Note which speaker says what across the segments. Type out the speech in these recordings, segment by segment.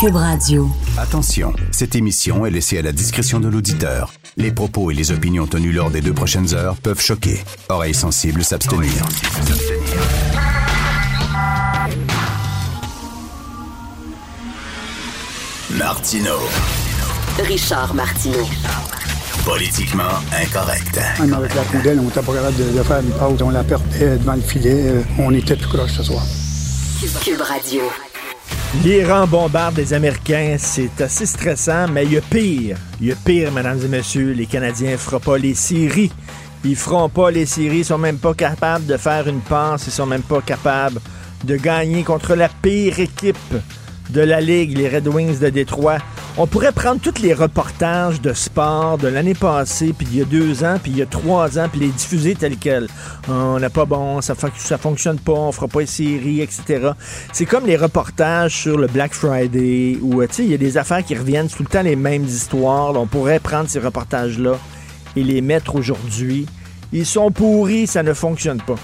Speaker 1: Cube Radio.
Speaker 2: Attention, cette émission est laissée à la discrétion de l'auditeur. Les propos et les opinions tenues lors des deux prochaines heures peuvent choquer. Oreilles sensibles s'abstenir. Martino.
Speaker 1: Richard Martineau.
Speaker 2: Politiquement incorrect.
Speaker 3: Même avec la poubelle, on n'était pas capable de, de faire une pause. On la perdait devant le filet. Euh, On était tout croche ce soir.
Speaker 1: Cube Radio.
Speaker 4: L'Iran bombarde les Américains, c'est assez stressant, mais il y a pire. Il y a pire, mesdames et messieurs. Les Canadiens ne feront pas les séries. Ils feront pas les séries, ils sont même pas capables de faire une passe, ils sont même pas capables de gagner contre la pire équipe de la Ligue, les Red Wings de Détroit. On pourrait prendre tous les reportages de sport de l'année passée, puis il y a deux ans, puis il y a trois ans, puis les diffuser tels quels. On n'est pas bon, ça, ça fonctionne pas, on fera pas les séries, etc. C'est comme les reportages sur le Black Friday, où, euh, il y a des affaires qui reviennent, tout le temps les mêmes histoires. On pourrait prendre ces reportages-là et les mettre aujourd'hui. Ils sont pourris, ça ne fonctionne pas.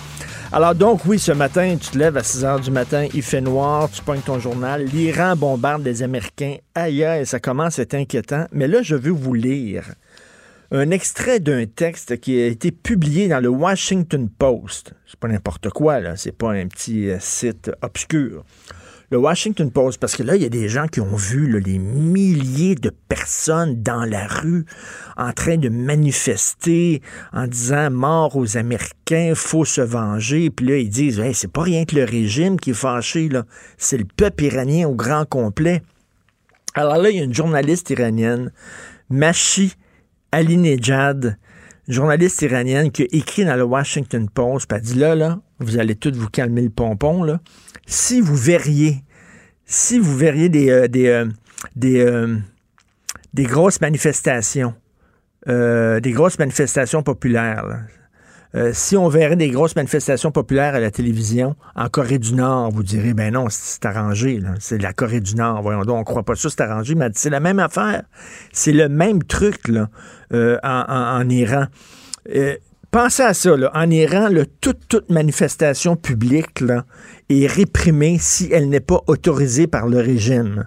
Speaker 4: Alors donc, oui, ce matin, tu te lèves à 6 heures du matin, il fait noir, tu pognes ton journal, l'Iran bombarde les Américains. Aïe, aïe, ça commence à être inquiétant. Mais là, je veux vous lire un extrait d'un texte qui a été publié dans le Washington Post. C'est pas n'importe quoi, là. C'est pas un petit euh, site obscur. Le Washington Post, parce que là, il y a des gens qui ont vu les milliers de personnes dans la rue en train de manifester en disant mort aux Américains, faut se venger. Puis là, ils disent, hey, c'est pas rien que le régime qui est fâché, là. C'est le peuple iranien au grand complet. Alors là, il y a une journaliste iranienne, Mashi Alinejad, journaliste iranienne, qui a écrit dans le Washington Post, puis elle dit là, là, vous allez tous vous calmer le pompon, là. Si vous verriez, si vous verriez des, euh, des, euh, des, euh, des grosses manifestations, des grosses manifestations populaires, si on verrait des grosses manifestations populaires à la télévision en Corée du Nord, vous direz, ben non, c'est arrangé, c'est la Corée du Nord. Voyons donc, on croit pas ça, c'est arrangé, mais c'est la même affaire. C'est le même truc là, en, Iran. Pensez à ça, là. en Iran, toute, toute manifestation publique là, est réprimée si elle n'est pas autorisée par le régime.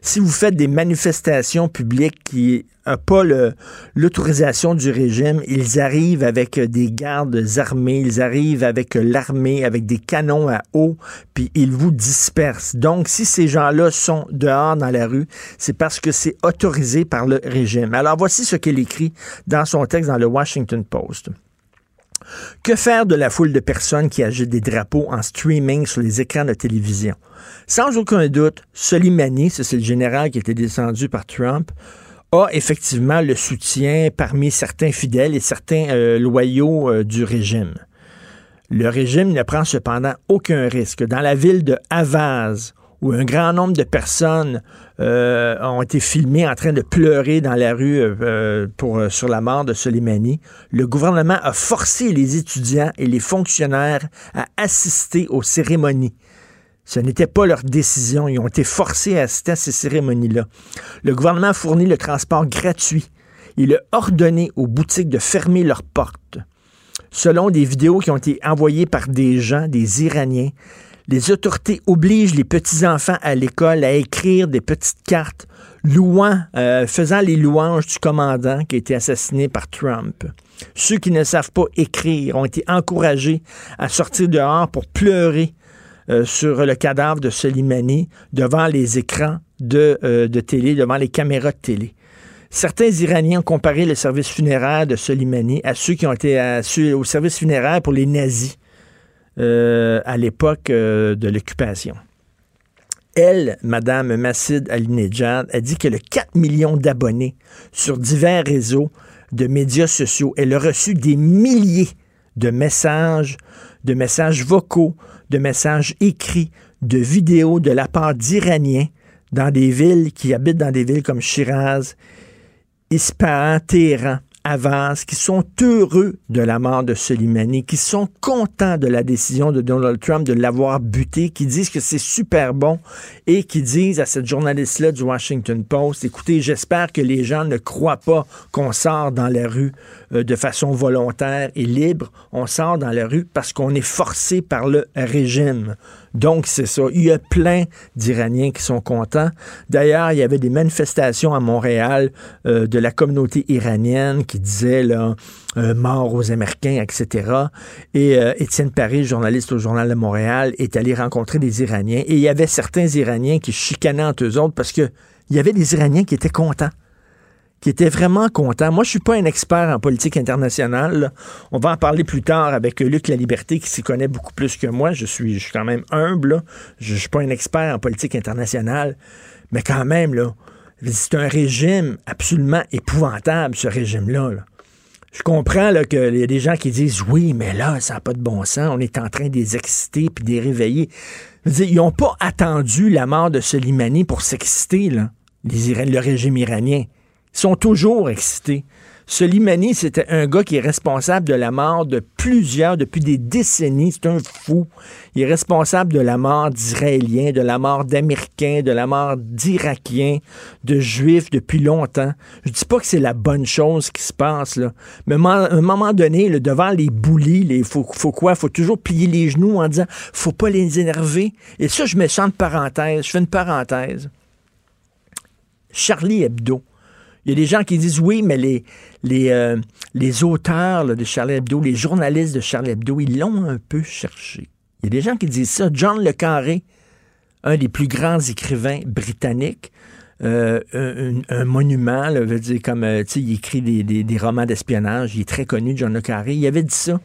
Speaker 4: Si vous faites des manifestations publiques qui n'ont pas l'autorisation du régime, ils arrivent avec des gardes armés, ils arrivent avec l'armée, avec des canons à eau, puis ils vous dispersent. Donc, si ces gens-là sont dehors dans la rue, c'est parce que c'est autorisé par le régime. Alors, voici ce qu'elle écrit dans son texte dans le Washington Post. Que faire de la foule de personnes qui agitent des drapeaux en streaming sur les écrans de télévision? Sans aucun doute, Soleimani, c'est le général qui été descendu par Trump, a effectivement le soutien parmi certains fidèles et certains euh, loyaux euh, du régime. Le régime ne prend cependant aucun risque. Dans la ville de Havaz, où un grand nombre de personnes euh, ont été filmées en train de pleurer dans la rue euh, euh, sur la mort de Soleimani, le gouvernement a forcé les étudiants et les fonctionnaires à assister aux cérémonies. Ce n'était pas leur décision. Ils ont été forcés à assister à ces cérémonies-là. Le gouvernement a fourni le transport gratuit. Il a ordonné aux boutiques de fermer leurs portes. Selon des vidéos qui ont été envoyées par des gens, des Iraniens, les autorités obligent les petits-enfants à l'école à écrire des petites cartes louant, euh, faisant les louanges du commandant qui a été assassiné par Trump. Ceux qui ne savent pas écrire ont été encouragés à sortir dehors pour pleurer euh, sur le cadavre de Soleimani devant les écrans de, euh, de télé, devant les caméras de télé. Certains Iraniens ont comparé le service funéraire de Soleimani à ceux qui ont été à- au service funéraire pour les nazis euh, à l'époque euh, de l'occupation. Elle, Madame Massid Alinejad, a dit qu'elle a 4 millions d'abonnés sur divers réseaux de médias sociaux. Elle a reçu des milliers de messages, de messages vocaux, de messages écrits, de vidéos de la part d'Iraniens dans des villes qui habitent dans des villes comme Shiraz, Ispahan, Téhéran, avancent, qui sont heureux de la mort de Soleimani, qui sont contents de la décision de Donald Trump de l'avoir buté, qui disent que c'est super bon et qui disent à cette journaliste-là du Washington Post, écoutez, j'espère que les gens ne croient pas qu'on sort dans la rue euh, de façon volontaire et libre. On sort dans la rue parce qu'on est forcé par le régime. Donc, c'est ça. Il y a plein d'Iraniens qui sont contents. D'ailleurs, il y avait des manifestations à Montréal euh, de la communauté iranienne qui disaient là, euh, mort aux Américains, etc. Et euh, Étienne Paris, journaliste au Journal de Montréal, est allé rencontrer des Iraniens. Et il y avait certains Iraniens qui chicanaient entre eux autres parce qu'il y avait des Iraniens qui étaient contents qui était vraiment content. Moi, je suis pas un expert en politique internationale. On va en parler plus tard avec Luc La Liberté, qui s'y connaît beaucoup plus que moi. Je suis, je suis quand même humble. Je, ne suis pas un expert en politique internationale. Mais quand même, là, c'est un régime absolument épouvantable, ce régime-là. Je comprends qu'il y a des gens qui disent oui, mais là, ça n'a pas de bon sens. On est en train de les exciter puis de les réveiller. ils n'ont pas attendu la mort de Soleimani pour s'exciter, là, le régime iranien sont toujours excités. Soleimani, c'était un gars qui est responsable de la mort de plusieurs, depuis des décennies. C'est un fou. Il est responsable de la mort d'Israéliens, de la mort d'Américains, de la mort d'Irakiens, de Juifs depuis longtemps. Je dis pas que c'est la bonne chose qui se passe, là. Mais à un moment donné, devant les boulis, il faut, faut quoi? faut toujours plier les genoux en disant, faut pas les énerver. Et ça, je me sens de parenthèse. Je fais une parenthèse. Charlie Hebdo il y a des gens qui disent oui, mais les, les, euh, les auteurs de Charlie Hebdo, les journalistes de Charlie Hebdo, ils l'ont un peu cherché. Il y a des gens qui disent ça. John Le Carré, un des plus grands écrivains britanniques, euh, un, monument, veut dire comme, euh, il écrit des, des romans d'espionnage, il est très connu, John Le Carré, il avait dit ça.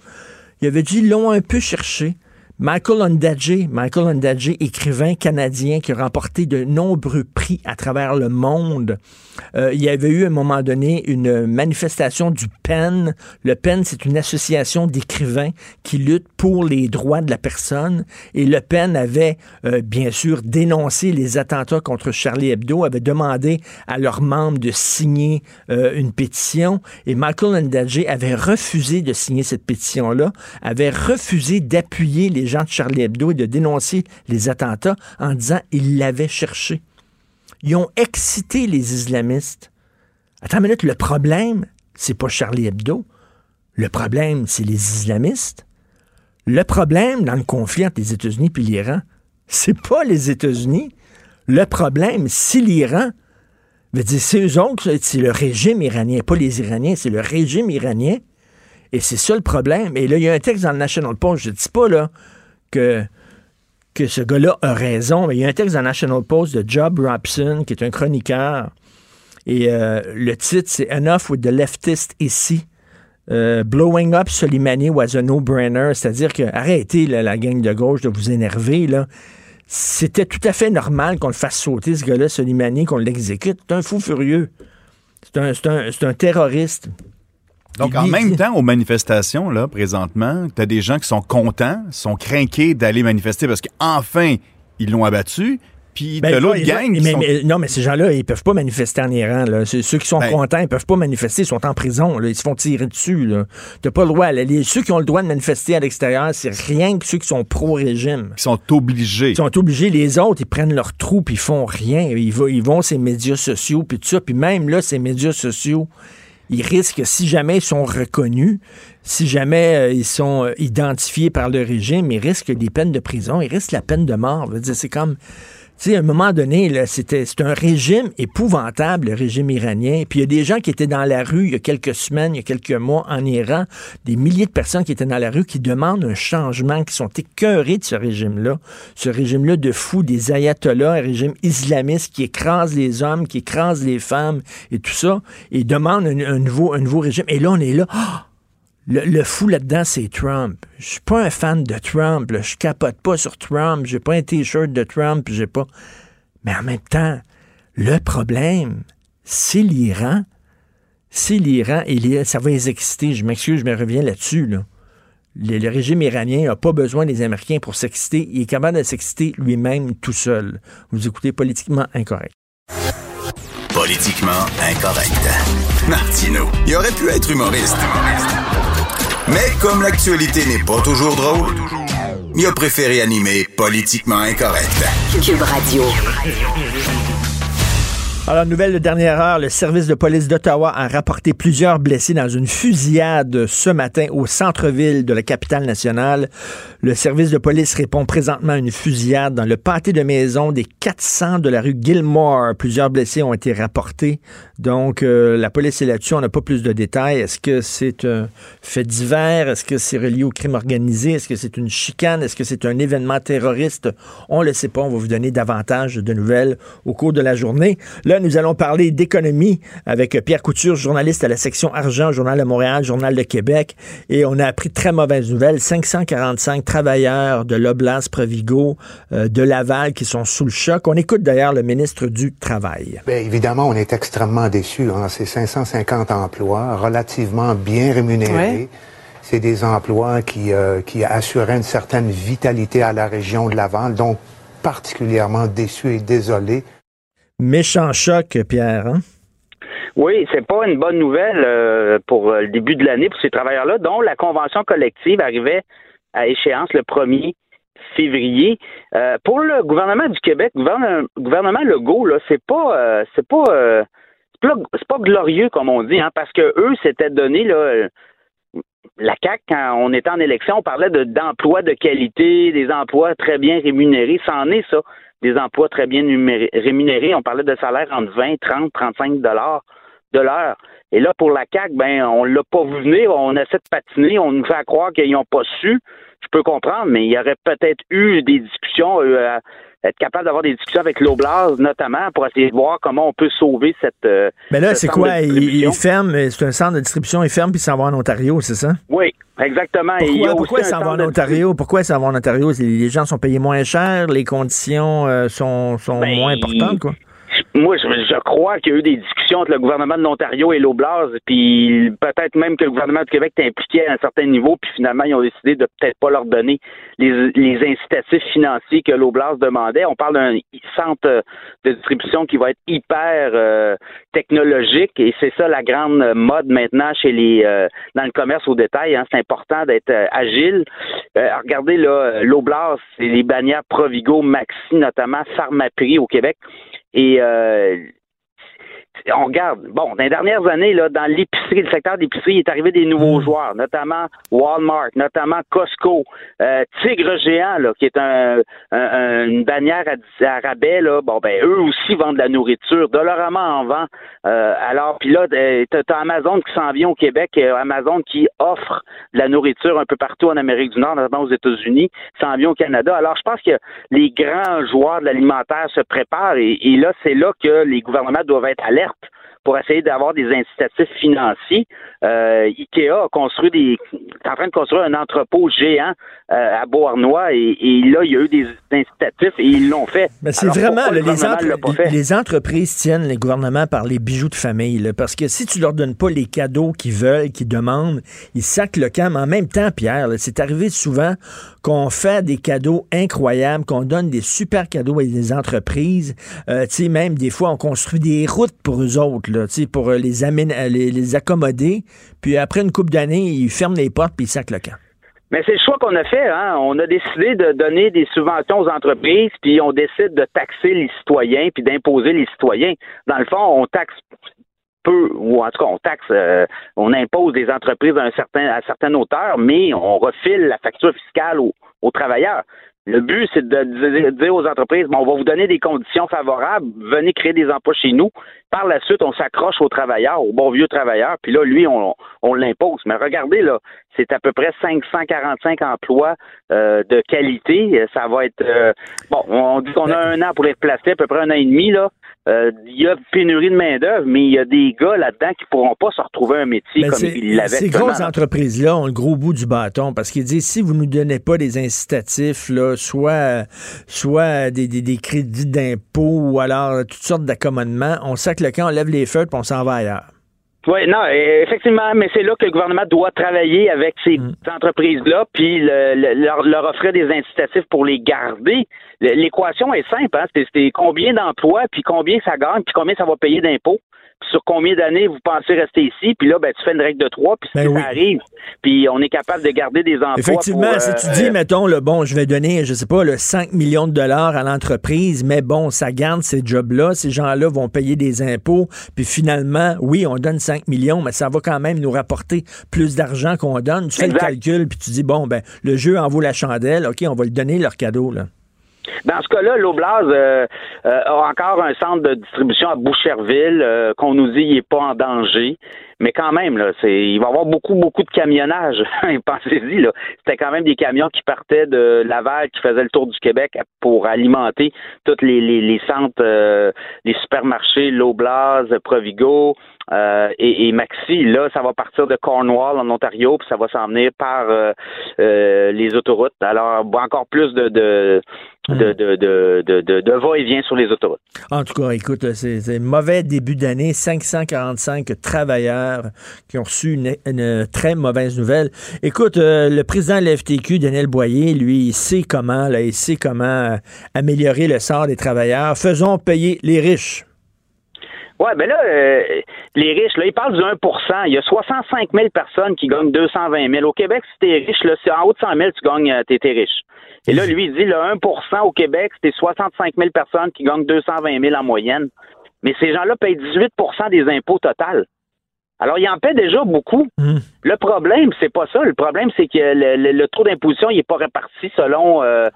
Speaker 4: Il avait dit, ils l'ont un peu cherché. Michael Ondaatje, Michael Ondaatje, écrivain canadien qui a remporté de nombreux prix à travers le monde. Euh, il y avait eu à un moment donné une manifestation du PEN. Le PEN, c'est une association d'écrivains qui lutte pour les droits de la personne. Et le PEN avait euh, bien sûr dénoncé les attentats contre Charlie Hebdo, avait demandé à leurs membres de signer euh, une pétition. Et Michael Ondaatje avait refusé de signer cette pétition-là, avait refusé d'appuyer les gens de Charlie Hebdo et de dénoncer les attentats en disant il l'avait cherché. Ils ont excité les islamistes. Attends une minute, le problème, c'est pas Charlie Hebdo. Le problème, c'est les islamistes. Le problème dans le conflit entre les États-Unis et l'Iran, c'est pas les États-Unis. Le problème, c'est l'Iran. C'est eux autres, c'est le régime iranien, pas les Iraniens, c'est le régime iranien. Et c'est ça le problème. Et là, il y a un texte dans le National Post, je dis pas là que, que ce gars-là a raison, mais il y a un texte dans National Post de Job Robson, qui est un chroniqueur, et euh, le titre, c'est Enough with the leftist ici. Euh, blowing up Soleimani was a no-brainer, c'est-à-dire que arrêtez la gang de gauche de vous énerver. là. C'était tout à fait normal qu'on le fasse sauter, ce gars-là, Soleimani, qu'on l'exécute. C'est un fou furieux. C'est un terroriste.
Speaker 5: Donc, en même temps, aux manifestations, là, présentement, tu as des gens qui sont contents, sont craqués d'aller manifester parce qu'enfin, ils l'ont abattu. Puis ben, de l'autre gang.
Speaker 4: non, mais ces gens-là, ils peuvent pas manifester en Iran. Là. Ceux qui sont ben contents, ils peuvent pas manifester, ils sont en prison. Là. Ils se font tirer dessus. Tu pas le droit. Les, ceux qui ont le droit de manifester à l'extérieur, c'est rien que ceux qui sont pro-régime.
Speaker 5: Ils sont obligés.
Speaker 4: Ils sont obligés. Les autres, ils prennent leur trou puis ils font rien. Ils vont, ils vont ces médias sociaux puis tout ça. Puis même là, ces médias sociaux, ils risquent, si jamais ils sont reconnus, si jamais euh, ils sont euh, identifiés par le régime, ils risquent des peines de prison, ils risquent la peine de mort. C'est comme sais, à un moment donné, c'était un régime épouvantable, le régime iranien. Puis il y a des gens qui étaient dans la rue il y a quelques semaines, il y a quelques mois en Iran, des milliers de personnes qui étaient dans la rue qui demandent un changement, qui sont écœurés de ce régime-là. Ce régime-là de fous, des ayatollahs, un régime islamiste qui écrase les hommes, qui écrase les femmes et tout ça, et demandent un, nouveau, un nouveau régime. Et là, on est là. Ah! Le, fou là-dedans, c'est Trump. Je suis pas un fan de Trump. Là. Je capote pas sur Trump. J'ai pas un t-shirt de Trump. J'ai pas. Mais en même temps, le problème, c'est l'Iran. C'est l'Iran et ça va les exciter. Je m'excuse, je me reviens là-dessus. Là. Le, régime iranien n'a pas besoin des Américains pour s'exciter. Il est capable de s'exciter lui-même tout seul. Vous écoutez politiquement incorrect.
Speaker 2: Politiquement incorrect. Martino, il aurait pu être humoriste. Mais comme l'actualité n'est pas toujours drôle, il a préféré animer Politiquement incorrect.
Speaker 1: Cube Radio.
Speaker 4: Alors, nouvelle de dernière heure, le service de police d'Ottawa a rapporté plusieurs blessés dans une fusillade ce matin au centre-ville de la capitale nationale. Le service de police répond présentement à une fusillade dans le pâté de maison des 400 de la rue Gilmore. Plusieurs blessés ont été rapportés. Donc, euh, la police est là-dessus. On n'a pas plus de détails. Est-ce que c'est un fait divers? Est-ce que c'est relié au crime organisé? Est-ce que c'est une chicane? Est-ce que c'est un événement terroriste? On ne le sait pas. On va vous donner davantage de nouvelles au cours de la journée nous allons parler d'économie avec Pierre Couture, journaliste à la section argent, Journal de Montréal, Journal de Québec. Et on a appris très mauvaise nouvelle. 545 travailleurs de l'Oblast Provigo euh, de Laval qui sont sous le choc. On écoute d'ailleurs le ministre du Travail.
Speaker 6: Bien, évidemment, on est extrêmement déçus. Hein. C'est 550 emplois relativement bien rémunérés. C'est des emplois qui, euh, qui assuraient une certaine vitalité à la région de Laval. Donc, particulièrement déçus et désolés
Speaker 4: Méchant choc, Pierre. Hein?
Speaker 7: Oui, c'est pas une bonne nouvelle euh, pour euh, le début de l'année pour ces travailleurs-là, dont la convention collective arrivait à échéance le 1er février. Euh, pour le gouvernement du Québec, le gouvernement Legault, là, c'est pas c'est pas c'est pas glorieux comme on dit, hein, parce que eux s'étaient donné la CAC, quand on était en élection, on parlait de d'emplois de qualité, des emplois très bien rémunérés. C'en est ça des emplois très bien rémunérés. On parlait de salaires entre 20, 30, 35 dollars de l'heure. Et là, pour la CAC, ben, on l'a pas vu venir. On essaie de patiner. On nous fait croire qu'ils n'ont pas su. Je peux comprendre, mais il y aurait peut-être eu des discussions euh, être capable d'avoir des discussions avec l'Oblast, notamment, pour essayer de voir comment on peut sauver cette. Euh,
Speaker 4: Mais là, c'est quoi? Il, ferme, c'est un centre de distribution, il ferme puis il s'en va en Ontario, c'est ça?
Speaker 7: Oui, exactement.
Speaker 4: Pourquoi, il, pourquoi s'en va en Ontario? Pourquoi s'en va en Ontario? Les gens sont payés moins cher, les conditions euh, sont, sont ben, moins importantes, quoi?
Speaker 7: moi, je, crois qu'il y a eu des discussions entre le gouvernement de l'Ontario et l'Oblast, puis peut-être même que le gouvernement du Québec est impliqué à un certain niveau, puis finalement, ils ont décidé de peut-être pas leur donner les, incitatifs financiers que l'Oblast demandait. On parle d'un centre de distribution qui va être hyper euh, technologique, et c'est ça la grande mode maintenant chez les euh, dans le commerce au détail. Hein. C'est important d'être euh, agile. regardez là, l'Oblast, c'est les bannières Provigo, Maxi, notamment Pharmaprix au Québec. Et euh, on regarde, bon, dans les dernières années, là, dans l'épicerie, le secteur d'épicerie, il est arrivé des nouveaux mm. joueurs, notamment Walmart, notamment Costco, euh, Tigre Géant, là, qui est un, une bannière à, rabais, là, bon, ben, eux aussi vendent de la nourriture. Dolorama en vend. Euh, alors, puis là, euh, t'as Amazon qui s'en vient au Québec, Amazon qui offre de la nourriture un peu partout en Amérique du Nord, notamment aux États-Unis, s'en vient au Canada. Alors, je pense que les grands joueurs de l'alimentaire se préparent et, et là, c'est là que les gouvernements doivent être pour essayer d'avoir des incitatifs financiers. Euh, Ikea a construit des, est en train de construire un entrepôt géant euh, à Beauharnois et, là, il y a eu des incitatifs et ils l'ont fait.
Speaker 4: Mais c'est vraiment les, les, entreprises tiennent les gouvernements par les bijoux de famille, parce que si tu leur donnes pas les cadeaux qu'ils veulent, qu'ils demandent, ils sacent le camp. Mais en même temps, Pierre, c'est arrivé souvent qu'on fait des cadeaux incroyables, qu'on donne des super cadeaux à des entreprises. Euh, tu sais, même des fois, on construit des routes pour eux autres, là, pour euh, les, les, les accommoder. Puis après une couple d'années, ils ferment les portes puis ils sacent le camp.
Speaker 7: Mais c'est le choix qu'on a fait. Hein? On a décidé de donner des subventions aux entreprises, puis on décide de taxer les citoyens, puis d'imposer les citoyens. Dans le fond, on taxe peu, ou en tout cas, on taxe, euh, on impose des entreprises à un certain, à certaine hauteur, mais on refile la facture fiscale aux travailleurs. Le but, c'est de dire aux entreprises, bon, on va vous donner des conditions favorables, venez créer des emplois chez nous. Par la suite, on s'accroche aux travailleurs, aux bons vieux travailleurs, puis là, lui, on, on l'impose. Mais regardez, là, c'est à peu près 545 emplois euh, de qualité. Ça va être, euh, bon, on dit qu'on a un an pour les replacer, à peu près un an et demi, là. Euh, il y a pénurie de main-d'œuvre, mais il y a des gars là-dedans qui pourront pas se retrouver un métier comme ils l'avaient.
Speaker 4: Ces grosses entreprises-là ont le gros bout du bâton parce qu'ils disent si vous nous donnez pas des incitatifs, là, soit, soit des, des, crédits d'impôt ou alors toutes sortes d'accommodements, on que le camp, on lève les feux et on s'en va ailleurs.
Speaker 7: Oui, non, effectivement, mais c'est là que le gouvernement doit travailler avec ces mm. entreprises-là, puis leur, leur offrir des incitatifs pour les garder. l'équation est simple. Hein? C'est combien d'emplois, puis combien ça gagne, puis combien ça va payer d'impôts sur combien d'années vous pensez rester ici, puis là, ben, tu fais une règle de trois, puis ben ça arrive, puis on est capable de garder des emplois.
Speaker 4: Effectivement, si tu dis, euh, mettons, le bon, je vais donner, je sais pas, le 5 millions de dollars à l'entreprise, mais bon, ça garde ces jobs-là, ces gens-là vont payer des impôts, puis finalement, oui, on donne 5 millions, mais ça va quand même nous rapporter plus d'argent qu'on donne. Tu fais le calcul, puis tu dis, bon, ben, le jeu en vaut la chandelle, OK, on va le donner leur cadeau, là.
Speaker 7: Dans ce cas-là, l'Oblast euh, euh, a encore un centre de distribution à Boucherville euh, qu'on nous dit n'est pas en danger. Mais quand même, là, c'est, il va y avoir beaucoup, beaucoup de camionnage. Pensez-y, là. C'était quand même des camions qui partaient de Laval, qui faisaient le tour du Québec pour alimenter tous les, les, centres, les supermarchés, l'Oblast, Provigo, euh, et, Maxi, là, ça va partir de Cornwall en Ontario, puis ça va s'en venir par euh, euh, les autoroutes. Alors, encore plus de, de, hmm. de, de, de, de, va-et-vient sur les autoroutes.
Speaker 4: En tout cas, écoute, c'est un mauvais début d'année. 545 travailleurs qui ont reçu une, très mauvaise nouvelle. Écoute, le président de l'FTQ, Daniel Boyer, lui, il sait comment, il sait comment améliorer le sort des travailleurs. Faisons payer les riches.
Speaker 7: Ouais, ben là, euh, les riches, là, ils parlent du 1% Il y a 65 000 personnes qui gagnent 220 000. Au Québec, si t'es riche, là, c'est en haut de 100 000, tu gagnes, euh, t'es, riche. Et là, lui, il dit, le 1% au Québec, c'était 65 000 personnes qui gagnent 220 000 en moyenne. Mais ces gens-là payent 18% des impôts total. Alors, ils en paient déjà beaucoup. Mmh. Le problème, c'est pas ça. Le problème, c'est que le, taux d'imposition, il est pas réparti selon euh,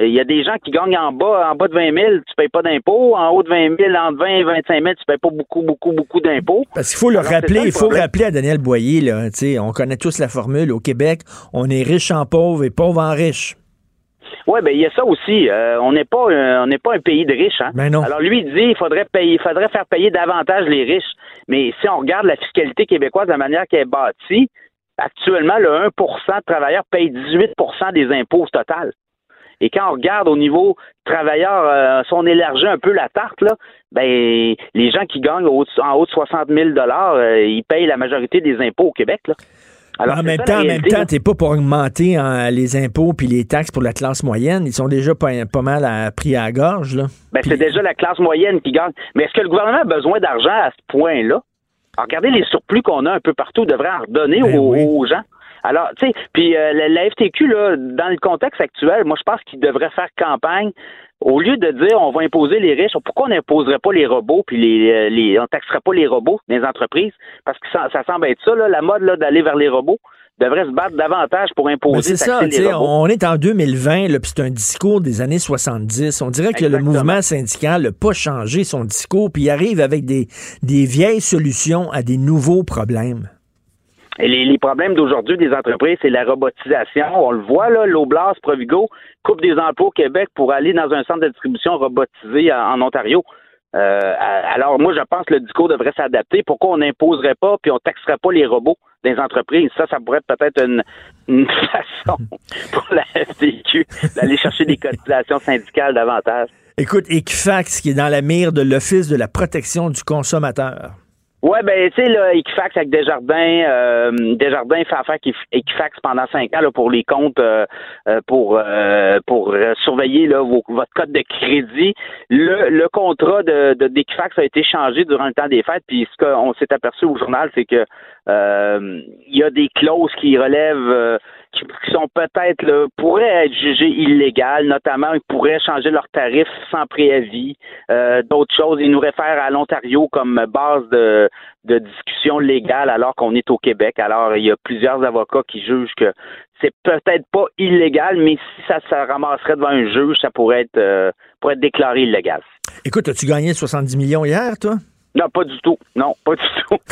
Speaker 7: il y a des gens qui gagnent en bas, en bas de 20 000, tu payes pas d'impôts. En haut de 20 000, entre 20 et 25 000, tu payes pas beaucoup, beaucoup, beaucoup d'impôts.
Speaker 4: Parce qu'il faut le rappeler, il faut rappeler à Daniel Boyer, là, on connaît tous la formule. Au Québec, on est riche en pauvre et pauvre en riche.
Speaker 7: Oui, ben il y a ça aussi. Euh, on n'est pas on n'est pas un pays de riches. Hein?
Speaker 4: Ben non.
Speaker 7: Alors lui il dit il faudrait payer, il faudrait faire payer davantage les riches. Mais si on regarde la fiscalité québécoise de la manière qu'elle est bâtie, actuellement le 1% de travailleurs paye 18% des impôts au total. Et quand on regarde au niveau travailleur, euh, si on élargit un peu la tarte, ben les gens qui gagnent en haut de 60 000 euh, ils payent la majorité des impôts au Québec.
Speaker 4: Alors, en même temps, en même temps, t'es pas pour augmenter hein, les impôts puis les taxes pour la classe moyenne. Ils sont déjà pas, pas mal à, pris à la gorge, là.
Speaker 7: Ben, c'est déjà la classe moyenne qui gagne. Mais est-ce que le gouvernement a besoin d'argent à ce point-là? Regardez les surplus qu'on a un peu partout, on devrait en redonner ben aux gens. Alors, tu sais, puis euh, la, FTQ, là, dans le contexte actuel, moi, je pense qu'il devrait faire campagne. Au lieu de dire on va imposer les riches, pourquoi on n'imposerait pas les robots puis les, euh, les on taxerait pas les robots les entreprises? Parce que ça, semble être ça la mode d'aller vers les robots devrait se battre davantage pour imposer
Speaker 4: c'est ça. On est en 2020, puis c'est un discours des années 70. On dirait que le mouvement syndical n'a pas changé son discours, puis il arrive avec des, des vieilles solutions à des nouveaux problèmes.
Speaker 7: Les, les problèmes d'aujourd'hui des entreprises, c'est la robotisation. On le voit, là, l'Oblast Provigo coupe des emplois au Québec pour aller dans un centre de distribution robotisé en, Ontario. Euh, alors, moi, je pense que le discours devrait s'adapter. Pourquoi on n'imposerait pas puis on taxerait pas les robots des entreprises? Ça, ça pourrait être peut-être une, une, façon pour la FTQ d'aller chercher des cotisations syndicales davantage.
Speaker 4: Écoute, Equifax, qui est dans la mire de l'Office de la protection du consommateur.
Speaker 7: Ouais, ben tu sais là, Equifax avec Desjardins, euh, Desjardins fait affaire Equifax pendant cinq ans là, pour les comptes, euh, euh, pour euh, pour surveiller là votre code de crédit. Le, le contrat de, de d'Equifax a été changé durant le temps des fêtes, puis ce qu'on s'est aperçu au journal, c'est que il y a des clauses qui relèvent qui, sont peut-être pourraient être jugées illégales, notamment ils pourraient changer leurs tarifs sans préavis, euh, d'autres choses. Ils nous réfèrent à l'Ontario comme base de, de discussion légale alors qu'on est au Québec. Alors il y a plusieurs avocats qui jugent que c'est peut-être pas illégal, mais si ça se ramasserait devant un juge, ça pourrait être euh, pourrait être déclaré illégal.
Speaker 4: Écoute, as-tu gagné 70 millions hier, toi?
Speaker 7: Non, pas du tout. Non, pas du tout.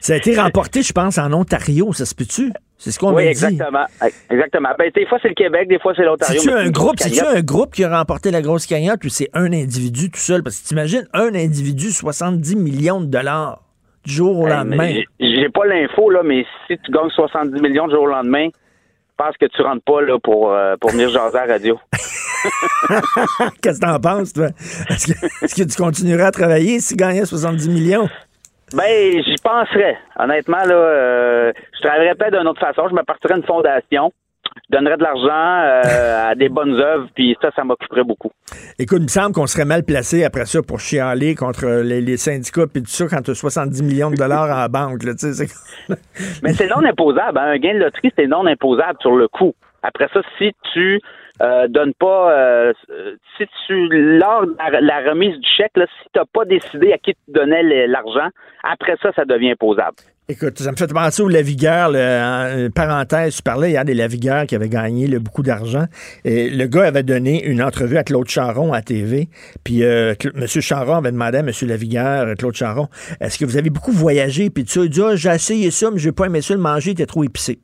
Speaker 4: ça a été remporté, je pense, en Ontario, ça se peut-tu? C'est ce qu'on
Speaker 7: oui,
Speaker 4: dit.
Speaker 7: exactement. Exactement. Ben, des fois, c'est le Québec, des fois, c'est l'Ontario.
Speaker 4: C'est-tu un groupe, c'est un groupe qui a remporté la grosse cagnotte ou c'est un individu tout seul? Parce que t'imagines, un individu, 70 millions de dollars du jour au lendemain.
Speaker 7: J'ai pas l'info, là, mais si tu gagnes 70 millions du jour au lendemain, je pense que tu rentres pas là, pour, euh, pour venir jaser à la radio.
Speaker 4: Qu'est-ce que t'en penses, toi? Est-ce que, tu continuerais à travailler si tu gagnais 70 millions?
Speaker 7: Ben, j'y penserais. Honnêtement, là, euh, je travaillerais peut-être d'une autre façon. Je me partirais une fondation. donnerais de l'argent euh, à des bonnes œuvres, puis ça, ça m'occuperait beaucoup.
Speaker 4: Écoute, il me semble qu'on serait mal placé après ça pour chialer contre les, syndicats puis tout ça quand tu as 70 millions de dollars la banque. Là,
Speaker 7: Mais c'est non imposable. Hein. Un gain de loterie, c'est non imposable sur le coup. Après ça, si tu euh, donnes pas, euh, si tu, lors de la, remise du chèque, là, si tu n'as pas décidé à qui tu donnais l'argent, après ça, ça devient imposable.
Speaker 4: Écoute, ça me fait penser au Lavigueur. Une parenthèse, tu parlais hier des Lavigueurs qui avaient gagné beaucoup d'argent. Et le gars avait donné une entrevue à Claude Charon à TV. Puis euh, M. Charon avait demandé à M. Lavigueur, Claude Charon, est-ce que vous avez beaucoup voyagé? Puis tu Il dit, ah, j'ai essayé ça, mais j'ai pas aimé ça le manger, était trop épicé.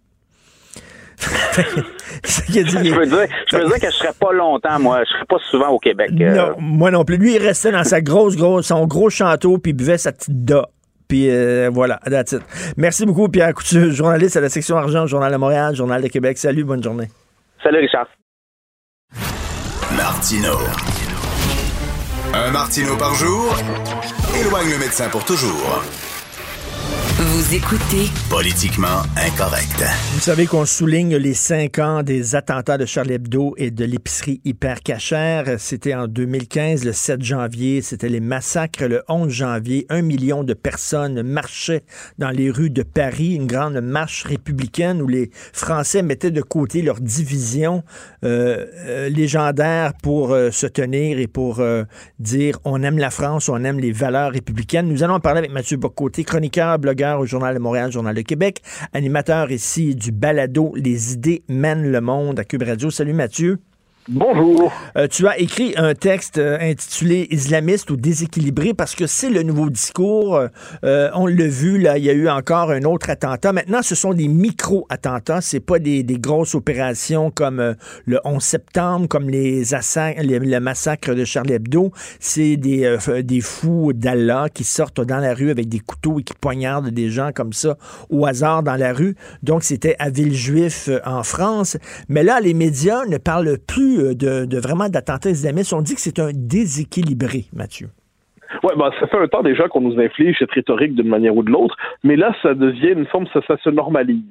Speaker 7: je, veux dire, je veux dire que je serais pas longtemps, moi. Je serais pas souvent au Québec.
Speaker 4: Euh. Non, moi non plus. Lui, il restait dans sa grosse, grosse, son gros château, puis il buvait sa petite da. Puis euh, voilà, that's it. Merci beaucoup, Pierre Couture, journaliste à la section argent, Journal de Montréal, Journal de Québec. Salut, bonne journée.
Speaker 7: Salut, Richard.
Speaker 2: Martino. Un Martino par jour éloigne le médecin pour toujours.
Speaker 1: Vous écoutez
Speaker 2: Politiquement incorrect.
Speaker 4: Vous savez qu'on souligne les cinq ans des attentats de Charlie Hebdo et de l'épicerie hyper cachère. C'était en 2015, le 7 janvier. C'était les massacres le 11 janvier. Un million de personnes marchaient dans les rues de Paris, une grande marche républicaine où les Français mettaient de côté leur division euh, euh, légendaire pour euh, se tenir et pour dire on aime la France, on aime les valeurs républicaines. Nous allons parler avec Mathieu Bocoté, chroniqueur, blogueur Journal de Montréal, Journal de Québec, animateur ici du balado Les idées mènent le monde à Cube Radio. Salut Mathieu.
Speaker 8: Bonjour.
Speaker 4: Euh, tu as écrit un texte euh, intitulé Islamiste ou déséquilibré parce que c'est le nouveau discours. Euh, on l'a vu, là, il y a eu encore un autre attentat. Maintenant, ce sont des micro-attentats. C'est pas des, grosses opérations comme le 11 septembre, comme les, les le massacre de Charlie Hebdo. C'est des, des fous d'Allah qui sortent dans la rue avec des couteaux et qui poignardent des gens comme ça au hasard dans la rue. Donc, c'était à Villejuif en France. Mais là, les médias ne parlent plus euh, de, vraiment d'attentats islamistes. On dit que c'est un déséquilibré, Mathieu.
Speaker 8: Oui, ben, ça fait un temps déjà qu'on nous inflige cette rhétorique d'une manière ou de l'autre, mais là, ça devient une forme, ça, se normalise.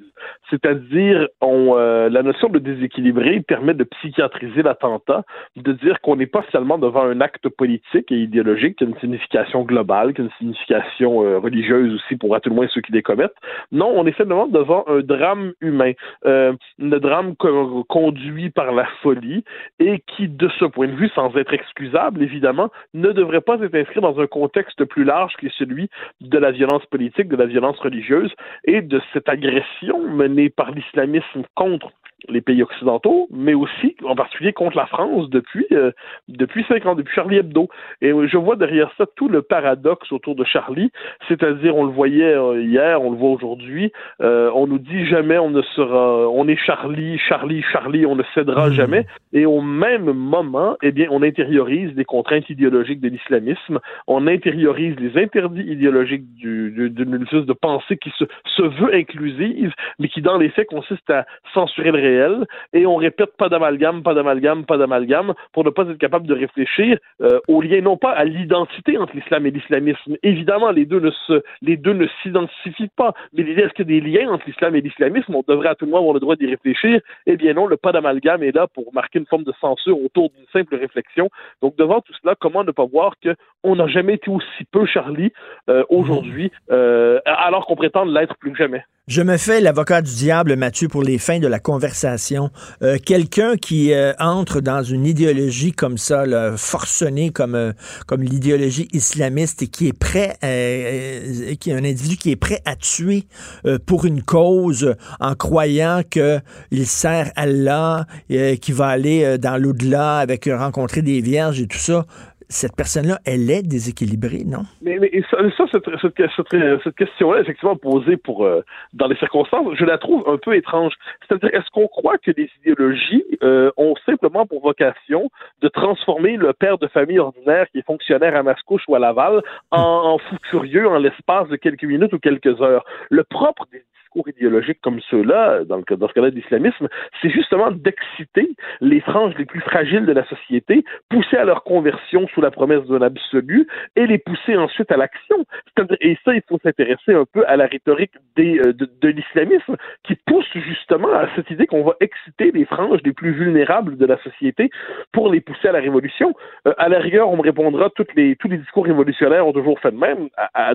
Speaker 8: C'est-à-dire, euh, la notion de déséquilibré permet de psychiatriser l'attentat, de dire qu'on n'est pas seulement devant un acte politique et idéologique qui a une signification globale, qui a une signification euh, religieuse aussi pour à tout le moins ceux qui les commettent. Non, on est finalement devant un drame humain, euh, un drame conduit par la folie et qui, de ce point de vue, sans être excusable évidemment, ne devrait pas être inscrit dans un contexte plus large qui est celui de la violence politique, de la violence religieuse et de cette agression menée par l'islamisme contre les pays occidentaux, mais aussi en particulier contre la France depuis euh, depuis cinq ans, depuis Charlie Hebdo. Et je vois derrière ça tout le paradoxe autour de Charlie, c'est-à-dire on le voyait euh, hier, on le voit aujourd'hui, euh, on nous dit jamais on ne sera, on est Charlie, Charlie, Charlie, on ne cédera mmh. jamais. Et au même moment, eh bien, on intériorise les contraintes idéologiques de l'islamisme, on intériorise les interdits idéologiques d'une du, de pensée qui se, se veut inclusive, mais qui dans les faits consiste à censurer le réel et on répète pas d'amalgame, pas d'amalgame, pas d'amalgame pour ne pas être capable de réfléchir euh, au lien non pas à l'identité entre l'islam et l'islamisme. Évidemment, les deux ne se, les deux ne s'identifient pas, mais l'idée est-ce qu'il y a des liens entre l'islam et l'islamisme? On devrait à tout le monde avoir le droit d'y réfléchir. Eh bien non, le pas d'amalgame est là pour marquer une forme de censure autour d'une simple réflexion. Donc devant tout cela, comment ne pas voir que on n'a jamais été aussi peu Charlie euh, aujourd'hui, euh, alors qu'on prétend l'être plus que jamais?
Speaker 4: Je me fais l'avocat du diable, Mathieu, pour les fins de la conversation. Euh, quelqu'un qui euh, entre dans une idéologie comme ça, là, forcenée comme, euh, comme l'idéologie islamiste et qui est prêt, qui est un individu qui est prêt à tuer pour une cause en croyant qu'il sert Allah, qui va aller dans l'au-delà avec rencontrer des vierges et tout ça cette personne-là, elle est déséquilibrée, non?
Speaker 8: Mais, ça, cette question-là, effectivement posée pour euh, dans les circonstances, je la trouve un peu étrange. C'est-à-dire, est-ce qu'on croit que les idéologies euh, ont simplement pour vocation de transformer le père de famille ordinaire qui est fonctionnaire à Mascouche ou à Laval en, en fou furieux en l'espace de quelques minutes ou quelques heures? Le propre des discours idéologiques comme ceux-là, dans, le, dans ce cas-là de l'islamisme, c'est justement d'exciter les franges les plus fragiles de la société, pousser à leur conversion sous la promesse d'un absolu et les pousser ensuite à l'action. Et ça, il faut s'intéresser un peu à la rhétorique euh, de, l'islamisme qui pousse justement à cette idée qu'on va exciter les franges les plus vulnérables de la société pour les pousser à la révolution. Euh, à la rigueur, on me répondra tous les discours révolutionnaires ont toujours fait de même.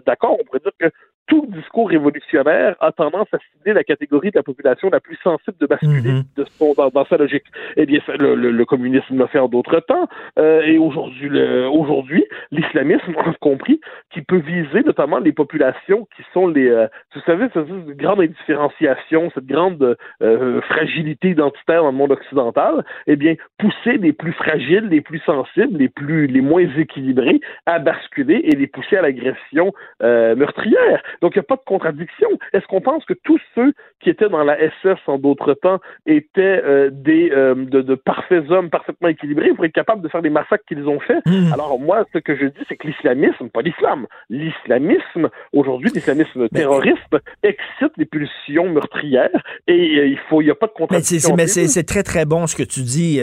Speaker 8: D'accord, on pourrait dire que tout discours révolutionnaire a tendance à cibler la catégorie de la population la plus sensible de basculer mhm. de son, dans, sa logique. Eh bien, le, le, communisme l'a fait en d'autres temps, euh, et aujourd'hui, aujourd'hui, l'islamisme a compris qu'il peut viser notamment les populations qui sont les, euh, vous savez, cette grande indifférenciation, cette grande euh, fragilité identitaire dans le monde occidental. Eh bien, pousser les plus fragiles, les plus sensibles, les plus, les moins équilibrés à basculer et les pousser à l'agression euh, meurtrière. Donc, il n'y a pas de contradiction. Est-ce qu'on pense que tous ceux qui étaient dans la SS en d'autres temps étaient euh, des euh, de, parfaits hommes parfaitement équilibrés pour être capables de faire les massacres qu'ils ont faits? Hmm. Alors, moi, ce que je dis, c'est que l'islamisme, pas l'islam, l'islamisme, aujourd'hui, l'islamisme terroriste excite les pulsions meurtrières et euh, il faut, il n'y a pas de contradiction.
Speaker 4: Mais c'est très, très bon ce que tu dis.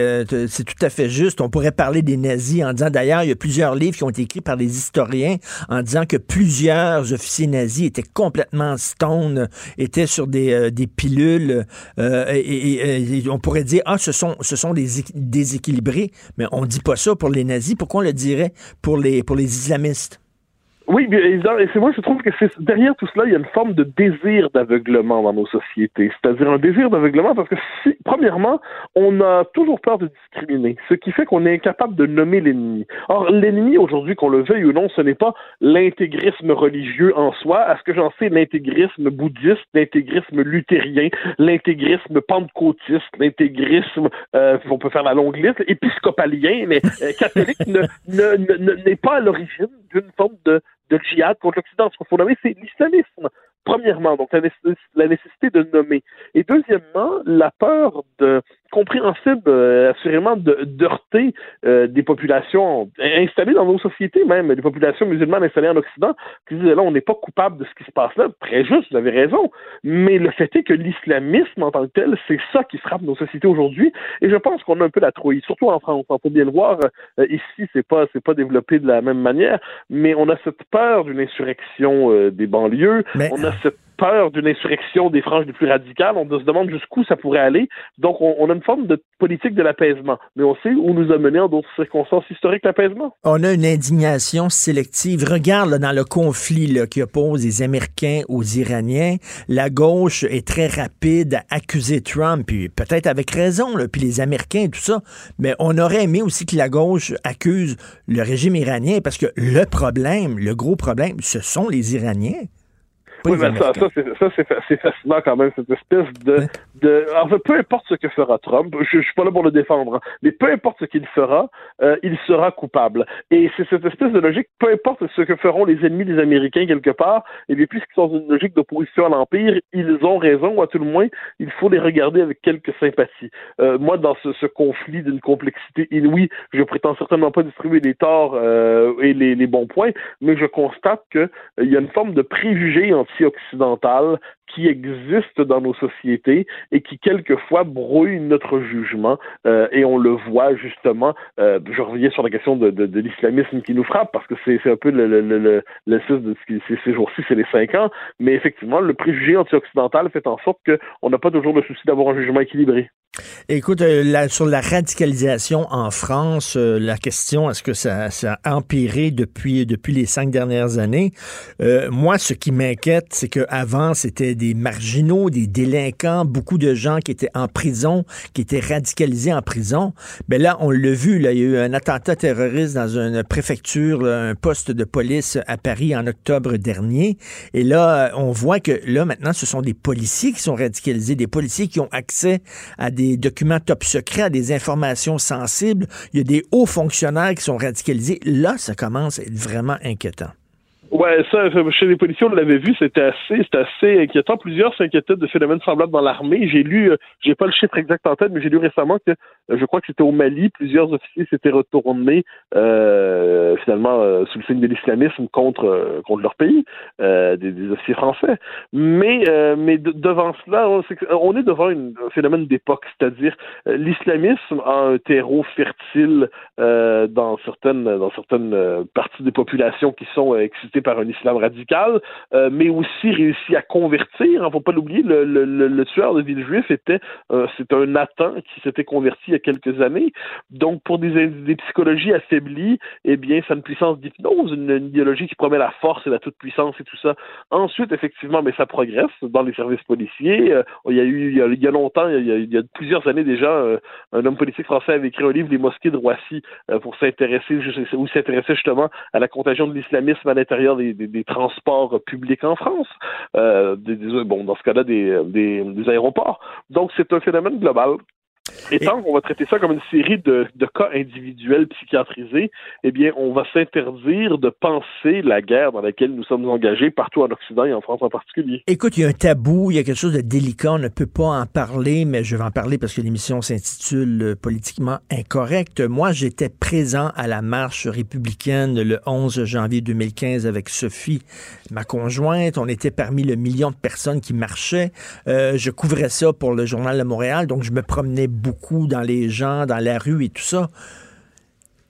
Speaker 4: c'est tout à fait juste. On pourrait parler des nazis en disant, d'ailleurs, il y a plusieurs livres qui ont été écrits par des historiens en disant que plusieurs officiers nazis étaient complètement stone, étaient sur des, euh, pilules. Euh, on pourrait dire, ah, ce sont, des déséquilibrés, mais on dit pas ça pour les nazis. Pourquoi on le dirait pour les, pour les islamistes?
Speaker 8: Oui, et c'est moi je trouve que c'est derrière tout cela, il y a une forme de désir d'aveuglement dans nos sociétés. C'est-à-dire un désir d'aveuglement parce que si, premièrement, on a toujours peur de discriminer, ce qui fait qu'on est incapable de nommer l'ennemi. Or, l'ennemi aujourd'hui, qu'on le veuille ou non, ce n'est pas l'intégrisme religieux en soi. À ce que j'en sais, l'intégrisme bouddhiste, l'intégrisme luthérien, l'intégrisme pentecôtiste, l'intégrisme, euh, on peut faire la longue liste, épiscopalien, mais euh, catholique ne, ne, n'est pas à l'origine d'une forme de de djihad contre l'Occident. Ce qu'il faut nommer, c'est l'islamisme. Premièrement, donc la nécessité de nommer. Et deuxièmement, la peur de compréhensible, euh, assurément, de d'heurter euh, des populations installées dans nos sociétés même, des populations musulmanes installées en Occident, qui disent là, on n'est pas coupable de ce qui se passe là. Très juste, vous avez raison. Mais le fait est que l'islamisme en tant que tel, c'est ça qui frappe nos sociétés aujourd'hui. Et je pense qu'on a un peu la trouille, surtout en France. On peut bien le voir. Euh, ici, c'est pas c'est pas développé de la même manière, mais on a cette peur d'une insurrection euh, des banlieues. On a cette peur d'une insurrection des franges les plus radicales. On se demande jusqu'où ça pourrait aller. Donc, on, a une forme de politique de l'apaisement. Mais on sait où nous a mené en d'autres circonstances historiques l'apaisement.
Speaker 4: On a une indignation sélective. Regarde dans le conflit qui oppose les Américains aux Iraniens. La gauche est très rapide à accuser Trump, puis peut-être avec raison, puis les Américains et tout ça. Mais on aurait aimé aussi que la gauche accuse le régime iranien parce que le problème, le gros problème, ce sont les Iraniens.
Speaker 8: Oui, mais ça, ça, c'est, c'est fascinant quand même, cette espèce de, de, en fait, peu importe ce que fera Trump, je, je suis pas là pour le défendre, hein, mais peu importe ce qu'il fera, euh, il sera coupable. Et c'est cette espèce de logique, peu importe ce que feront les ennemis des Américains quelque part, et bien puisqu'ils sont dans une logique d'opposition à l'Empire, ils ont raison, ou à tout le moins, il faut les regarder avec quelques sympathies. Euh, moi, dans ce, ce conflit d'une complexité inouïe, je prétends certainement pas distribuer les torts euh, et les, les, bons points, mais je constate qu'il euh, y a une forme de préjugé anti-occidental qui existe dans nos sociétés et qui quelquefois brouille notre jugement euh, et on le voit justement euh, je reviens sur la question de, l'islamisme qui nous frappe parce que c'est un peu le, le, de ces jours-ci c'est les cinq ans mais effectivement le préjugé anti-occidental fait en sorte qu'on n'a pas toujours le souci d'avoir un jugement équilibré
Speaker 4: Écoute, euh, sur la radicalisation en France, euh, la question, est-ce que ça, ça, a empiré depuis, depuis les cinq dernières années? Euh, moi, ce qui m'inquiète, c'est qu'avant, c'était des marginaux, des délinquants, beaucoup de gens qui étaient en prison, qui étaient radicalisés en prison. Mais ben là, on l'a vu, là, il y a eu un attentat terroriste dans une préfecture, un poste de police à Paris en octobre dernier. Et là, on voit que là, maintenant, ce sont des policiers qui sont radicalisés, des policiers qui ont accès à des documents top secrets, des informations sensibles. Il y a des hauts fonctionnaires qui sont radicalisés. Là, ça commence à être vraiment inquiétant.
Speaker 8: Ouais, ça, chez les policiers, on l'avait vu, c'était assez, c'était assez inquiétant. Plusieurs s'inquiétaient de phénomènes semblables dans l'armée. J'ai lu, euh, j'ai pas le chiffre exact en tête, mais j'ai lu récemment que, euh, je crois que c'était au Mali, plusieurs officiers s'étaient retournés, euh, finalement, euh, sous le signe de l'islamisme contre, contre leur pays, des, des, officiers français. Mais, mais devant cela, on, est, devant un phénomène d'époque, c'est-à-dire l'islamisme a un terreau fertile dans certaines, dans certaines parties des populations qui sont excitées par un islam radical, euh, mais aussi réussi à convertir. Il ne faut pas l'oublier, le, tueur de Villejuif était euh, c'est un Nathan qui s'était converti il y a quelques années. Donc, pour des, psychologies affaiblies, eh bien, ça une puissance d'hypnose, une, idéologie qui promet la force et la toute-puissance et tout ça. Ensuite, effectivement, mais ça progresse dans les services policiers. Euh, il y a eu, il y a, longtemps, il y a, il y a, plusieurs années déjà, un homme politique français avait écrit un livre, Les mosquées de Roissy, pour s'intéresser, ou s'intéresser justement à la contagion de l'islamisme à l'intérieur des, transports publics en France, euh, bon, dans ce cas-là, des aéroports. Donc, c'est un phénomène global et tant qu'on va traiter ça comme une série de, de, cas individuels psychiatrisés, eh bien, on va s'interdire de penser la guerre dans laquelle nous sommes engagés partout en Occident et en France en particulier.
Speaker 4: Écoute, il y a un tabou, il y a quelque chose de délicat, on ne peut pas en parler, mais je vais en parler parce que l'émission s'intitule euh, Politiquement incorrect. Moi, j'étais présent à la marche républicaine le 11 janvier 2015 avec Sophie, ma conjointe. On était parmi le million de personnes qui marchaient. Euh, je couvrais ça pour le Journal de Montréal, donc je me promenais beaucoup dans les gens, dans la rue et tout ça.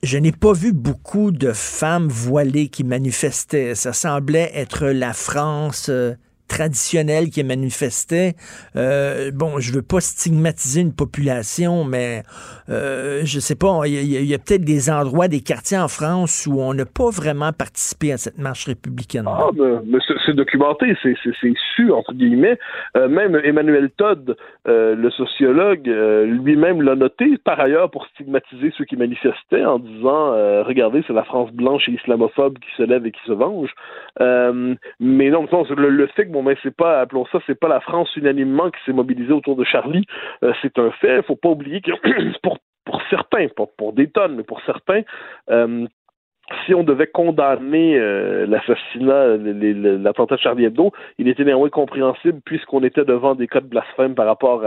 Speaker 4: Je n'ai pas vu beaucoup de femmes voilées qui manifestaient. Ça semblait être la France euh, traditionnel qui manifestait. Euh, bon, je veux pas stigmatiser une population, mais euh, je sais pas, il y a, peut-être des endroits, des quartiers en France où on n'a pas vraiment participé à cette marche républicaine.
Speaker 8: Ah, mais, c'est documenté, c'est su, entre guillemets. Euh, même Emmanuel Todd, euh, le sociologue, lui-même l'a noté, par ailleurs, pour stigmatiser ceux qui manifestaient en disant, regardez, c'est la France blanche et islamophobe qui se lève et qui se venge. mais non, le, le fait que mais c'est pas, appelons ça, c'est pas la France unanimement qui s'est mobilisée autour de Charlie. Euh, c'est un fait. Il faut pas oublier que pour pour certains, pas pour des tonnes, mais pour certains, euh, si on devait condamner euh, l'assassinat, l'attentat de Charlie Hebdo, il était néanmoins compréhensible puisqu'on était devant des cas de blasphème par rapport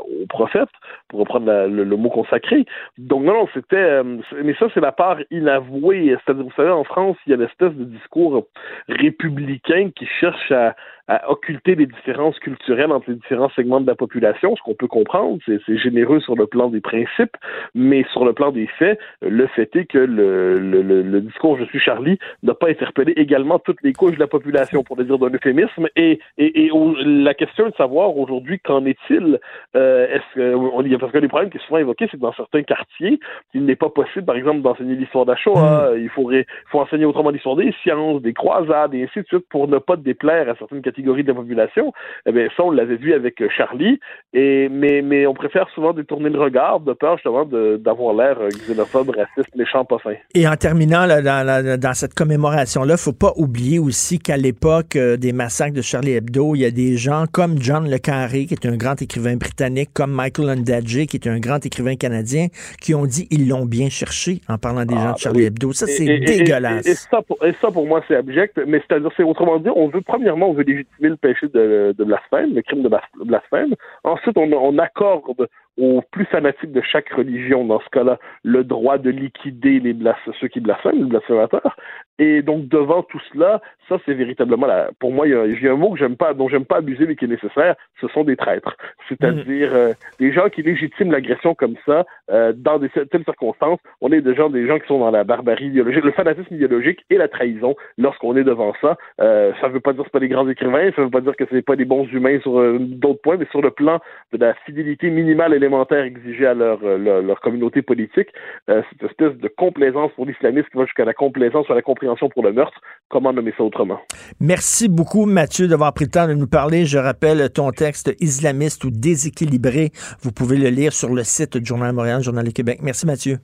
Speaker 8: au prophète, pour reprendre le, mot consacré. Donc non, non, c'était... Mais ça, c'est la part inavouée. C'est-à-dire, vous savez, en France, il y a une espèce de discours républicain qui cherche à, à occulter les différences culturelles entre les différents segments de la population, ce qu'on peut comprendre, c'est généreux sur le plan des principes, mais sur le plan des faits, le fait est que le, le, le discours Je suis Charlie n'a pas interpellé également toutes les couches de la population, pour le dire d'un euphémisme, et, et, et la question est de savoir aujourd'hui qu'en est-il, euh, est-ce que, y a, parce que les problèmes qui sont souvent évoqués, c'est que dans certains quartiers, il n'est pas possible, par exemple, d'enseigner l'histoire d'Achoa, mm. il faudrait, faut enseigner autrement l'histoire des sciences, des croisades, et ainsi de suite, pour ne pas déplaire à certaines catégories de la population, eh bien, ça, on l'avait vu avec euh, Charlie, et, mais, mais on préfère souvent détourner le regard de peur justement d'avoir l'air euh, xénophobe, raciste, méchant, pas fin.
Speaker 4: Et en terminant, dans, dans, cette commémoration-là, faut pas oublier aussi qu'à l'époque euh, des massacres de Charlie Hebdo, il y a des gens comme John Le Carré, qui est un grand écrivain britannique, comme Michael Ondaatje, qui est un grand écrivain canadien, qui ont dit ils l'ont bien cherché en parlant des ah, gens de Charlie Hebdo. Ça, c'est dégueulasse.
Speaker 8: Et, ça, pour, et, ça, pour, moi, c'est abject. Mais c'est-à-dire, c'est autrement dit, on veut, premièrement, on veut le péché de, de blasphème, le crime de blasphème. Ensuite, on, on accorde aux plus fanatiques de chaque religion, dans ce cas-là, le droit de liquider les ceux qui blasphèment, les blasphémateurs. Et donc, devant tout cela, ça, c'est véritablement la, pour moi, il y, a, un mot que j'aime pas, dont j'aime pas abuser, mais qui est nécessaire, ce sont des traîtres. C'est-à-dire, euh, des gens qui légitiment l'agression comme ça, euh, dans des telles circonstances. On est des gens, des gens qui sont dans la barbarie idéologique, le fanatisme idéologique et la trahison lorsqu'on est devant ça. Euh, ça veut pas dire que c'est pas des grands écrivains, ça veut pas dire que c'est pas des bons humains sur euh, d'autres points, mais sur le plan de la fidélité minimale élémentaire exigée à leur, leur, leur communauté politique, cette espèce de complaisance pour l'islamisme qui va jusqu'à la complaisance ou à la compréhension pour le meurtre. Comment nommer ça autrement?
Speaker 4: Merci beaucoup, Mathieu, d'avoir pris le temps de nous parler. Je rappelle ton texte islamiste ou déséquilibré. Vous pouvez le lire sur le site du Journal Montréal, Journal du Québec. Merci, Mathieu.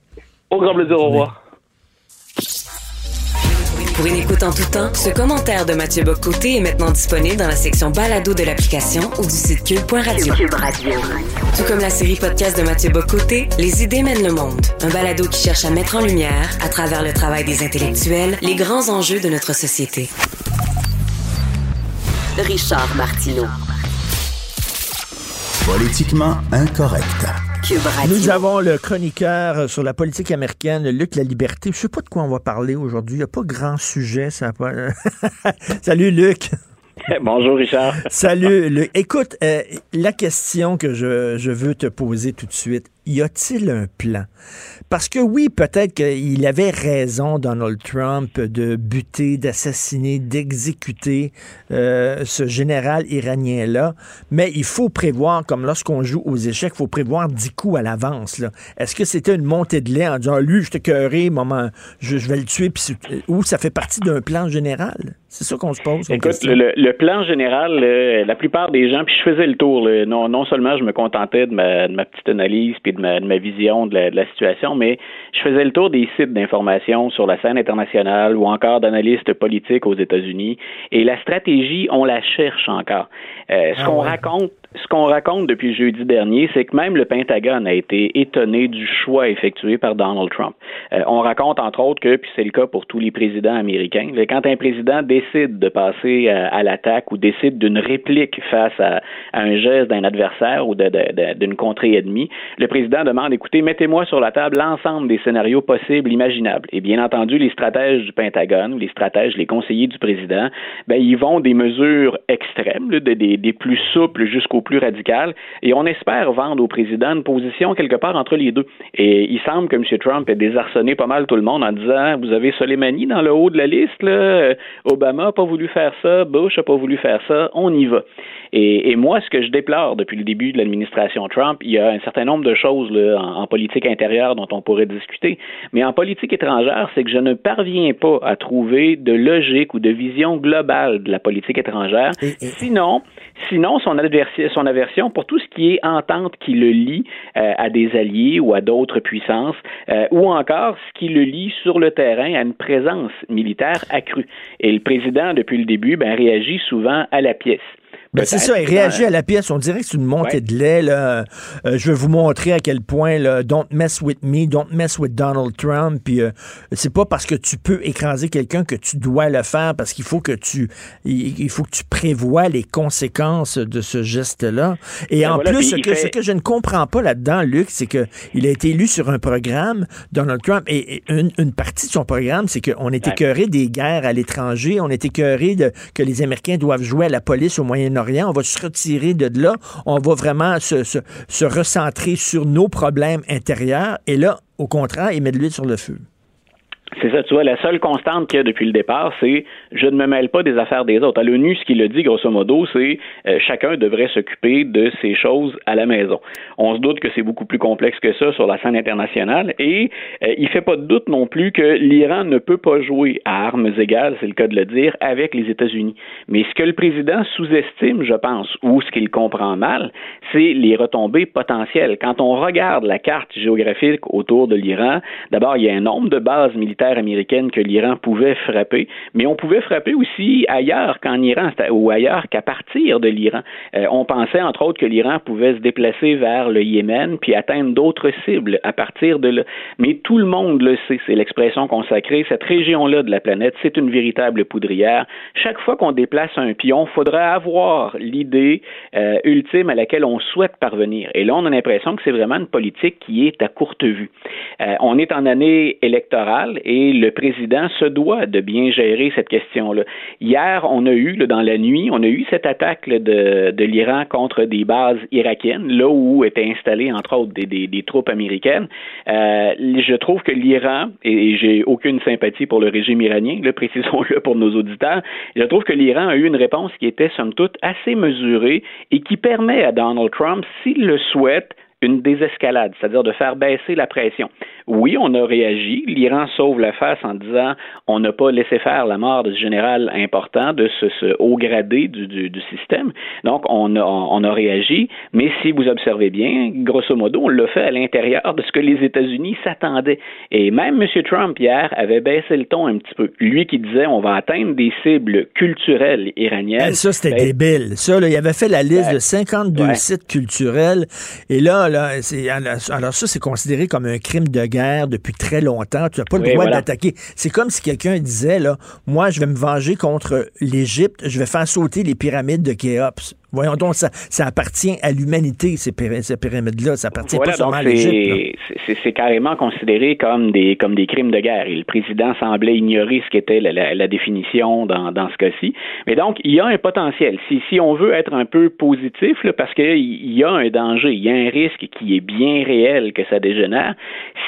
Speaker 8: Au grand plaisir. Au revoir.
Speaker 1: Pour une écoute en tout temps, ce commentaire de Mathieu Bocoté est maintenant disponible dans la section balado de l'application ou du site cube.radio. Tout comme la série podcast de Mathieu Bocoté, Les idées mènent le monde. Un balado qui cherche à mettre en lumière, à travers le travail des intellectuels, les grands enjeux de notre société. Richard Martineau.
Speaker 2: Politiquement incorrect.
Speaker 4: Nous avons le chroniqueur sur la politique américaine, Luc La Liberté. Je sais pas de quoi on va parler aujourd'hui. Il n'y a pas grand sujet. Ça pas... Salut, Luc.
Speaker 9: Bonjour Richard.
Speaker 4: Salut. Luc. Écoute, euh, la question que je, je veux te poser tout de suite, y a-t-il un plan? Parce que oui, peut-être qu'il avait raison, Donald Trump, de buter, d'assassiner, d'exécuter euh, ce général iranien-là, mais il faut prévoir, comme lorsqu'on joue aux échecs, il faut prévoir dix coups à l'avance. Est-ce que c'était une montée de lait en disant, lui, je te cœuré, maman, je, je, vais le tuer, ou ça fait partie d'un plan général? C'est ça qu'on se pose.
Speaker 9: Écoute, le, le, plan général, euh, la plupart des gens, puis je faisais le tour, non, non seulement je me contentais de ma, de ma petite analyse puis de ma, de ma vision de la, de la, situation, mais je faisais le tour des sites d'information sur la scène internationale ou encore d'analystes politiques aux États-Unis. Et la stratégie, on la cherche encore. Euh, ce ah qu'on raconte, ce qu'on raconte depuis jeudi dernier, c'est que même le Pentagone a été étonné du choix effectué par Donald Trump. Euh, on raconte entre autres que, puis c'est le cas pour tous les présidents américains, quand un président décide de passer à, l'attaque ou décide d'une réplique face à, un geste d'un adversaire ou d'une contrée ennemie, le président demande, écoutez, mettez-moi sur la table l'ensemble des scénarios possibles, imaginables. Et bien entendu, les stratèges du Pentagone, les stratèges, les conseillers du président, ben, ils vont des mesures extrêmes, des, plus souples jusqu'au plus radical, et on espère vendre au président une position quelque part entre les deux. Et il semble que M. Trump ait désarçonné pas mal tout le monde en disant vous avez Soleimani dans le haut de la liste, là. Obama n'a pas voulu faire ça, Bush n'a pas voulu faire ça, on y va. Et, moi, ce que je déplore depuis le début de l'administration Trump, il y a un certain nombre de choses là, en, politique intérieure dont on pourrait discuter, mais en politique étrangère, c'est que je ne parviens pas à trouver de logique ou de vision globale de la politique étrangère. Sinon, sinon son, aversion pour tout ce qui est entente qui le lie euh, à des alliés ou à d'autres puissances, euh, ou encore ce qui le lie sur le terrain à une présence militaire accrue. Et le président, depuis le début, ben, réagit souvent à la pièce.
Speaker 4: Ben c'est ça, il réagit à la pièce. On dirait que c'est une montée de lait. Là. Euh, je vais vous montrer à quel point, là, don't mess with me, don't mess with Donald Trump. Puis euh, c'est pas parce que tu peux écraser quelqu'un que tu dois le faire, parce qu'il faut que tu il, faut que tu prévois les conséquences de ce geste-là. Et ben en plus, ce que, ce que je ne comprends pas là-dedans, Luc, c'est que il a été élu sur un programme, Donald Trump, et, une, une, partie de son programme, c'est qu'on est écœuré des guerres à l'étranger, on est écœuré de que les Américains doivent jouer à la police au Moyen-Orient on va se retirer de là, on va vraiment se, se recentrer sur nos problèmes intérieurs. Et là, au contraire, il met de l'huile sur le feu.
Speaker 9: C'est ça, tu vois, la seule constante qu'il y a depuis le départ, c'est je ne me mêle pas des affaires des autres. À l'ONU, ce qu'il a dit, grosso modo, c'est euh, chacun devrait s'occuper de ses choses à la maison. On se doute que c'est beaucoup plus complexe que ça sur la scène internationale et euh, il fait pas de doute non plus que l'Iran ne peut pas jouer à armes égales, c'est le cas de le dire, avec les États-Unis. Mais ce que le président sous-estime, je pense, ou ce qu'il comprend mal, c'est les retombées potentielles. Quand on regarde la carte géographique autour de l'Iran, d'abord, il y a un nombre de bases militaires que l'Iran pouvait frapper, mais on pouvait frapper aussi ailleurs qu'en Iran ou ailleurs qu'à partir de l'Iran. Euh, on pensait entre autres que l'Iran pouvait se déplacer vers le Yémen puis atteindre d'autres cibles à partir de là. Mais tout le monde le sait, c'est l'expression consacrée. Cette région-là de la planète, c'est une véritable poudrière. Chaque fois qu'on déplace un pion, faudra avoir l'idée euh, ultime à laquelle on souhaite parvenir. Et là, on a l'impression que c'est vraiment une politique qui est à courte vue. Euh, on est en année électorale et le président se doit de bien gérer cette question-là. Hier, on a eu, dans la nuit, on a eu cette attaque de, l'Iran contre des bases irakiennes, là où étaient installées, entre autres, des troupes américaines. Euh, je trouve que l'Iran, et, j'ai aucune sympathie pour le régime iranien, le précisons-le pour nos auditeurs, je trouve que l'Iran a eu une réponse qui était, somme toute, assez mesurée et qui permet à Donald Trump, s'il le souhaite, une désescalade, c'est-à-dire de faire baisser la pression. Oui, on a réagi. L'Iran sauve la face en disant on n'a pas laissé faire la mort de ce général important, de ce, haut gradé du, du, système. Donc, on a, on a réagi. Mais si vous observez bien, grosso modo, on l'a fait à l'intérieur de ce que les États-Unis s'attendaient. Et même M. Trump, hier, avait baissé le ton un petit peu. Lui qui disait on va atteindre des cibles culturelles iraniennes.
Speaker 4: ça, c'était ben, débile. Ça, là, il avait fait la liste de 52 sites culturels. Et là, là, alors ça, c'est considéré comme un crime de guerre guerre depuis très longtemps. Tu n'as pas le droit d'attaquer. C'est comme si quelqu'un disait, là, moi, je vais me venger contre l'Égypte, je vais faire sauter les pyramides de Khéops. Voyons donc, ça, ça appartient à l'humanité, ces, pyramides-là. Ça appartient pas seulement à l'Égypte.
Speaker 9: C'est carrément considéré comme des, comme des crimes de guerre. Et le président semblait ignorer ce qu'était la, la, définition dans, dans ce cas-ci. Mais donc, il y a un potentiel. Si, si on veut être un peu positif, là, parce qu'il y a un danger, il y a un risque qui est bien réel que ça dégénère,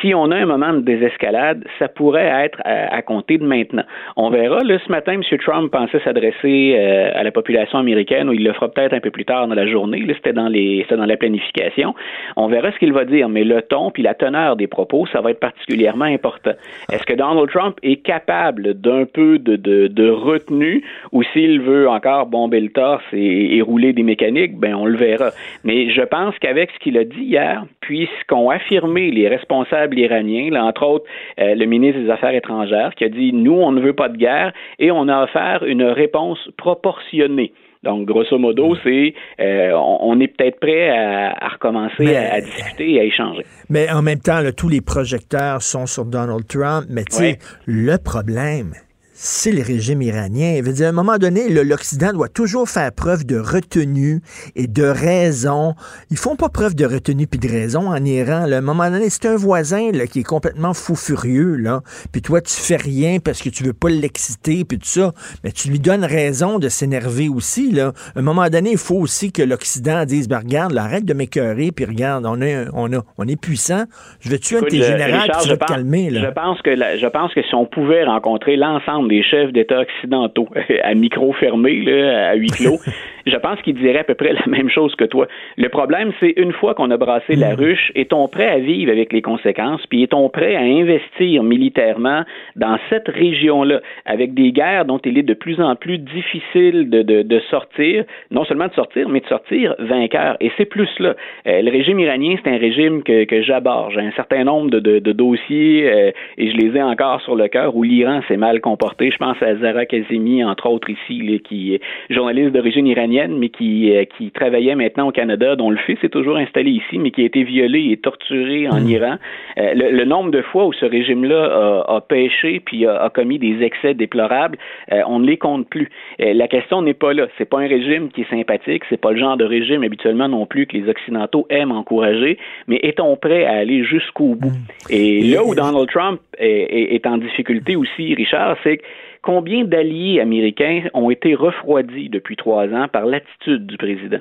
Speaker 9: si on a un moment de désescalade, ça pourrait être à, compter de maintenant. On verra. Là, ce matin, M. Trump pensait s'adresser euh, à la population américaine, ou il le fera peut-être un peu plus tard dans la journée. C'était dans les, dans la planification. On verra ce qu'il va dire, mais le ton puis la teneur des propos, ça va être particulièrement important. Est-ce que Donald Trump est capable d'un peu de, de, retenue ou s'il veut encore bomber le torse et, rouler des mécaniques, ben on le verra. Mais je pense qu'avec ce qu'il a dit hier, puis ce qu'ont affirmé les responsables iraniens, entre autres euh, le ministre des Affaires étrangères, qui a dit nous on ne veut pas de guerre et on a offert une réponse proportionnée. Donc, grosso modo, c'est euh, on, est peut-être prêt à, recommencer à, discuter et à échanger.
Speaker 4: Mais en même temps, tous les projecteurs sont sur Donald Trump. Mais tu sais, le problème, c'est le régime iranien. Il veut dire, à un moment donné, l'Occident doit toujours faire preuve de retenue et de raison. Ils font pas preuve de retenue puis de raison en Iran. À un moment donné, c'est un voisin là, qui est complètement fou furieux, là. Puis toi, tu fais rien parce que tu veux pas l'exciter puis tout ça. Mais tu lui donnes raison de s'énerver aussi, là. À un moment donné, il faut aussi que l'Occident dise, ben, regarde, arrête de m'écœurer puis regarde, on est, on a, on est puissant. Je vais tuer un de tes généraux tu vas te calmer, là?
Speaker 9: Je pense que, je pense que si on pouvait rencontrer l'ensemble des chefs d'État occidentaux à micro fermé, à huis clos, je pense qu'ils diraient à peu près la même chose que toi. Le problème, c'est une fois qu'on a brassé la hmm. ruche, est-on prêt à vivre avec les conséquences, puis est-on prêt à investir militairement dans cette région-là, avec des guerres dont il est de plus en plus difficile de, de, de sortir, non seulement de sortir, mais de sortir vainqueur. Et c'est plus là. Euh, le régime iranien, c'est un régime que, que j'aborde. J'ai un certain nombre de, de, de dossiers, euh, et je les ai encore sur le cœur, où l'Iran s'est mal comporté. Je pense à Zara Kazemi, entre autres ici, qui est journaliste d'origine iranienne, mais qui, euh, qui travaillait maintenant au Canada, dont le fils est toujours installé ici, mais qui a été violé et torturé en hmm. Iran. Euh, le, nombre de fois où ce régime-là a, a, péché puis a, commis des excès déplorables, euh, on ne les compte plus. la question n'est pas là. C'est pas un régime qui est sympathique. C'est pas le genre de régime habituellement non plus que les Occidentaux aiment encourager. Mais est-on prêt à aller jusqu'au bout? Hmm. Et là où Donald Trump est, est en difficulté aussi, Richard, c'est que Combien d'alliés américains ont été refroidis depuis trois ans par l'attitude du président?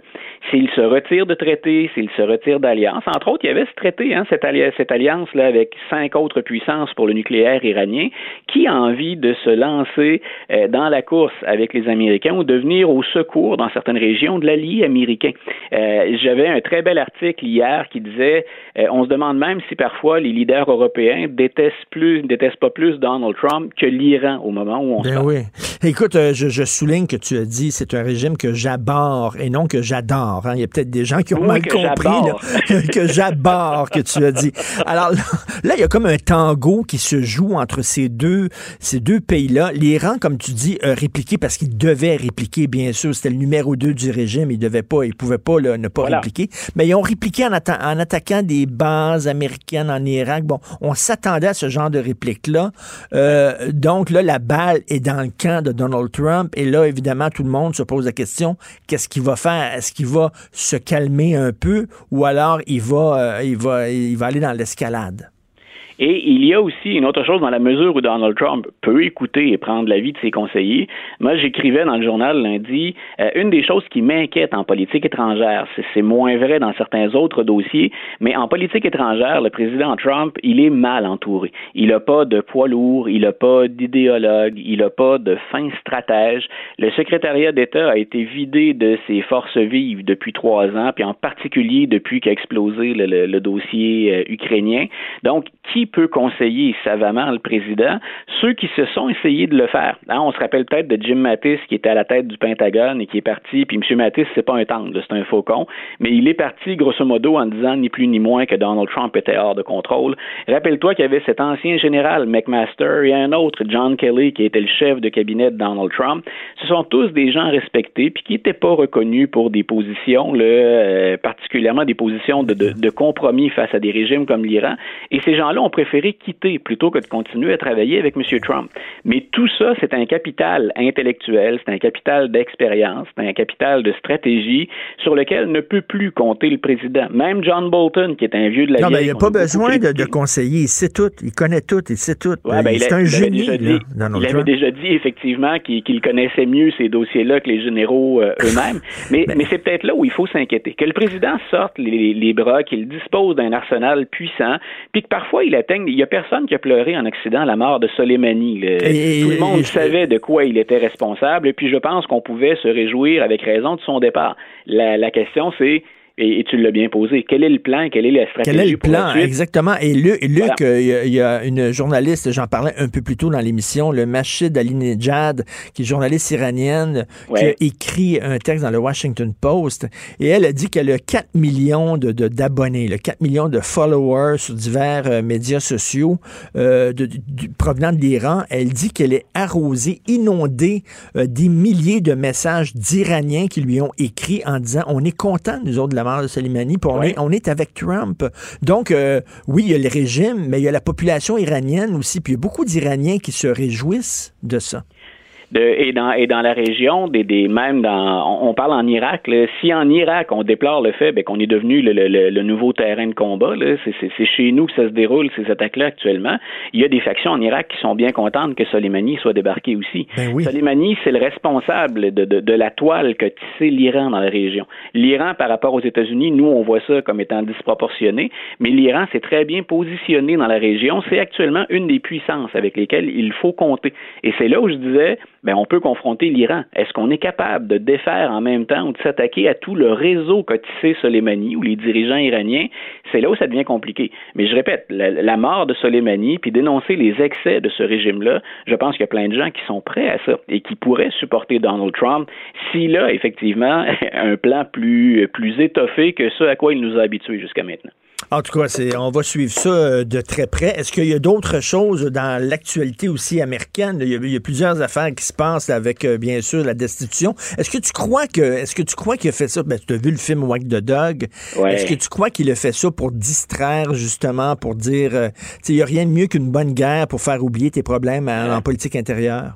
Speaker 9: S'il se retire de traité, s'il se retire d'alliance, entre autres, il y avait ce traité, hein, cette, alliance-là avec cinq autres puissances pour le nucléaire iranien, qui a envie de se lancer euh, dans la course avec les Américains ou de venir au secours dans certaines régions de l'allié américain. Euh, j'avais un très bel article hier qui disait euh, on se demande même si parfois les leaders européens détestent plus, détestent pas plus Donald Trump que l'Iran au moment où
Speaker 4: ben oui. Écoute, euh, je, souligne que tu as dit c'est un régime que j'aborde et non que j'adore. Hein. Il y a peut-être des gens qui ont mal compris que j'aborde que tu as dit. Alors là, il y a comme un tango qui se joue entre ces deux, ces deux pays-là. L'Iran, comme tu dis, a répliqué parce qu'il devait répliquer, bien sûr. C'était le numéro 2 du régime. Il devait pas, il pouvait pas ne pas répliquer. Mais ils ont répliqué en, en, attaquant des bases américaines en Irak. Bon, on s'attendait à ce genre de réplique-là. Euh, donc là, la balle est dans le camp de Donald Trump. Et là, évidemment, tout le monde se pose la question, qu'est-ce qu'il va faire? Est-ce qu'il va se calmer un peu ou alors il va, euh, aller dans l'escalade?
Speaker 9: Et il y a aussi une autre chose dans la mesure où Donald Trump peut écouter et prendre l'avis de ses conseillers. Moi, j'écrivais dans le journal lundi, euh, une des choses qui m'inquiète en politique étrangère, c'est moins vrai dans certains autres dossiers, mais en politique étrangère, le président Trump, il est mal entouré. Il n'a pas de poids lourd, il n'a pas d'idéologue, il n'a pas de fin stratège. Le secrétariat d'État a été vidé de ses forces vives depuis trois ans, puis en particulier depuis qu'a explosé le, dossier euh, ukrainien. Donc, qui peut conseiller savamment le président? Ceux qui se sont essayés de le faire. Hein, on se rappelle peut-être de Jim Mattis qui était à la tête du Pentagone et qui est parti, puis M. Mattis, c'est pas un tangle, c'est un faucon, mais il est parti grosso modo en disant ni plus ni moins que Donald Trump était hors de contrôle. Rappelle-toi qu'il y avait cet ancien général McMaster et un autre, John Kelly, qui était le chef de cabinet de Donald Trump. Ce sont tous des gens respectés puis qui n'étaient pas reconnus pour des positions, euh, particulièrement des positions de, de compromis face à des régimes comme l'Iran. Et ces gens-là ont préféré quitter plutôt que de continuer à travailler avec M. Trump. Mais tout ça, c'est un capital intellectuel, c'est un capital d'expérience, c'est un capital de stratégie sur lequel ne peut plus compter le président. Même John Bolton, qui est un vieux de la
Speaker 4: Non,
Speaker 9: mais
Speaker 4: il n'a pas besoin de, de, conseiller. Il sait tout. Il connaît tout. Il sait tout.
Speaker 9: Ouais, ben, c'est
Speaker 4: un génie.
Speaker 9: Dit, il avait déjà dit, effectivement, qu'il connaissait mieux ces dossiers-là que les généraux euh, eux-mêmes. mais, mais c'est peut-être là où il faut s'inquiéter. Que le président sorte les, les bras, qu'il dispose d'un arsenal puissant, puis que parfois il Il n'y a personne qui a pleuré en Occident la mort de Soleimani. Le, tout le monde savait de quoi il était responsable, et puis je pense qu'on pouvait se réjouir avec raison de son départ. La, la question, c'est et, tu l'as bien posé. Quel est le plan? Quelle est la stratégie?
Speaker 4: Quel est le
Speaker 9: plan?
Speaker 4: Exactement. Et Luc, euh, il y, a une journaliste, j'en parlais un peu plus tôt dans l'émission, le Machid Alinejad, qui est journaliste iranienne, qui a écrit un texte dans le Washington Post. Et elle a dit qu'elle a 4 millions de, d'abonnés, 4 millions de followers sur divers euh, médias sociaux euh, de, provenant de l'Iran. Elle dit qu'elle est arrosée, inondée des milliers de messages d'Iraniens qui lui ont écrit en disant on est content, nous autres, de la de Soleimani, on, est, avec Trump. Donc, euh, oui, il y a le régime, mais il y a la population iranienne aussi, puis il y a beaucoup d'Iraniens qui se réjouissent de ça
Speaker 9: et dans et dans la région, des, des même dans on, parle en Irak. si en Irak on déplore le fait ben, qu'on est devenu le, le, le, nouveau terrain de combat, c'est chez nous que ça se déroule ces attaques-là actuellement. Il y a des factions en Irak qui sont bien contentes que Soleimani soit débarqué aussi.
Speaker 4: Ben
Speaker 9: Soleimani, c'est le responsable de, de, de, la toile que tissé l'Iran dans la région. L'Iran, par rapport aux États-Unis, nous on voit ça comme étant disproportionné, mais l'Iran s'est très bien positionné dans la région. C'est actuellement une des puissances avec lesquelles il faut compter. Et c'est là où je disais ben, on peut confronter l'Iran. Est-ce qu'on est capable de défaire en même temps ou de s'attaquer à tout le réseau qu'a tissé Soleimani ou les dirigeants iraniens? C'est là où ça devient compliqué. Mais je répète, la, mort de Soleimani, puis dénoncer les excès de ce régime-là, je pense qu'il y a plein de gens qui sont prêts à ça et qui pourraient supporter Donald Trump s'il a effectivement un plan plus, plus étoffé que ce à quoi il nous a habitués jusqu'à maintenant.
Speaker 4: En tout cas, on va suivre ça euh, de très près. Est-ce qu'il y a d'autres choses dans l'actualité aussi américaine? Il y, a, plusieurs affaires qui se passent avec, euh, bien sûr, la destitution. Est-ce que tu crois que, est-ce que tu crois qu'il a fait ça? Ben, tu as vu le film Whack the Dog. Est-ce que tu crois qu'il a fait ça pour distraire, justement, pour dire, euh, il n'y a rien de mieux qu'une bonne guerre pour faire oublier tes problèmes en politique intérieure?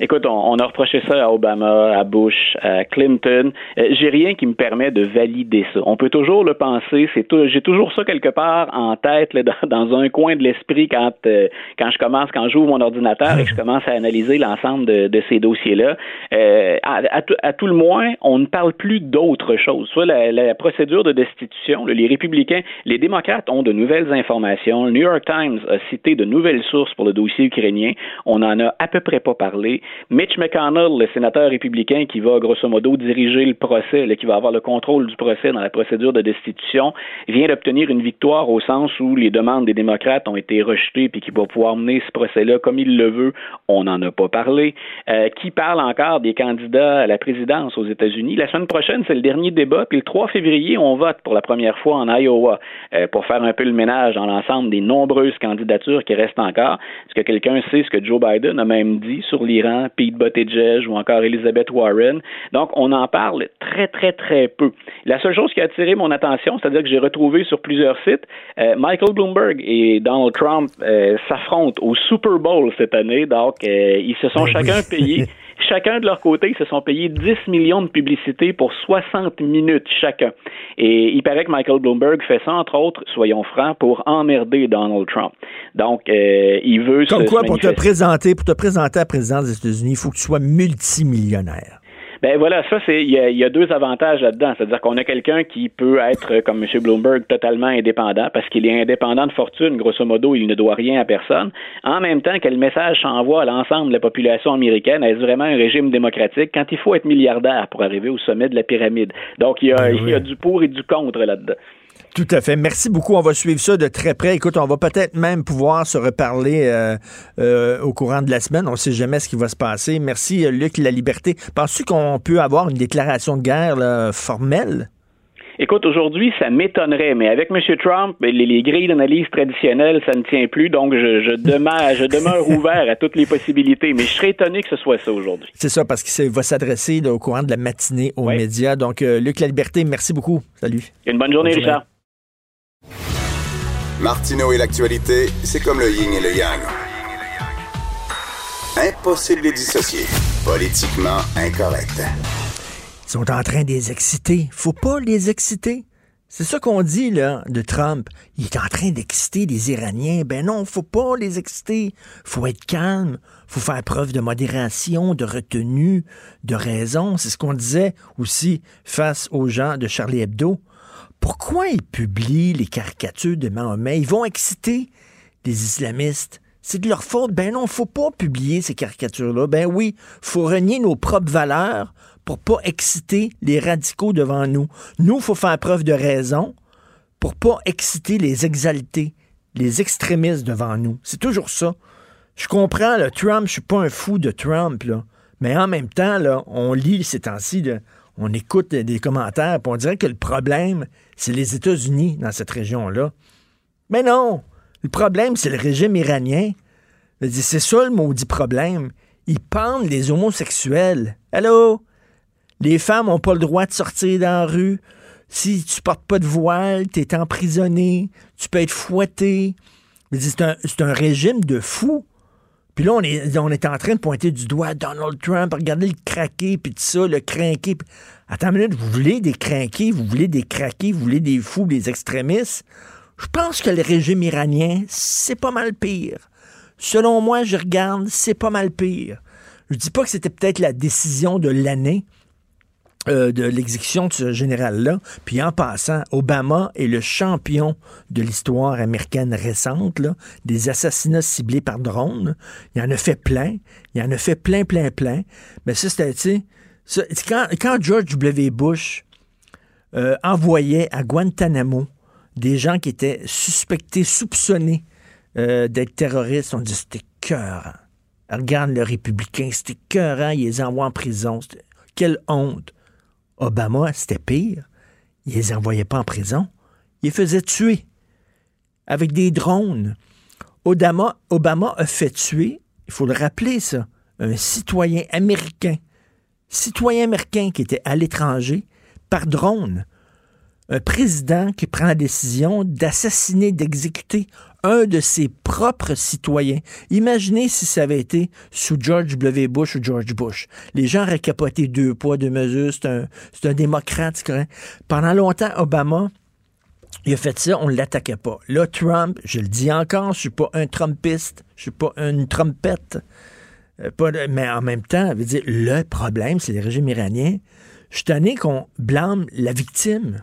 Speaker 9: Écoute, on, a reproché ça à Obama, à Bush, à Clinton. Euh, j'ai rien qui me permet de valider ça. On peut toujours le penser. C'est j'ai toujours ça quelque part en tête, là, dans, un coin de l'esprit quand euh, quand je commence, quand j'ouvre mon ordinateur et que je commence à analyser l'ensemble de, ces dossiers-là. Euh, à, tout, le moins, on ne parle plus d'autre chose. Soit la, la, procédure de destitution. les républicains, les démocrates ont de nouvelles informations. Le New York Times a cité de nouvelles sources pour le dossier ukrainien. On n'en a à peu près pas parlé. Mitch McConnell, le sénateur républicain qui va grosso modo diriger le procès, qui va avoir le contrôle du procès dans la procédure de destitution, vient d'obtenir une victoire au sens où les demandes des démocrates ont été rejetées puis qui va pouvoir mener ce procès-là comme il le veut. On n'en a pas parlé. Euh, qui parle encore des candidats à la présidence aux États-Unis? La semaine prochaine, c'est le dernier débat, puis le 3 février, on vote pour la première fois en Iowa euh, pour faire un peu le ménage dans l'ensemble des nombreuses candidatures qui restent encore. Est-ce que quelqu'un sait ce que Joe Biden a même dit sur l'Iran? Pete Buttigieg ou encore Elizabeth Warren. Donc, on en parle très, très, très peu. La seule chose qui a attiré mon attention, c'est-à-dire que j'ai retrouvé sur plusieurs sites, euh, Michael Bloomberg et Donald Trump euh, s'affrontent au Super Bowl cette année. Donc, euh, ils se sont ben chacun payés chacun de leur côté, ils se sont payés 10 millions de publicités pour 60 minutes chacun. Et il paraît que Michael Bloomberg fait ça, entre autres, soyons francs, pour emmerder Donald Trump. Donc, euh, il veut...
Speaker 4: Comme quoi, pour te présenter, pour te présenter à la présidence des États-Unis, il faut que tu sois multimillionnaire.
Speaker 9: Ben voilà, ça c'est il y, a deux avantages là-dedans, c'est-à-dire qu'on a quelqu'un qui peut être comme M. Bloomberg totalement indépendant parce qu'il est indépendant de fortune, grosso modo, il ne doit rien à personne. En même temps, quel message s'envoie à l'ensemble de la population américaine Est-ce vraiment un régime démocratique? Quand il faut être milliardaire pour arriver au sommet de la pyramide Donc il y a, ben il y a du pour et du contre là-dedans.
Speaker 4: Tout à fait. Merci beaucoup. On va suivre ça de très près. Écoute, on va peut-être même pouvoir se reparler euh, euh, au courant de la semaine. On ne sait jamais ce qui va se passer. Merci, euh, Luc La Liberté. Penses-tu qu'on peut avoir une déclaration de guerre formelle?
Speaker 9: Écoute, aujourd'hui, ça m'étonnerait, mais avec M. Trump, ben, les, grilles d'analyse traditionnelles, ça ne tient plus, donc je, demeure, je demeure ouvert à toutes les possibilités, mais je serais étonné que ce soit ça aujourd'hui.
Speaker 4: C'est ça, parce qu'il va s'adresser au courant de la matinée aux médias. Donc, Luc La Liberté, merci beaucoup. Salut.
Speaker 9: Une bonne journée, Richard.
Speaker 2: Martineau et l'actualité, c'est comme le yin et le yang. Impossible de les dissocier. Politiquement incorrect.
Speaker 4: Ils sont en train de les exciter. Faut pas les exciter. C'est ça qu'on dit, là, de Trump. Il est en train d'exciter les Iraniens. Ben non, faut pas les exciter. Faut être calme. Faut faire preuve de modération, de retenue, de raison. C'est ce qu'on disait aussi face aux gens de Charlie Hebdo. Pourquoi ils publient les caricatures de Mahomet? Ils vont exciter les islamistes. C'est de leur faute. Ben non, faut pas publier ces caricatures-là. Ben oui, faut renier nos propres valeurs pour pas exciter les radicaux devant nous. Nous, faut faire preuve de raison pour pas exciter les exaltés, les extrémistes devant nous. C'est toujours ça. Je comprends, le Trump, je suis pas un fou de Trump. Mais en même temps, là, on lit ces temps-ci, on écoute des commentaires, puis on dirait que le problème, c'est les États-Unis dans cette région-là. Mais non! Le problème, c'est le régime iranien. C'est ça le maudit problème. Ils pendent les homosexuels. Allô? Les femmes n'ont pas le droit de sortir dans la rue. Si tu portes pas de voile, tu es emprisonné, tu peux être fouetté. C'est un, régime de fous. Puis là, on est, en train de pointer du doigt Donald Trump, regarder le craqué, puis tout ça, le craqué. Attends minute, vous voulez des craqués, vous voulez des craqués, vous voulez des fous, des extrémistes? Je pense que le régime iranien, c'est pas mal pire. Selon moi, je regarde, c'est pas mal pire. Je dis pas que c'était peut-être la décision de l'année, euh, de l'exécution de ce général-là. Puis en passant, Obama est le champion de l'histoire américaine récente, des assassinats ciblés par drone. Il en a fait plein. Il en a fait plein, plein, plein. Mais ça, c'était, quand, George W. Bush euh, envoyait à Guantanamo des gens qui étaient suspectés, soupçonnés euh, d'être terroristes, on dit c'était cœur. Regarde le républicain, c'était cœur, il les envoie en prison. Quelle honte. Obama, c'était pire. Il les envoyait pas en prison. Il les faisait tuer avec des drones. Obama, Obama a fait tuer, il faut le rappeler ça, un citoyen américain, citoyen américain qui était à l'étranger, par drone. Un président qui prend la décision d'assassiner, d'exécuter un de ses propres citoyens. Imaginez si ça avait été sous George W. Bush ou George Bush. Les gens auraient capoté deux poids, deux mesures. C'est un, c'est un démocrate, Pendant longtemps, Obama, il a fait ça, on ne l'attaquait pas. Là, Trump, je le dis encore, je suis pas un Trumpiste, je suis pas une trompette. Euh, mais en même temps, veut dire, le problème, c'est le régime iranien. Je suis tanné qu'on blâme la victime.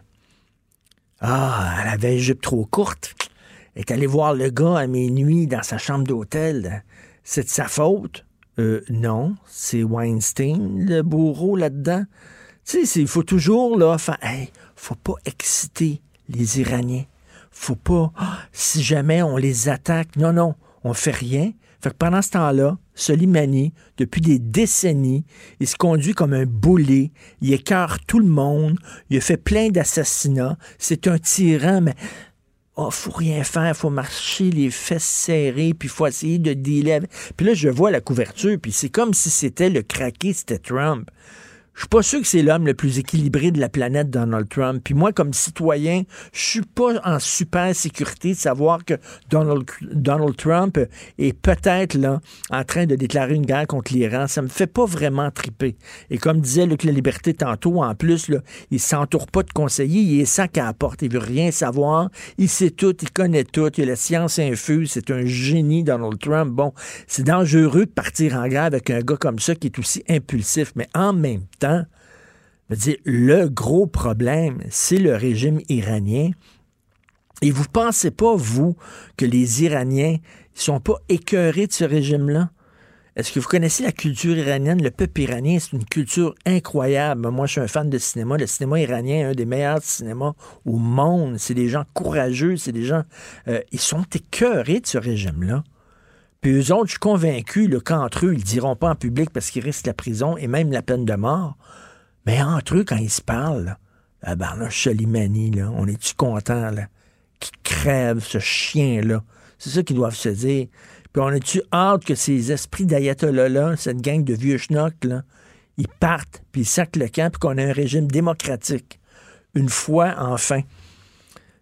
Speaker 4: Ah, elle avait une jupe trop courte est allé voir le gars à minuit dans sa chambre d'hôtel. C'est de sa faute? Euh, non, c'est Weinstein, le bourreau là-dedans. Tu sais, il faut toujours, là, faire, hey, faut pas exciter les Iraniens. Faut pas, ah, si jamais on les attaque, non, non, on fait rien. Fait que pendant ce temps-là, Soleimani, depuis des décennies, il se conduit comme un boulet, il écœure tout le monde, il a fait plein d'assassinats, c'est un tyran, mais oh, faut rien faire, faut marcher les fesses serrées, puis faut essayer de dealer Puis là, je vois la couverture, puis c'est comme si c'était le craqué, c'était Trump. Je suis pas sûr que c'est l'homme le plus équilibré de la planète, Donald Trump. Puis moi, comme citoyen, je suis pas en super sécurité de savoir que Donald, Trump est peut-être là en train de déclarer une guerre contre l'Iran. Ça me fait pas vraiment triper. Et comme disait Luc La Liberté tantôt, en plus, là, il s'entoure pas de conseillers, il est sac à la porte, il veut rien savoir, il sait tout, il connaît tout, il a la science infuse, c'est un génie, Donald Trump. Bon, c'est dangereux de partir en guerre avec un gars comme ça qui est aussi impulsif, mais en même temps, dire, le gros problème, c'est le régime iranien. Et vous pensez pas, vous, que les Iraniens ne sont pas écœurés de ce régime-là? Est-ce que vous connaissez la culture iranienne? Le peuple iranien, c'est une culture incroyable. Moi, je suis un fan de cinéma. Le cinéma iranien est un des meilleurs cinémas au monde. C'est des gens courageux, c'est des gens... Euh, ils sont écœurés de ce régime-là. Puis eux autres, je suis convaincu qu'entre eux, ils ne diront pas en public parce qu'ils risquent la prison et même la peine de mort. Mais entre eux, quand ils se parlent, ah ben là, Chalimani, là, on est-tu content, là, qui crève ce chien-là? C'est ça qu'ils doivent se dire. Puis on est-tu hâte que ces esprits d'ayatollah-là, cette gang de vieux schnocks, là, ils partent, puis ils sacent le camp, puis qu'on ait un régime démocratique. Une fois, enfin.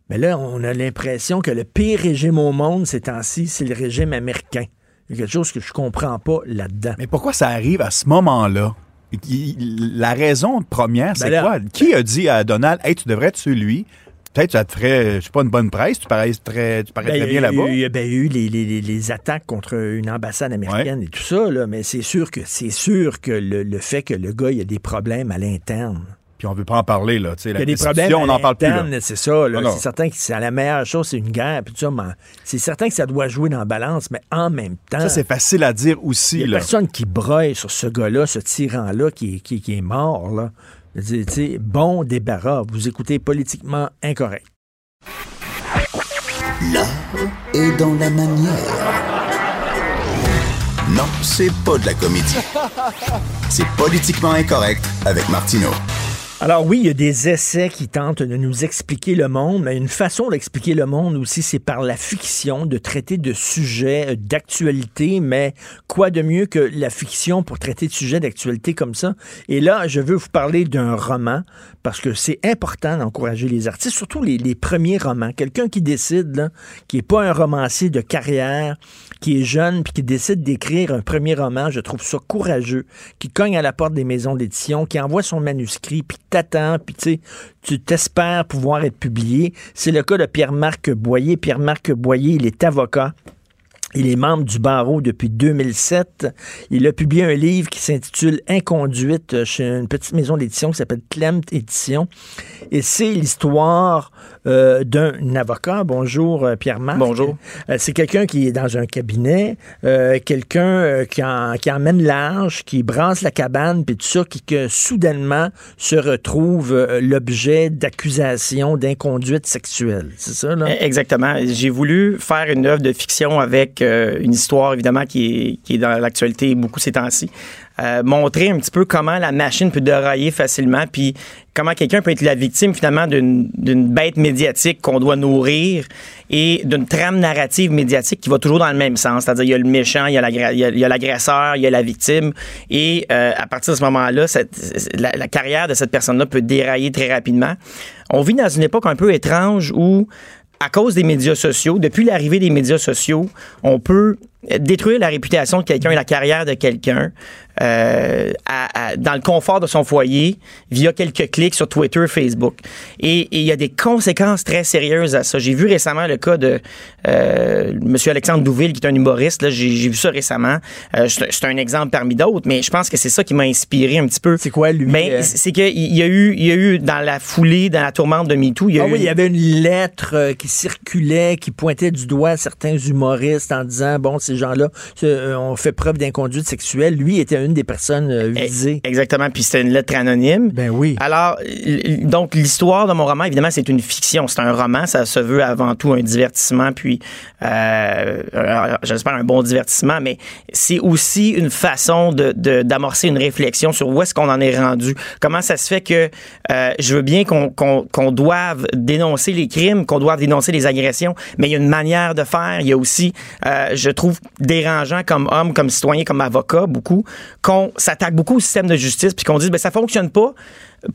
Speaker 4: Mais là, on a l'impression que le pire régime au monde ces temps-ci, c'est le régime américain. Il y a quelque chose que je comprends pas là-dedans.
Speaker 5: Mais pourquoi ça arrive à ce moment-là? La raison première, c'est ben quoi? Qui a dit à Donald, hey, tu devrais tuer lui? Peut-être ça te ferait, je sais pas, une bonne presse. Tu parais très, tu ben, bien là-bas.
Speaker 4: Il y a eu les, attaques contre une ambassade américaine et tout ça, là, mais c'est sûr que c'est sûr que le, fait que le gars il a des problèmes à l'interne.
Speaker 5: Puis on veut pas en parler, là.
Speaker 4: Il y a des problèmes on n'en parle plus. C'est ça. C'est certain que c'est la meilleure chose, c'est une guerre. Puis ça, c'est certain que ça doit jouer dans la balance, mais en même temps.
Speaker 5: Ça, c'est facile à dire aussi.
Speaker 4: Il y a personne qui broye sur ce gars-là, ce tyran-là qui, qui, qui est mort, là bon débarras. Vous écoutez politiquement incorrect.
Speaker 2: L'art est dans la manière. Non, c'est pas de la comédie. C'est politiquement incorrect avec Martineau.
Speaker 4: Alors oui, il y a des essais qui tentent de nous expliquer le monde, mais une façon d'expliquer le monde aussi, c'est par la fiction, de traiter de sujets euh, d'actualité, mais quoi de mieux que la fiction pour traiter de sujets d'actualité comme ça? Et là, je veux vous parler d'un roman, parce que c'est important d'encourager les artistes, surtout les, premiers romans. Quelqu'un qui décide, là, qui n'est pas un romancier de carrière, qui est jeune, puis qui décide d'écrire un premier roman, je trouve ça courageux, qui cogne à la porte des maisons d'édition, qui envoie son manuscrit, puis t'attends, puis tu t'espères pouvoir être publié. C'est le cas de Pierre-Marc Boyer. Pierre-Marc Boyer, il est avocat. Il est membre du barreau depuis 2007. Il a publié un livre qui s'intitule Inconduite chez une petite maison d'édition qui s'appelle Clemt Édition. Et c'est l'histoire euh, d'un avocat. Bonjour, euh, Pierre-Marc.
Speaker 10: Bonjour.
Speaker 4: Euh, c'est quelqu'un qui est dans un cabinet, quelqu'un qui, qui emmène large, qui brasse la cabane, puis tout ça, qui que soudainement se retrouve l'objet d'accusations d'inconduite sexuelle. C'est ça, là?
Speaker 10: E-, exactement. J'ai voulu faire une œuvre de fiction avec une histoire, évidemment, qui est, qui est dans l'actualité beaucoup ces temps-ci. Euh, montrer un petit peu comment la machine peut dérailler facilement, puis comment quelqu'un peut être la victime finalement d'une bête médiatique qu'on doit nourrir et d'une trame narrative médiatique qui va toujours dans le même sens. C'est-à-dire, il y a le méchant, il y a l'agresseur, il, y a la victime. Et euh, à partir de ce moment-là, la, la, carrière de cette personne-là peut dérailler très rapidement. On vit dans une époque un peu étrange où à cause des médias sociaux, depuis l'arrivée des médias sociaux, on peut détruire la réputation de quelqu'un et la carrière de quelqu'un euh, dans le confort de son foyer via quelques clics sur Twitter, Facebook. Et il y a des conséquences très sérieuses à ça. J'ai vu récemment le cas de euh, M. Alexandre Douville, qui est un humoriste. J'ai vu ça récemment. Euh, c'est un exemple parmi d'autres, mais je pense que c'est ça qui m'a inspiré un petit peu.
Speaker 4: C'est quoi, lui?
Speaker 10: Ben, c'est qu'il y a eu, il y a eu dans la foulée, dans la tourmente de MeToo, il y a
Speaker 4: ah oui, il y avait une lettre qui circulait, qui pointait du doigt certains humoristes en disant, bon, ces gens-là ont fait preuve d'inconduite sexuelle. Lui était une des personnes euh, eh, visées.
Speaker 10: Exactement. Puis c'était une lettre anonyme.
Speaker 4: Ben oui.
Speaker 10: Alors, donc, l'histoire de mon roman, évidemment, c'est une fiction. C'est un roman. Ça se veut avant tout un divertissement, puis, euh, j'espère, un bon divertissement, mais c'est aussi une façon d'amorcer de, une réflexion sur où est-ce qu'on en est rendu. Comment ça se fait que euh, je veux bien qu'on doive dénoncer les crimes, qu'on doive dénoncer les agressions, mais il y a une manière de faire. Il y a aussi, je trouve, dérangeant comme homme, comme citoyen, comme avocat, beaucoup, qu'on s'attaque beaucoup au système de justice puis qu'on dise ben ça fonctionne pas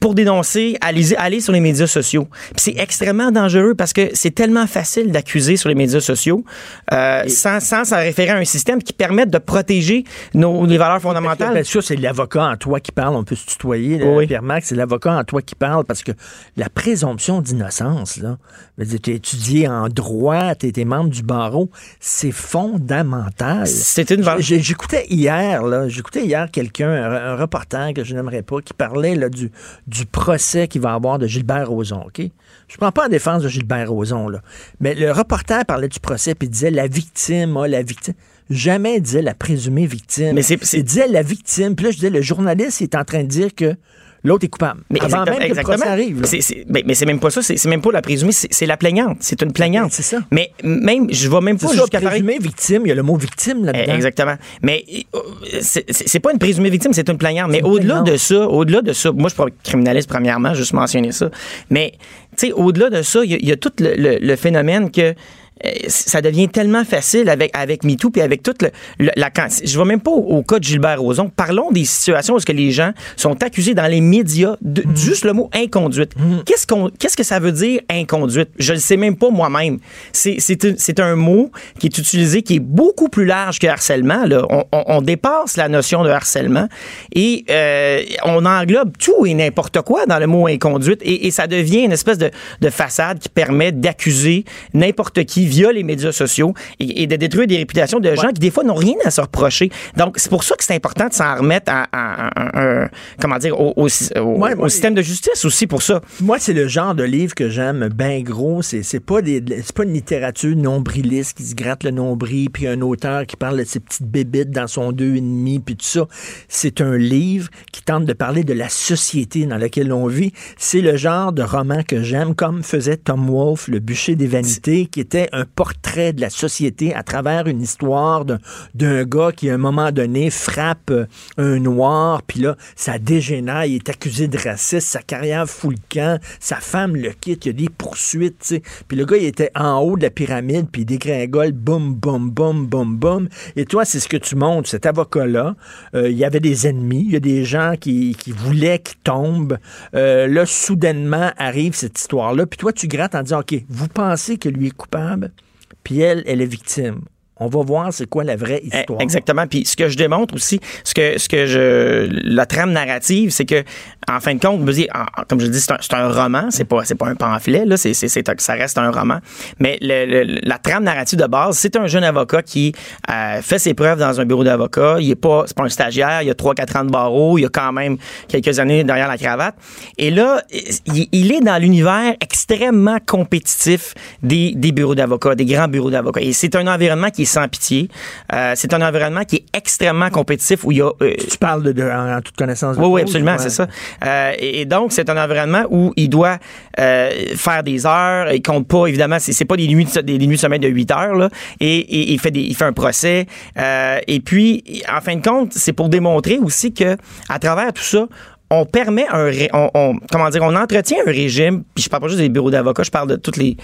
Speaker 10: pour dénoncer, aller, aller sur les médias sociaux. c'est extrêmement dangereux parce que c'est tellement facile d'accuser sur les médias sociaux euh, sans, sans s'en référer à un système qui permette de protéger nos, les valeurs fondamentales.
Speaker 4: Bien sûr, c'est l'avocat en toi qui parle. On peut se tutoyer, Pierre-Max. C'est l'avocat en toi qui parle parce que la présomption d'innocence, là, tu es étudié en droit, tu es, membre du barreau, c'est fondamental.
Speaker 10: C'est une
Speaker 4: J'écoutais hier, là, j'écoutais hier quelqu'un, un, reporter que je n'aimerais pas, qui parlait là, du, du procès qu'il va avoir de Gilbert Rozon, OK? Je prends pas en défense de Gilbert Rozon, là. Mais le reporter parlait du procès puis disait la victime, oh, la victime. Jamais disait la présumée victime. Mais c'est, il disait la victime. Puis là, je disais, le journaliste est en train de dire que l'autre est coupable. Mais Avant même que le procès arrive.
Speaker 10: mais, c'est même pas ça. C'est même pas la présumée. C'est la plaignante. C'est une plaignante.
Speaker 4: C'est ça.
Speaker 10: Mais même, je vais même pas jusqu'à
Speaker 4: présumée victime. Il y a le mot victime là-dedans.
Speaker 10: Eh, exactement. Mais euh, c'est pas une présumée victime, c'est une plaignante. Mais au-delà de ça, au-delà de ça, moi je suis pas criminaliste premièrement, juste mentionner ça. Mais tu sais, au-delà de ça, il y, a tout le, phénomène que ça devient tellement facile avec, avec MeToo puis avec toute le, la... Je vais même pas au, cas de Gilbert Rozon. Parlons des situations où ce que les gens sont accusés dans les médias de juste le mot inconduite. Mm. Qu'est-ce qu'on qu'est-ce que ça veut dire inconduite? Je le sais même pas moi-même. C'est un mot qui est utilisé qui est beaucoup plus large que harcèlement. Là. On, on, dépasse la notion de harcèlement et euh, on englobe tout et n'importe quoi dans le mot inconduite et, et ça devient une espèce de, de façade qui permet d'accuser n'importe qui via les médias sociaux et, de détruire des réputations de gens qui des fois n'ont rien à se reprocher. Donc c'est pour ça que c'est important de s'en remettre à, comment dire au, au, système de justice aussi pour ça.
Speaker 4: Moi c'est le genre de livre que j'aime bien gros. C'est c'est pas des c'est pas une littérature nombriliste qui se gratte le nombril puis un auteur qui parle de ses petites bébites dans son deux et demi puis tout ça. C'est un livre qui tente de parler de la société dans laquelle on vit. C'est le genre de roman que j'aime comme faisait Tom Wolfe, Le bûcher des vanités, qui était un portrait de la société à travers une histoire d'un gars qui, à un moment donné, frappe euh, un noir, puis là, ça dégénère, il est accusé de racisme, sa carrière fout le camp, sa femme le quitte, il y a des poursuites, tu sais. Puis le gars, il était en haut de la pyramide, puis il dégringole, boum, boum, boum, boum, boum. Et toi, c'est ce que tu montres, cet avocat-là. Euh, il y avait des ennemis, il y a des gens qui, qui voulaient qu'il tombe. Euh, là, soudainement, arrive cette histoire-là, puis toi, tu grattes en disant, OK, vous pensez que lui est coupable, puis elle, elle est victime. On va voir c'est quoi la vraie eh, histoire.
Speaker 10: Exactement. Puis ce que je démontre aussi, ce que ce que je la trame narrative, c'est que en fin de compte, comme je dis, c'est un, un, roman, c'est pas pas un pamphlet là, c'est ça reste un roman. Mais le, la trame narrative de base, c'est un jeune avocat qui euh, fait ses preuves dans un bureau d'avocat. Il est pas c'est pas un stagiaire, il a 3-4 ans de barreau, il a quand même quelques années derrière la cravate. Et là, il, est dans l'univers extrêmement compétitif des, des bureaux d'avocats, des grands bureaux d'avocats. Et c'est un environnement qui sans pitié. Euh, c'est un environnement qui est extrêmement compétitif où il y a.
Speaker 4: Euh, tu parles de, en, toute connaissance.
Speaker 10: oui, oui, absolument, c'est ça. Euh, et, donc c'est un environnement où il doit faire des heures. Il compte pas évidemment. C'est pas des nuits de, des nuits de de 8 heures là. Et, il fait des, il fait un procès. et puis en fin de compte, c'est pour démontrer aussi que à travers tout ça, on permet un on, comment dire on entretient un régime puis je parle pas juste des bureaux d'avocats je parle de toutes les,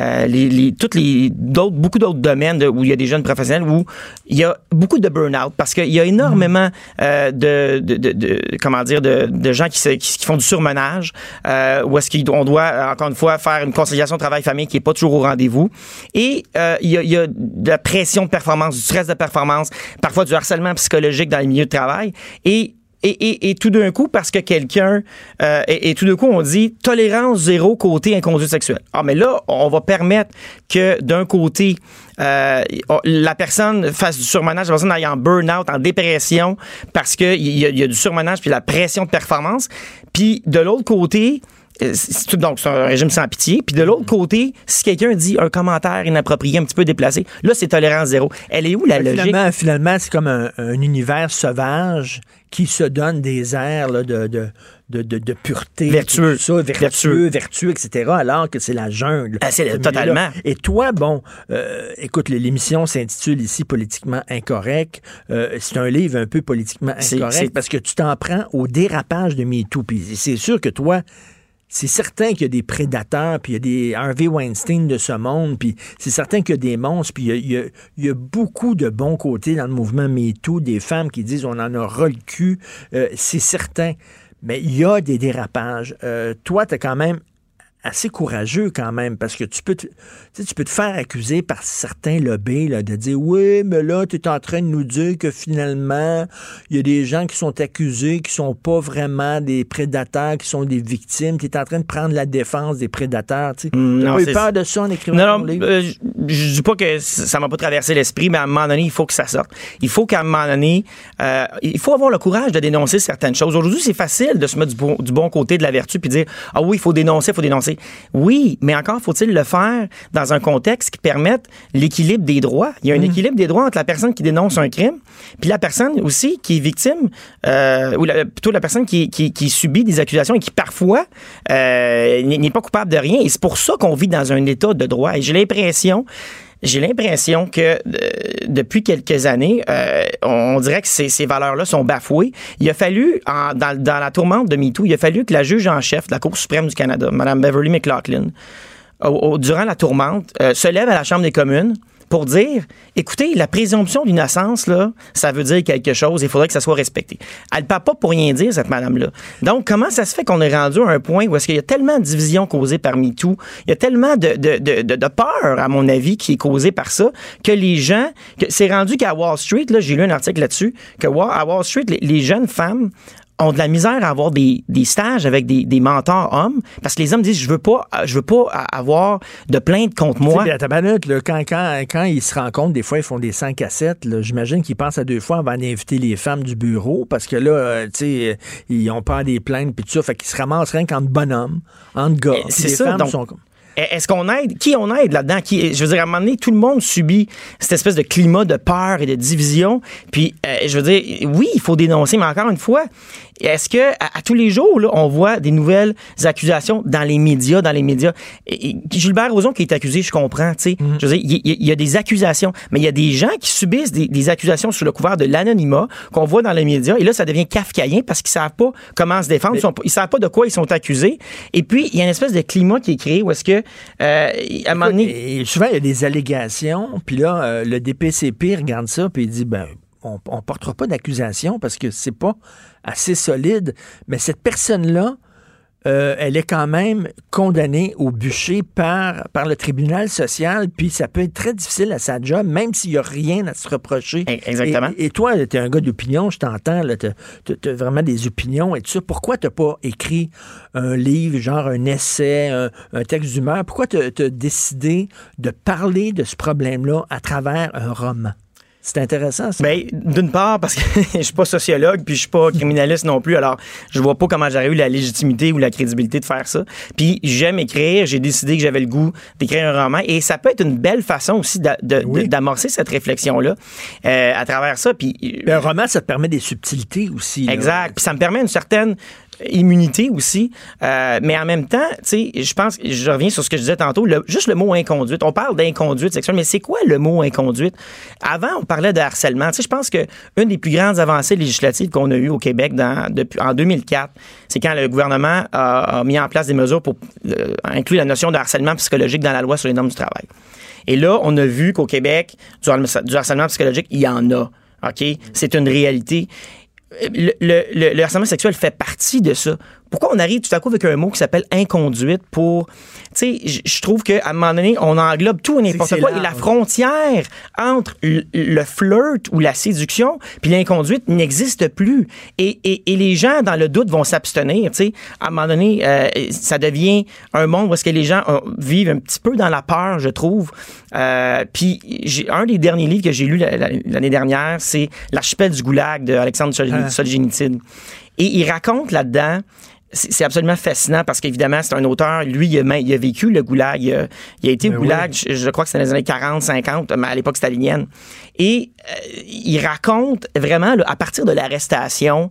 Speaker 10: euh, les, toutes les d'autres beaucoup d'autres domaines où il y a des jeunes professionnels où il y a beaucoup de burn-out parce qu'il y a énormément euh, de, de, de, comment dire de, de gens qui, qui, font du surmenage euh, où est-ce qu'on doit encore une fois faire une conciliation travail-famille qui est pas toujours au rendez-vous. Et euh, il, y a, il y a de la pression de performance du stress de performance parfois du harcèlement psychologique dans les milieux de travail. Et et, et, et, tout d'un coup, parce que quelqu'un, euh, et, tout d'un coup, on dit tolérance zéro côté inconduite sexuelle. Ah, mais là, on va permettre que d'un côté, euh, la personne fasse du surmenage, la personne aille en burn-out, en dépression, parce qu'il y, a, y a du surmenage puis la pression de performance. Puis de l'autre côté, euh, donc, c'est un régime sans pitié. Puis de l'autre côté, si quelqu'un dit un commentaire inapproprié, un petit peu déplacé, là, c'est tolérance zéro. Elle est où la logique?
Speaker 4: Finalement, finalement c'est comme un, univers sauvage qui se donne des airs de, de, de, de, pureté.
Speaker 10: Vertueux.
Speaker 4: Ça, vertueux, vertueux, etc., alors que c'est la jungle.
Speaker 10: Ah, c'est totalement.
Speaker 4: Et toi, bon, euh, écoute, l'émission s'intitule ici Politiquement incorrect. Euh, c'est un livre un peu politiquement incorrect parce que tu t'en prends au dérapage de MeToo. C'est sûr que toi, c'est certain qu'il y a des prédateurs, puis il y a des Harvey Weinstein de ce monde, puis c'est certain qu'il y a des monstres, puis il y, a, beaucoup de bons côtés dans le mouvement MeToo, des femmes qui disent on en a le cul, euh, c'est certain. Mais il y a des dérapages. Euh, toi, tu as quand même assez courageux quand même, parce que tu peux te, tu peux te faire accuser par certains lobbies là, de dire Oui, mais là, tu es en train de nous dire que finalement, il y a des gens qui sont accusés, qui sont pas vraiment des prédateurs, qui sont des victimes. Tu es en train de prendre la défense des prédateurs. Tu
Speaker 10: mm,
Speaker 4: pas eu peur de ça en écrivant
Speaker 10: non, non? Euh, je, dis pas que ça m'a pas traversé l'esprit, mais à un moment donné, il faut que ça sorte. Il faut qu'à un moment donné, euh, il faut avoir le courage de dénoncer certaines choses. Aujourd'hui, c'est facile de se mettre du bon, du bon côté de la vertu puis dire Ah oui, il faut dénoncer, il faut dénoncer. Oui, mais encore faut-il le faire dans un contexte qui permette l'équilibre des droits. Il y a un mm. équilibre des droits entre la personne qui dénonce un crime, puis la personne aussi qui est victime, euh, ou plutôt la personne qui, qui, subit des accusations et qui parfois euh, n'est pas coupable de rien. Et c'est pour ça qu'on vit dans un état de droit. Et j'ai l'impression j'ai l'impression que euh, depuis quelques années, euh, on dirait que ces, valeurs-là sont bafouées. Il a fallu, dans, la tourmente de MeToo, il a fallu que la juge en chef de la Cour suprême du Canada, Mme Beverly McLaughlin, durant la tourmente, se lève à la Chambre des communes pour dire, écoutez, la présomption d'innocence, là, ça veut dire quelque chose, il faudrait que ça soit respecté. Elle ne parle pas pour rien dire, cette madame-là. Donc, comment ça se fait qu'on est rendu à un point où est-ce qu'il y a tellement de divisions causées par MeToo, il y a tellement de, de, de, de, peur, à mon avis, qui est causée par ça, que les gens, c'est rendu qu'à Wall Street, là, j'ai lu un article là-dessus, que à Wall Street, les jeunes femmes ont de la misère à avoir des, des stages avec des, des, mentors hommes parce que les hommes disent je veux pas je veux pas avoir de plainte contre moi.
Speaker 4: À ta minute, là, quand, quand, quand ils se rencontrent, des fois ils font des 100 cassettes. J'imagine qu'ils pensent à deux fois avant d'inviter les femmes du bureau parce que là, euh, tu sais, ils ont pas des plaintes puis tout ça, fait qu'ils se ramassent rien qu'entre bonhommes, entre gars.
Speaker 10: C'est ça. Femmes donc, sont... Est-ce qu'on aide? Qui on aide là-dedans? Qui, je veux dire, à un moment donné, tout le monde subit cette espèce de climat de peur et de division. Puis, euh, je veux dire, oui, il faut dénoncer, mais encore une fois, est-ce que à, tous les jours, là, on voit des nouvelles accusations dans les médias, dans les médias? Gilbert Rozon qui est accusé, je comprends, tu sais. Mhm. Je veux dire, il y, a des accusations, mais il y a des gens qui subissent des, accusations sous le couvert de l'anonymat qu'on voit dans les médias, et là, ça devient kafkaïen parce qu'ils savent pas comment se défendre, ils, savent pas de quoi ils sont accusés. Et puis, il y a une espèce de climat qui est créé où est-ce que, euh, à un moment donné...
Speaker 4: souvent, il y a des allégations, puis là, euh, le DPCP regarde ça, puis il dit, ben on ne portera pas d'accusation parce que c'est pas assez solide. Mais cette personne-là, euh, elle est quand même condamnée au bûcher par, par le tribunal social, puis ça peut être très difficile à sa job, même s'il n'y a rien à se reprocher.
Speaker 10: E, exactement.
Speaker 4: Et, toi, tu es un gars d'opinion, je t'entends, tu as, vraiment des opinions et tout ça. Pourquoi tu pas écrit un livre, genre un essai, un, texte d'humeur? Pourquoi tu as décidé de parler de ce problème-là à travers un roman? C'est intéressant, ça.
Speaker 10: Ben, d'une part, parce que je suis pas sociologue, puis je suis pas criminaliste non plus, alors je vois pas comment j'aurais eu la légitimité ou la crédibilité de faire ça. Puis j'aime écrire, j'ai décidé que j'avais le goût d'écrire un roman, et ça peut être une belle façon aussi d'amorcer cette réflexion-là euh, à travers ça. Puis,
Speaker 4: un roman, ça te permet des subtilités aussi.
Speaker 10: Exact. Puis ça me permet une certaine immunité aussi. Euh, mais en même temps, tu sais, je pense, je reviens sur ce que je disais tantôt, juste le mot inconduite. On parle d'inconduite sexuelle, mais c'est quoi le mot inconduite? Avant, on parlait de harcèlement. Tu sais, je pense que une des plus grandes avancées législatives qu'on a eues au Québec depuis, en 2004, c'est quand le gouvernement a, mis en place des mesures pour euh, inclure la notion de harcèlement psychologique dans la loi sur les normes du travail. Et là, on a vu qu'au Québec, du harcèlement psychologique, il y en a. OK? C'est une réalité le, le, le, harcèlement sexuel fait partie de ça. Pourquoi on arrive tout à coup avec un mot qui s'appelle inconduite pour. Tu sais, je trouve qu'à un moment donné, on englobe tout et n'importe quoi. Et la frontière entre le, flirt ou la séduction puis l'inconduite n'existe plus. Et, et, et, les gens, dans le doute, vont s'abstenir. Tu sais, à un moment donné, euh, ça devient un monde où est-ce que les gens euh, vivent un petit peu dans la peur, je trouve. Euh, puis un des derniers livres que j'ai lu l'année dernière, c'est L'archipel du goulag de Alexandre ah. Solzhenitsyn. Et il raconte là-dedans c'est absolument fascinant parce qu'évidemment, c'est un auteur, lui, il a, il a, vécu le goulag. Il a, il a été au ben goulag, je, crois que c'était dans les années 40, 50, mais à l'époque stalinienne. Et euh, il raconte vraiment, à partir de l'arrestation,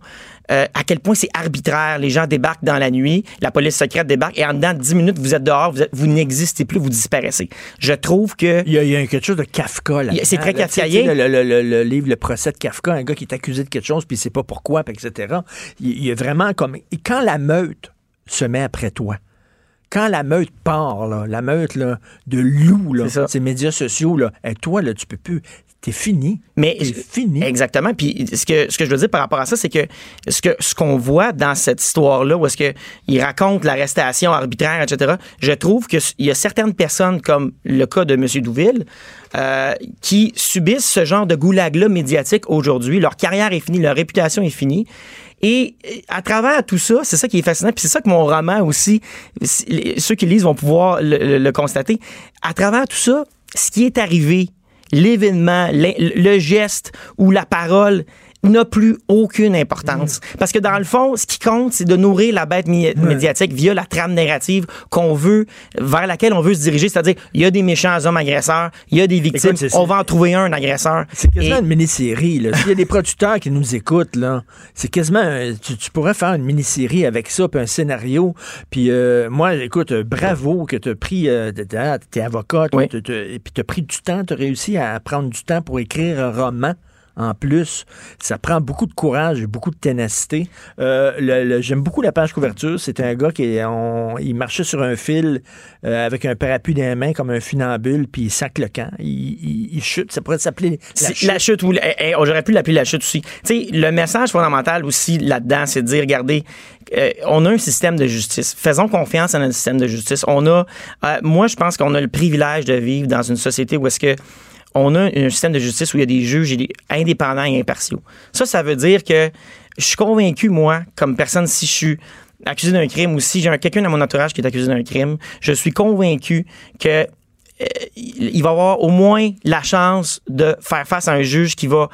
Speaker 10: euh, à quel point c'est arbitraire. Les gens débarquent dans la nuit, la police secrète débarque et en dedans de 10 minutes, vous êtes dehors, vous, n'existez plus, vous disparaissez. Je trouve que...
Speaker 4: Il y a, quelque chose de Kafka là.
Speaker 10: C'est très kafkaïen.
Speaker 4: Le, le, le, le, livre Le procès de Kafka, un gars qui est accusé de quelque chose puis il sait pas pourquoi, etc. Il, y a vraiment comme... quand la meute se met après toi, quand la meute part, là, la meute là, de loups, ces médias sociaux, là, et toi, là, tu peux plus t'es fini.
Speaker 10: Mais
Speaker 4: fini.
Speaker 10: Exactement. Puis ce que, ce que je veux dire par rapport à ça, c'est que ce que ce qu'on voit dans cette histoire-là, où est-ce qu'il raconte l'arrestation arbitraire, etc., je trouve qu'il y a certaines personnes, comme le cas de M. Douville, euh, qui subissent ce genre de goulag-là médiatique aujourd'hui. Leur carrière est finie, leur réputation est finie. Et à travers tout ça, c'est ça qui est fascinant, puis c'est ça que mon roman aussi, ceux qui lisent vont pouvoir le constater. À travers tout ça, ce qui est arrivé l'événement, le geste ou la parole n'a plus aucune importance. Mm. Parce que dans le fond, ce qui compte, c'est de nourrir la bête médiatique via la trame narrative qu'on veut, vers laquelle on veut se diriger. C'est-à-dire, il y a des méchants hommes agresseurs, il y a des victimes, on va en trouver un, un agresseur.
Speaker 4: C'est quasiment une mini-série. S'il y a des producteurs qui nous écoutent, là, c'est quasiment, tu, pourrais faire une mini-série avec ça, puis un scénario. Puis euh, moi, écoute, bravo que tu as pris, euh, t'es avocat, et puis tu as pris du temps, tu as réussi à prendre du temps pour écrire un roman en plus. Ça prend beaucoup de courage et beaucoup de ténacité. Euh, j'aime beaucoup la page couverture. C'est un gars qui il marchait sur un fil euh, avec un parapluie dans les mains comme un funambule, puis il sac le camp. Il, chute. Ça pourrait s'appeler
Speaker 10: la chute. La chute, eh, eh, j'aurais pu l'appeler la chute aussi. Tu sais, le message fondamental aussi là-dedans, c'est de dire, regardez, euh, on a un système de justice. Faisons confiance à notre système de justice. On a, moi, je pense qu'on a le privilège de vivre dans une société où est-ce que on a un système de justice où il y a des juges indépendants et impartiaux. Ça, ça veut dire que je suis convaincu, moi, comme personne, si je suis accusé d'un crime ou si j'ai quelqu'un dans mon entourage qui est accusé d'un crime, je suis convaincu que euh, il va avoir au moins la chance de faire face à un juge qui va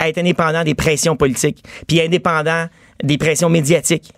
Speaker 10: être indépendant des pressions politiques, puis indépendant des pressions médiatiques.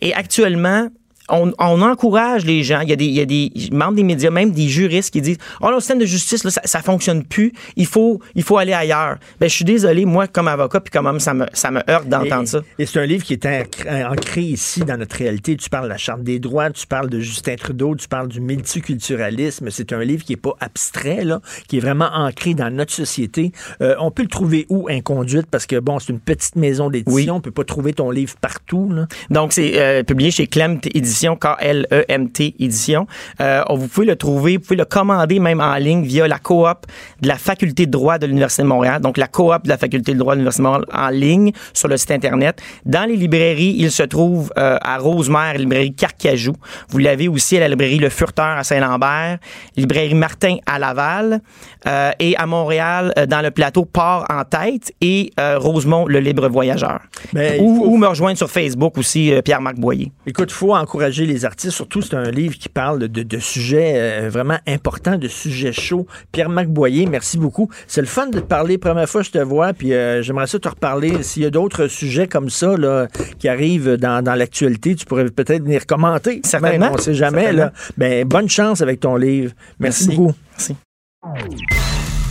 Speaker 10: Et actuellement, on, encourage les gens. Il y, a des, il y, a des, membres des médias, même des juristes qui disent Oh, le système de justice, là, ça, ça fonctionne plus. Il faut, il faut aller ailleurs. Ben, je suis désolé, moi, comme avocat, puis comme homme, ça me, ça me heurte d'entendre ça.
Speaker 4: Et c'est un livre qui est ancré ici dans notre réalité. Tu parles de la Charte des droits, tu parles de Justin Trudeau, tu parles du multiculturalisme. C'est un livre qui est pas abstrait, là, qui est vraiment ancré dans notre société. Euh, on peut le trouver où, Inconduite? Parce que, bon, c'est une petite maison d'édition. Oui. On peut pas trouver ton livre partout. Là.
Speaker 10: Donc, c'est euh, publié chez Clemt Édition K-L-E-M-T édition. Euh, vous pouvez le trouver, vous pouvez le commander même en ligne via la coop de la Faculté de droit de l'Université de Montréal. Donc, la coop de la Faculté de droit de l'Université de Montréal en ligne sur le site Internet. Dans les librairies, il se trouve euh, à Rosemère, librairie Carcajou. Vous l'avez aussi à la librairie Le Furteur à Saint-Lambert, librairie Martin à Laval euh, et à Montréal, dans le plateau Port en tête et Rosemont, le libre voyageur. ou, ou, me rejoindre sur Facebook aussi, Pierre-Marc Boyer.
Speaker 4: Écoute, il faut encourager les artistes. Surtout, c'est un livre qui parle de, sujets euh, vraiment importants, de sujets chauds. Pierre-Marc Boyer, merci beaucoup. C'est le fun de te parler. Première fois que je te vois, puis euh, j'aimerais ça te reparler. S'il y a d'autres sujets comme ça là, qui arrivent dans, l'actualité, tu pourrais peut-être venir commenter.
Speaker 10: Certainement.
Speaker 4: on ne sait jamais. Là. Ben, bonne chance avec ton livre. Merci, beaucoup.
Speaker 10: Merci.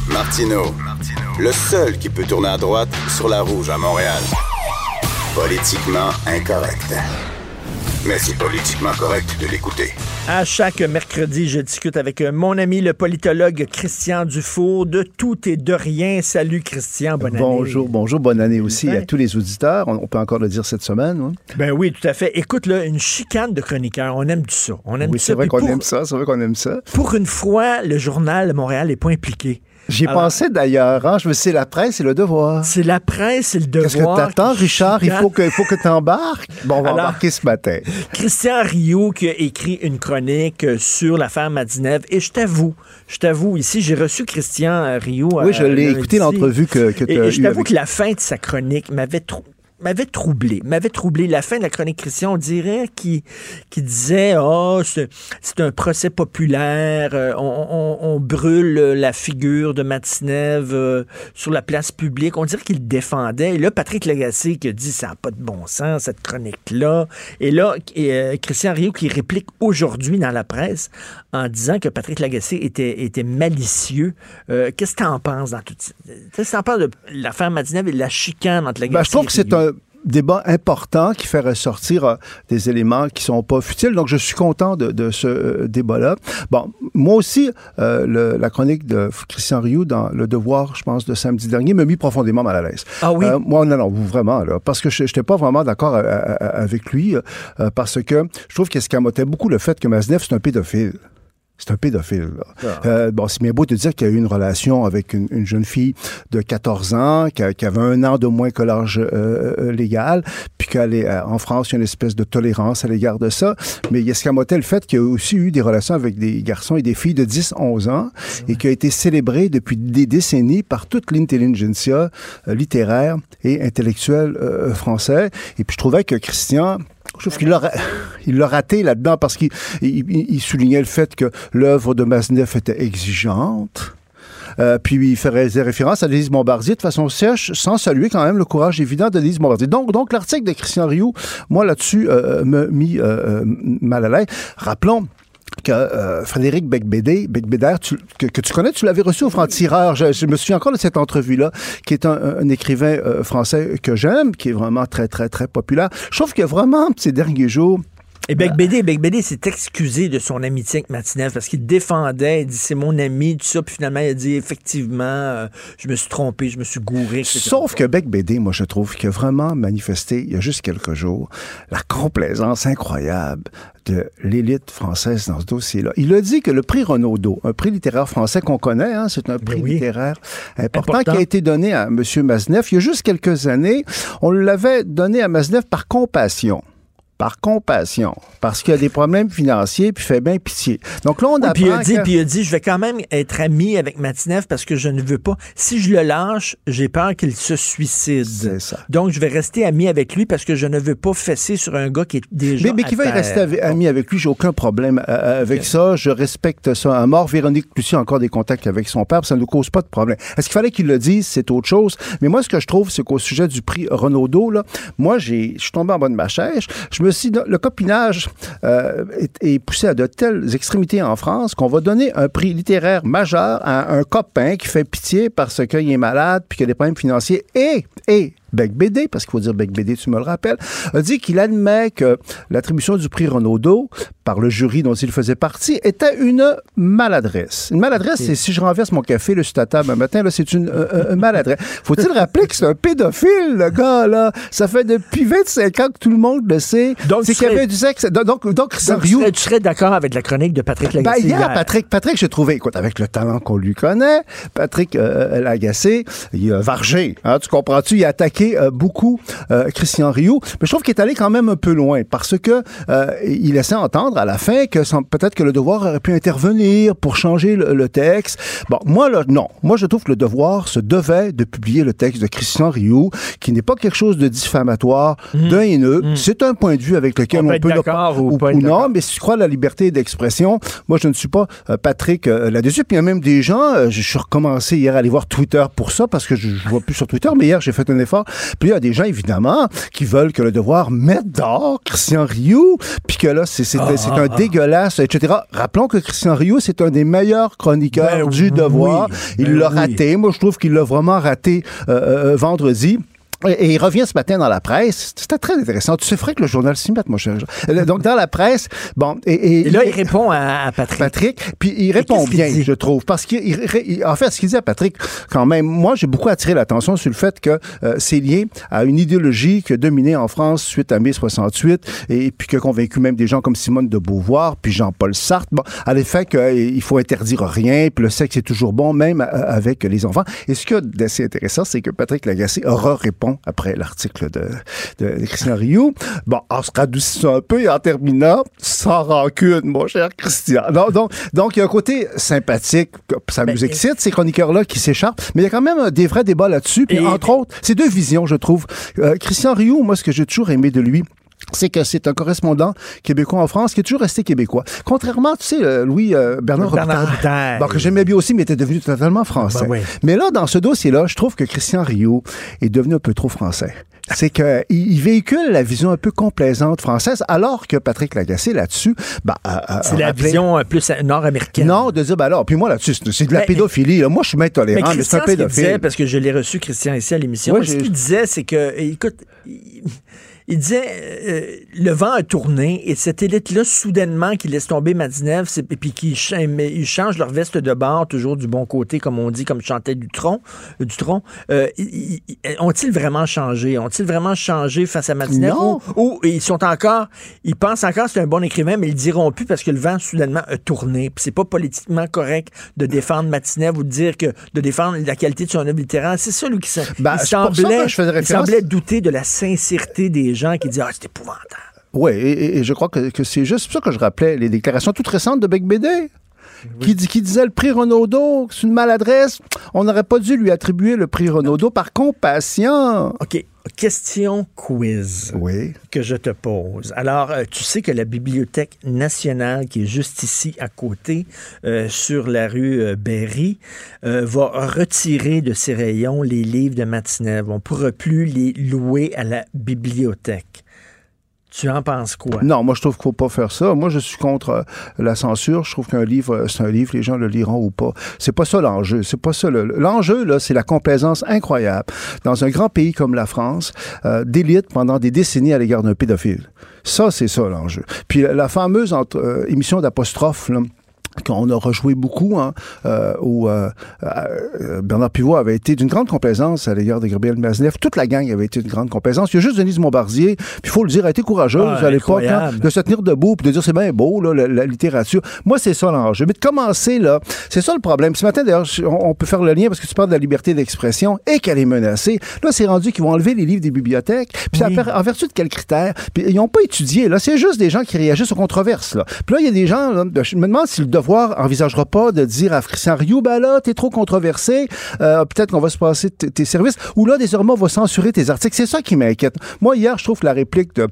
Speaker 2: Martino, le seul qui peut tourner à droite sur la rouge à Montréal. Politiquement incorrect mais c'est politiquement correct de l'écouter.
Speaker 4: À chaque mercredi, je discute avec mon ami le politologue Christian Dufour de tout et de rien. Salut Christian, bonne
Speaker 11: année. Bonjour, bonjour, bonne année aussi à tous les auditeurs. On, peut encore le dire cette semaine. Hein?
Speaker 4: Ben oui, tout à fait. Écoute, là, une chicane de chroniqueurs, on aime tout ça. On aime
Speaker 11: oui, c'est vrai qu'on aime ça, c'est vrai qu'on aime ça.
Speaker 4: Pour une fois, le journal Montréal n'est pas impliqué.
Speaker 11: J'y pensé d'ailleurs. Hein? Je me c'est la presse et le devoir.
Speaker 4: C'est la presse et le devoir.
Speaker 11: Qu'est-ce que t'attends, Richard? Il faut que, il faut que t'embarques. Bon, on va embarquer ce matin.
Speaker 4: Christian Rio qui a écrit une chronique sur l'affaire Madinev. Et je t'avoue, je t'avoue, ici, j'ai reçu Christian Rio.
Speaker 11: Oui, je l'ai euh, écouté l'entrevue que, que tu as
Speaker 4: Et je t'avoue que la fin de sa chronique m'avait trop m'avait troublé, m'avait troublé. La fin de la chronique Christian, on dirait qu'il qui disait oh c'est un procès populaire, euh, on, brûle la figure de Matinev euh, sur la place publique. On dirait qu'il défendait. Et là, Patrick Lagacé qui a dit ça n'a pas de bon sens cette chronique là. Et là, euh, Christian Rio qui réplique aujourd'hui dans la presse en disant que Patrick Lagacé était était malicieux. Qu'est-ce que tu en penses dans tout ça? Qu'est-ce que tu en penses de l'affaire Matinev et la chicane entre Lagacé
Speaker 11: ben, je trouve que c'est un débat important qui fait ressortir euh, des éléments qui sont pas futiles. Donc, je suis content de, ce euh, débat-là. Bon, moi aussi, euh, la chronique de Christian Rioux dans Le Devoir, je pense, de samedi dernier, m'a mis profondément mal à l'aise.
Speaker 4: Ah oui?
Speaker 11: moi, non, non, vraiment, là, parce que je n'étais pas vraiment d'accord avec lui, parce que je trouve qu'il escamotait beaucoup le fait que Maznev, c'est un pédophile. C'est un pédophile. Ah. Euh, bon, c'est bien beau de dire qu'il y a eu une relation avec une, jeune fille de 14 ans, qui, avait un an de moins que l'âge euh, euh, légal, puis qu'elle est en France, il y a une espèce de tolérance à l'égard de ça. Mais il y a ce le fait qu'il y a aussi eu des relations avec des garçons et des filles de 10-11 ans et qui a été célébré depuis des décennies par toute l'intelligentsia littéraire et intellectuelle français. Et puis je trouvais que Christian je trouve qu'il l'a, il l'a raté là-dedans parce qu'il il, soulignait le fait que l'œuvre de Masneff était exigeante. Euh, puis il faisait référence à Lise Bombardier de façon sèche, sans saluer quand même le courage évident de Lise Bombardier. Donc, donc l'article de Christian Rioux, moi là-dessus, euh, m'a mis euh, mal à l'aise. Rappelons que euh, Frédéric Becbédé, que, tu connais, tu l'avais reçu au franc-tireur. Je, me souviens encore de cette entrevue-là, qui est un, écrivain euh, français que j'aime, qui est vraiment très, très, très populaire. Je trouve que vraiment, ces derniers jours,
Speaker 4: Et Bec Bédé, Bec Bédé s'est excusé de son amitié avec Matinev parce qu'il défendait, il dit c'est mon ami, tout ça, puis finalement il a dit effectivement, euh, je me suis trompé, je me suis gouré.
Speaker 11: Sauf que Bec Bédé, moi je trouve qu'il a vraiment manifesté il y a juste quelques jours la complaisance incroyable de l'élite française dans ce dossier-là. Il a dit que le prix Renaudot, un prix littéraire français qu'on connaît, hein, c'est un prix littéraire important, qui a été donné à M. Maznev il y a juste quelques années. On l'avait donné à Maznev par compassion par compassion, parce qu'il a des problèmes financiers, puis fait bien pitié. Donc là, on a
Speaker 4: puis il a dit, puis il a dit, je vais quand même être ami avec Matinev parce que je ne veux pas. Si je le lâche, j'ai peur qu'il se suicide.
Speaker 11: C'est ça.
Speaker 4: Donc je vais rester ami avec lui parce que je ne veux pas fesser sur un gars qui est déjà.
Speaker 11: Mais, mais qui va rester ami avec lui, j'ai aucun problème euh, euh, avec ça. Je respecte ça. À mort, Véronique Lucie a encore des contacts avec son père, ça ne nous cause pas de problème. Est-ce qu'il fallait qu'il le dise, c'est autre chose. Mais moi, ce que je trouve, c'est qu'au sujet du prix Renaudot, là, moi, j'ai, je suis tombé en bas de ma chaise. Je me le copinage euh, est, poussé à de telles extrémités en France qu'on va donner un prix littéraire majeur à un copain qui fait pitié parce qu'il est malade puis qu'il a des problèmes financiers. Et, et Bec Bédé, parce qu'il faut dire Bec Bédé, tu me le rappelles, a dit qu'il admet que l'attribution du prix Renaudot par le jury dont il faisait partie était une maladresse. Une maladresse, c'est si je renverse mon café le sur ta table un matin, là, c'est une, maladresse. Faut-il rappeler que c'est un pédophile, le gars, là? Ça fait depuis 25 ans que tout le monde le sait. Donc, c'est qu'il y avait du sexe. Donc, donc,
Speaker 4: tu serais, tu serais d'accord avec la chronique de Patrick ben, Lagacé?
Speaker 11: Ben, hier, Patrick, Patrick, j'ai trouvé, écoute, avec le talent qu'on lui connaît, Patrick euh, Lagacé, il a vargé. Hein, tu comprends-tu? Il a attaqué euh, beaucoup euh, Christian Rioux, mais je trouve qu'il est allé quand même un peu loin parce que euh, il laissait entendre à la fin que peut-être que le devoir aurait pu intervenir pour changer le, texte. Bon, moi là, non. Moi, je trouve que le devoir se devait de publier le texte de Christian Rioux, qui n'est pas quelque chose de diffamatoire, mmh. d'un haineux. Mmh. C'est un point de vue avec lequel on, peut,
Speaker 4: le,
Speaker 11: ou, ou, non, mais si tu crois à la liberté d'expression, moi, je ne suis pas Patrick là-dessus. Puis il y a même des gens, je suis recommencé hier à aller voir Twitter pour ça parce que je, je vois plus sur Twitter, mais hier j'ai fait un effort puis il y a des gens, évidemment, qui veulent que le devoir mette dehors Christian Rioux, puis que là, c'est un ah. dégueulasse, etc. Rappelons que Christian Rioux, c'est un des meilleurs chroniqueurs ben du devoir. il ben l'a raté. Moi, je trouve qu'il l'a vraiment raté euh, euh, vendredi. Et il revient ce matin dans la presse. C'était très intéressant. Tu sais, que le journal s'y mette, mon cher. Euh, donc, dans la presse, bon.
Speaker 4: Et, et, là, il répond à, Patrick.
Speaker 11: Patrick, puis il répond bien, je trouve. Parce qu'il, en fait, ce qu'il dit à Patrick, quand même, moi, j'ai beaucoup attiré l'attention sur le fait que euh, c'est lié à une idéologie qui a dominé en France suite à mai 68 et puis qui a convaincu même des gens comme Simone de Beauvoir, puis Jean-Paul Sartre, bon, à l'effet qu'il faut interdire rien, puis le sexe est toujours bon, même euh, avec les enfants. Et ce qui est d'assez intéressant, c'est que Patrick Lagacé aura répondu après l'article de, de, Christian Rioux. Bon, en se radoucissant un peu et en terminant, sans rancune, mon cher Christian. Donc, donc, donc il y a un côté sympathique, ça ben, nous excite, ces chroniqueurs-là qui s'échappent, mais il y a quand même des vrais débats là-dessus. Puis, entre autres, c'est deux visions, je trouve. Euh, Christian Rioux, moi, ce que j'ai toujours aimé de lui, c'est que c'est un correspondant québécois en France qui est toujours resté québécois. Contrairement, tu sais, euh, Louis euh, Bernard, Bernard que j'aimais bien aussi, mais était devenu totalement français. Ben mais là, dans ce dossier-là, je trouve que Christian Rio est devenu un peu trop français. C'est qu'il il véhicule la vision un peu complaisante française, alors que Patrick Lagacé, là-dessus, bah,
Speaker 4: c'est la vision plus nord-américaine.
Speaker 11: Non, de dire, bah alors, puis moi, là-dessus, c'est de la pédophilie. Moi, je suis bien tolérant, mais, c'est un pédophile.
Speaker 4: parce que je l'ai reçu, Christian, ici à l'émission, ce qu'il disait, c'est que, écoute, il disait euh, le vent a tourné et cette élite-là, soudainement, qui laisse tomber Madinev et puis qui ils changent leur veste de bord, toujours du bon côté, comme on dit, comme chantait Dutron, euh, Dutron euh, ont-ils vraiment changé? Ont-ils vraiment changé face à Madinev? Ou, ils sont encore, ils pensent encore que c'est un bon écrivain, mais ils le diront plus parce que le vent, soudainement, a tourné. Puis c'est pas politiquement correct de défendre Matinev ou de dire que de défendre la qualité de son œuvre littéraire. C'est ça, lui, qui ben, semblait, il semblait douter de la sincérité des gens disent Ah.
Speaker 11: Oui, et, je crois que, c'est juste ça que je rappelais les déclarations toutes récentes de Bec Bédé. Qui, qui, disait le prix Renaudot, c'est une maladresse. On n'aurait pas dû lui attribuer le prix Renaudot par compassion.
Speaker 4: OK. Question quiz
Speaker 11: oui.
Speaker 4: que je te pose. Alors, euh, tu sais que la Bibliothèque nationale, qui est juste ici à côté, euh, sur la rue euh, Berry, va retirer de ses rayons les livres de Matinev. On ne pourra plus les louer à la bibliothèque. Tu en penses quoi?
Speaker 11: Non, moi, je trouve qu'il faut pas faire ça. Moi, je suis contre euh, la censure. Je trouve qu'un livre, euh, c'est un livre, les gens le liront ou pas. C'est pas ça l'enjeu. C'est pas ça. L'enjeu, là, c'est la complaisance incroyable dans un grand pays comme la France, euh, d'élite pendant des décennies à l'égard d'un pédophile. Ça, c'est ça l'enjeu. Puis la, fameuse émission d'apostrophe, qu'on a rejoué beaucoup, hein, euh, où euh, euh, Bernard Pivot avait été d'une grande complaisance à l'égard de Gabriel Maznev. Toute la gang avait été d'une grande complaisance. Il y a juste Denise Bombardier, puis il faut le dire, a été courageuse ah, à l'époque hein, de se tenir debout puis de dire c'est bien beau, là, la, littérature. Moi, c'est ça l'enjeu. Mais de commencer, là, c'est ça le problème. Ce matin, d'ailleurs, on, peut faire le lien parce que tu parles de la liberté d'expression et qu'elle est menacée. Là, c'est rendu qu'ils vont enlever les livres des bibliothèques. Puis en vertu de quels critères? Puis ils n'ont pas étudié. Là, c'est juste des gens qui réagissent aux controverses. Là. Puis là, il y a des gens, je me demande si le devoir envisagera pas de dire à Christian Rioux, ben là, t'es trop controversé, euh, peut-être qu'on va se passer tes services, ou là, désormais, on va censurer tes articles. C'est ça qui m'inquiète. Moi, hier, je trouve que la réplique de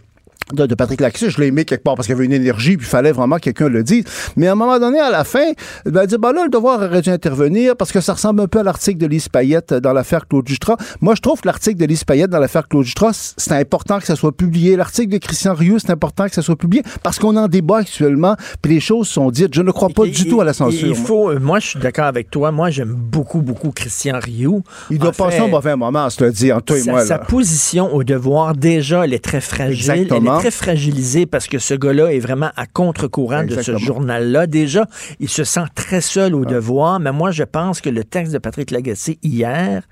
Speaker 11: de, Patrick Lacroix, je l'ai aimé quelque part parce qu'il y avait une énergie, puis il fallait vraiment que quelqu'un le dise. Mais à un moment donné, à la fin, il va dire, ben là, le devoir aurait dû intervenir parce que ça ressemble un peu à l'article de Lise Payette dans l'affaire Claude Jutras. Moi, je trouve que l'article de Lise Payette dans l'affaire Claude Jutras, c'est important que ça soit publié. L'article de Christian Rioux, c'est important que ça soit publié parce qu'on en débat actuellement, puis les choses sont dites. Je ne crois pas du tout à la censure.
Speaker 4: Il faut, euh, moi, je suis d'accord avec toi. Moi, j'aime beaucoup, beaucoup Christian Rioux.
Speaker 11: Il doit passer un mauvais moment, je te dis, entre toi et moi.
Speaker 4: Sa position au devoir, déjà, elle est très fragile. Est très fragilisée parce que ce gars-là est vraiment à contre-courant de ce journal-là. Déjà, il se sent très seul au devoir, mais moi, je pense que le texte de Patrick Lagacé hier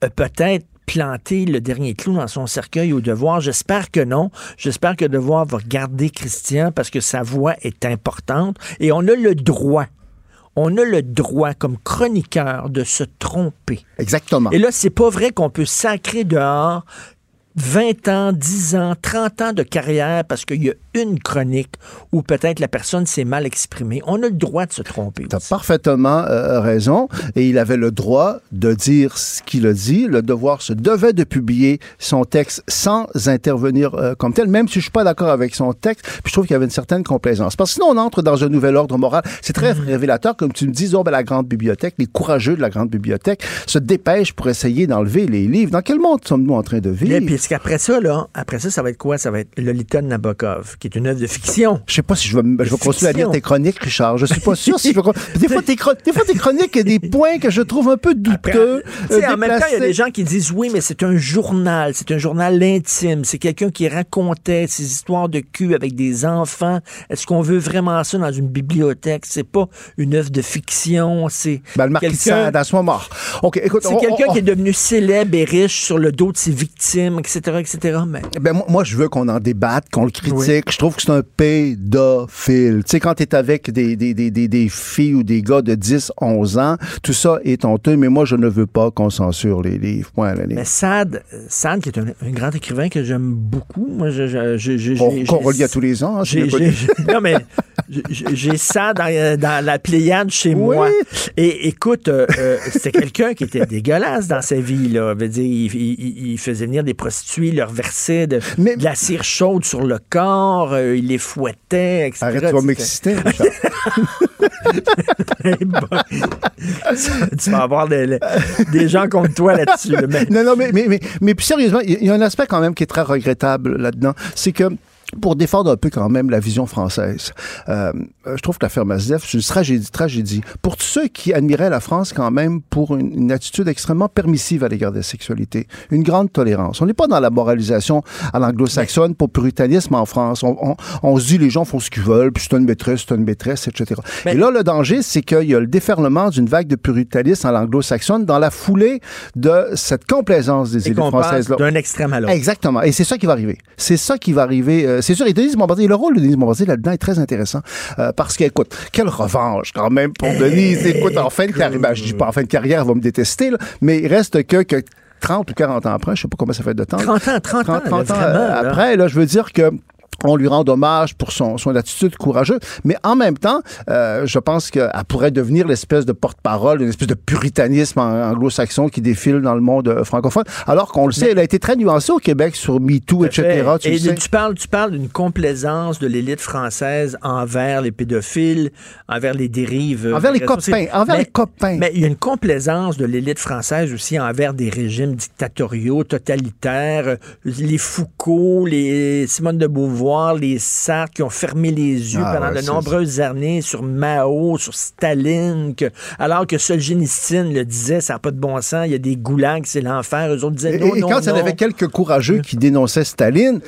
Speaker 4: a peut-être planté le dernier clou dans son cercueil au devoir. J'espère que non. J'espère que devoir va garder Christian parce que sa voix est importante et on a le droit on a le droit comme chroniqueur de se tromper.
Speaker 11: Exactement.
Speaker 4: Et là, c'est pas vrai qu'on peut sacrer dehors 20 ans, 10 ans, 30 ans de carrière parce qu'il y a une chronique où peut-être la personne s'est mal exprimée. On a le droit de se tromper.
Speaker 11: Tu as parfaitement euh, raison. Et il avait le droit de dire ce qu'il a dit. Le devoir se devait de publier son texte sans intervenir euh, comme tel, même si je suis pas d'accord avec son texte. Puis je trouve qu'il y avait une certaine complaisance. Parce que sinon, on entre dans un nouvel ordre moral. C'est très mm-hmm. révélateur, comme tu me dis, oh, ben, la grande bibliothèque, les courageux de la grande bibliothèque se dépêchent pour essayer d'enlever les livres. Dans quel monde sommes-nous en train de vivre?
Speaker 4: Après ça, là, après ça, ça va être quoi? Ça va être Lolita Nabokov, qui est une œuvre de fiction.
Speaker 11: Je sais pas si je vais, je vais continuer à lire tes chroniques, Richard. Je suis pas sûr si je vais des fois, tes, des fois, tes chroniques, il y a des points que je trouve un peu douteux.
Speaker 4: Euh, en même temps, il y a des gens qui disent oui, mais c'est un journal. C'est un journal intime. C'est quelqu'un qui racontait ses histoires de cul avec des enfants. Est-ce qu'on veut vraiment ça dans une bibliothèque? C'est pas une œuvre de fiction. C'est.
Speaker 11: Ben, le dans son mort. OK, écoute.
Speaker 4: C'est quelqu'un qui est devenu célèbre et riche sur le dos de ses victimes, etc etc. Mais...
Speaker 11: Ben, moi, je veux qu'on en débatte, qu'on le critique. Je trouve que c'est un pédophile. Tu sais, quand tu es avec des, des, des, des, filles ou des gars de 10, 11 ans, tout ça est honteux, mais moi, je ne veux pas qu'on censure les livres. Point,
Speaker 4: Mais Sad, Sad, qui est un, grand écrivain que j'aime beaucoup, moi, je,
Speaker 11: Qu'on relit à tous les ans. Hein,
Speaker 4: non, mais j'ai ça dans, dans, la Pléiade chez moi. Et écoute, euh, euh, c'était quelqu'un qui était dégueulasse dans sa vie. Là. Veut dire, il, il faisait venir des prostituées il leur versait de, la cire chaude sur le corps, euh, il les fouettait, etc.
Speaker 11: Arrête, tu vas m'exciter,
Speaker 4: tu vas avoir des, gens contre toi là-dessus.
Speaker 11: Non, non, mais, mais, mais, mais sérieusement, il y a un aspect quand même qui est très regrettable là-dedans. C'est que pour défendre un peu quand même la vision française. Euh, je trouve que l'affaire Mazdev, c'est une tragédie, tragédie. Pour tous ceux qui admiraient la France quand même pour une, attitude extrêmement permissive à l'égard de la sexualité, une grande tolérance. On n'est pas dans la moralisation à l'anglo-saxonne pour puritanisme en France. On, on, se dit les gens font ce qu'ils veulent, puis c'est une maîtresse, c'est une maîtresse, etc. Et là, le danger, c'est qu'il y a le déferlement d'une vague de puritanisme à l'anglo-saxonne dans la foulée de cette complaisance des élites françaises.
Speaker 4: D'un extrême à l'autre.
Speaker 11: Exactement. Et c'est ça qui va arriver. C'est ça qui va arriver. Euh, c'est sûr, et Denise Bombardier, le rôle de Denise Bombardier là-dedans est très intéressant euh, parce qu'écoute, quelle revanche quand même pour Denise. Écoute, en fin de carrière, ben, je dis pas en fin de carrière, elle va me détester, mais il reste que, que 30 ou 40 ans après, je sais pas comment ça fait de temps.
Speaker 4: 30 ans, 30, ans, 30 ans
Speaker 11: après, là, je veux dire que on lui rend hommage pour son, son attitude courageuse, mais en même temps, euh, je pense qu'elle pourrait devenir l'espèce de porte-parole, une espèce de puritanisme anglo-saxon qui défile dans le monde euh, francophone, alors qu'on le sait, elle a été très nuancée au Québec sur MeToo, etc.
Speaker 4: Tu et tu parles, tu parles d'une complaisance de l'élite française envers les pédophiles, envers les dérives.
Speaker 11: Euh, envers les copains, envers les copains.
Speaker 4: Mais il y a une complaisance de l'élite française aussi envers des régimes dictatoriaux, totalitaires, les Foucault, les Simone de Beauvoir, les Sartres qui ont fermé les yeux ah pendant de nombreuses années sur Mao, sur Staline, que, alors que Solzhenitsyn le disait, ça n'a pas de bon sens, il y a des goulags, c'est l'enfer. Eux autres disaient non,
Speaker 11: et, quand il y en avait quelques courageux qui dénonçaient Staline,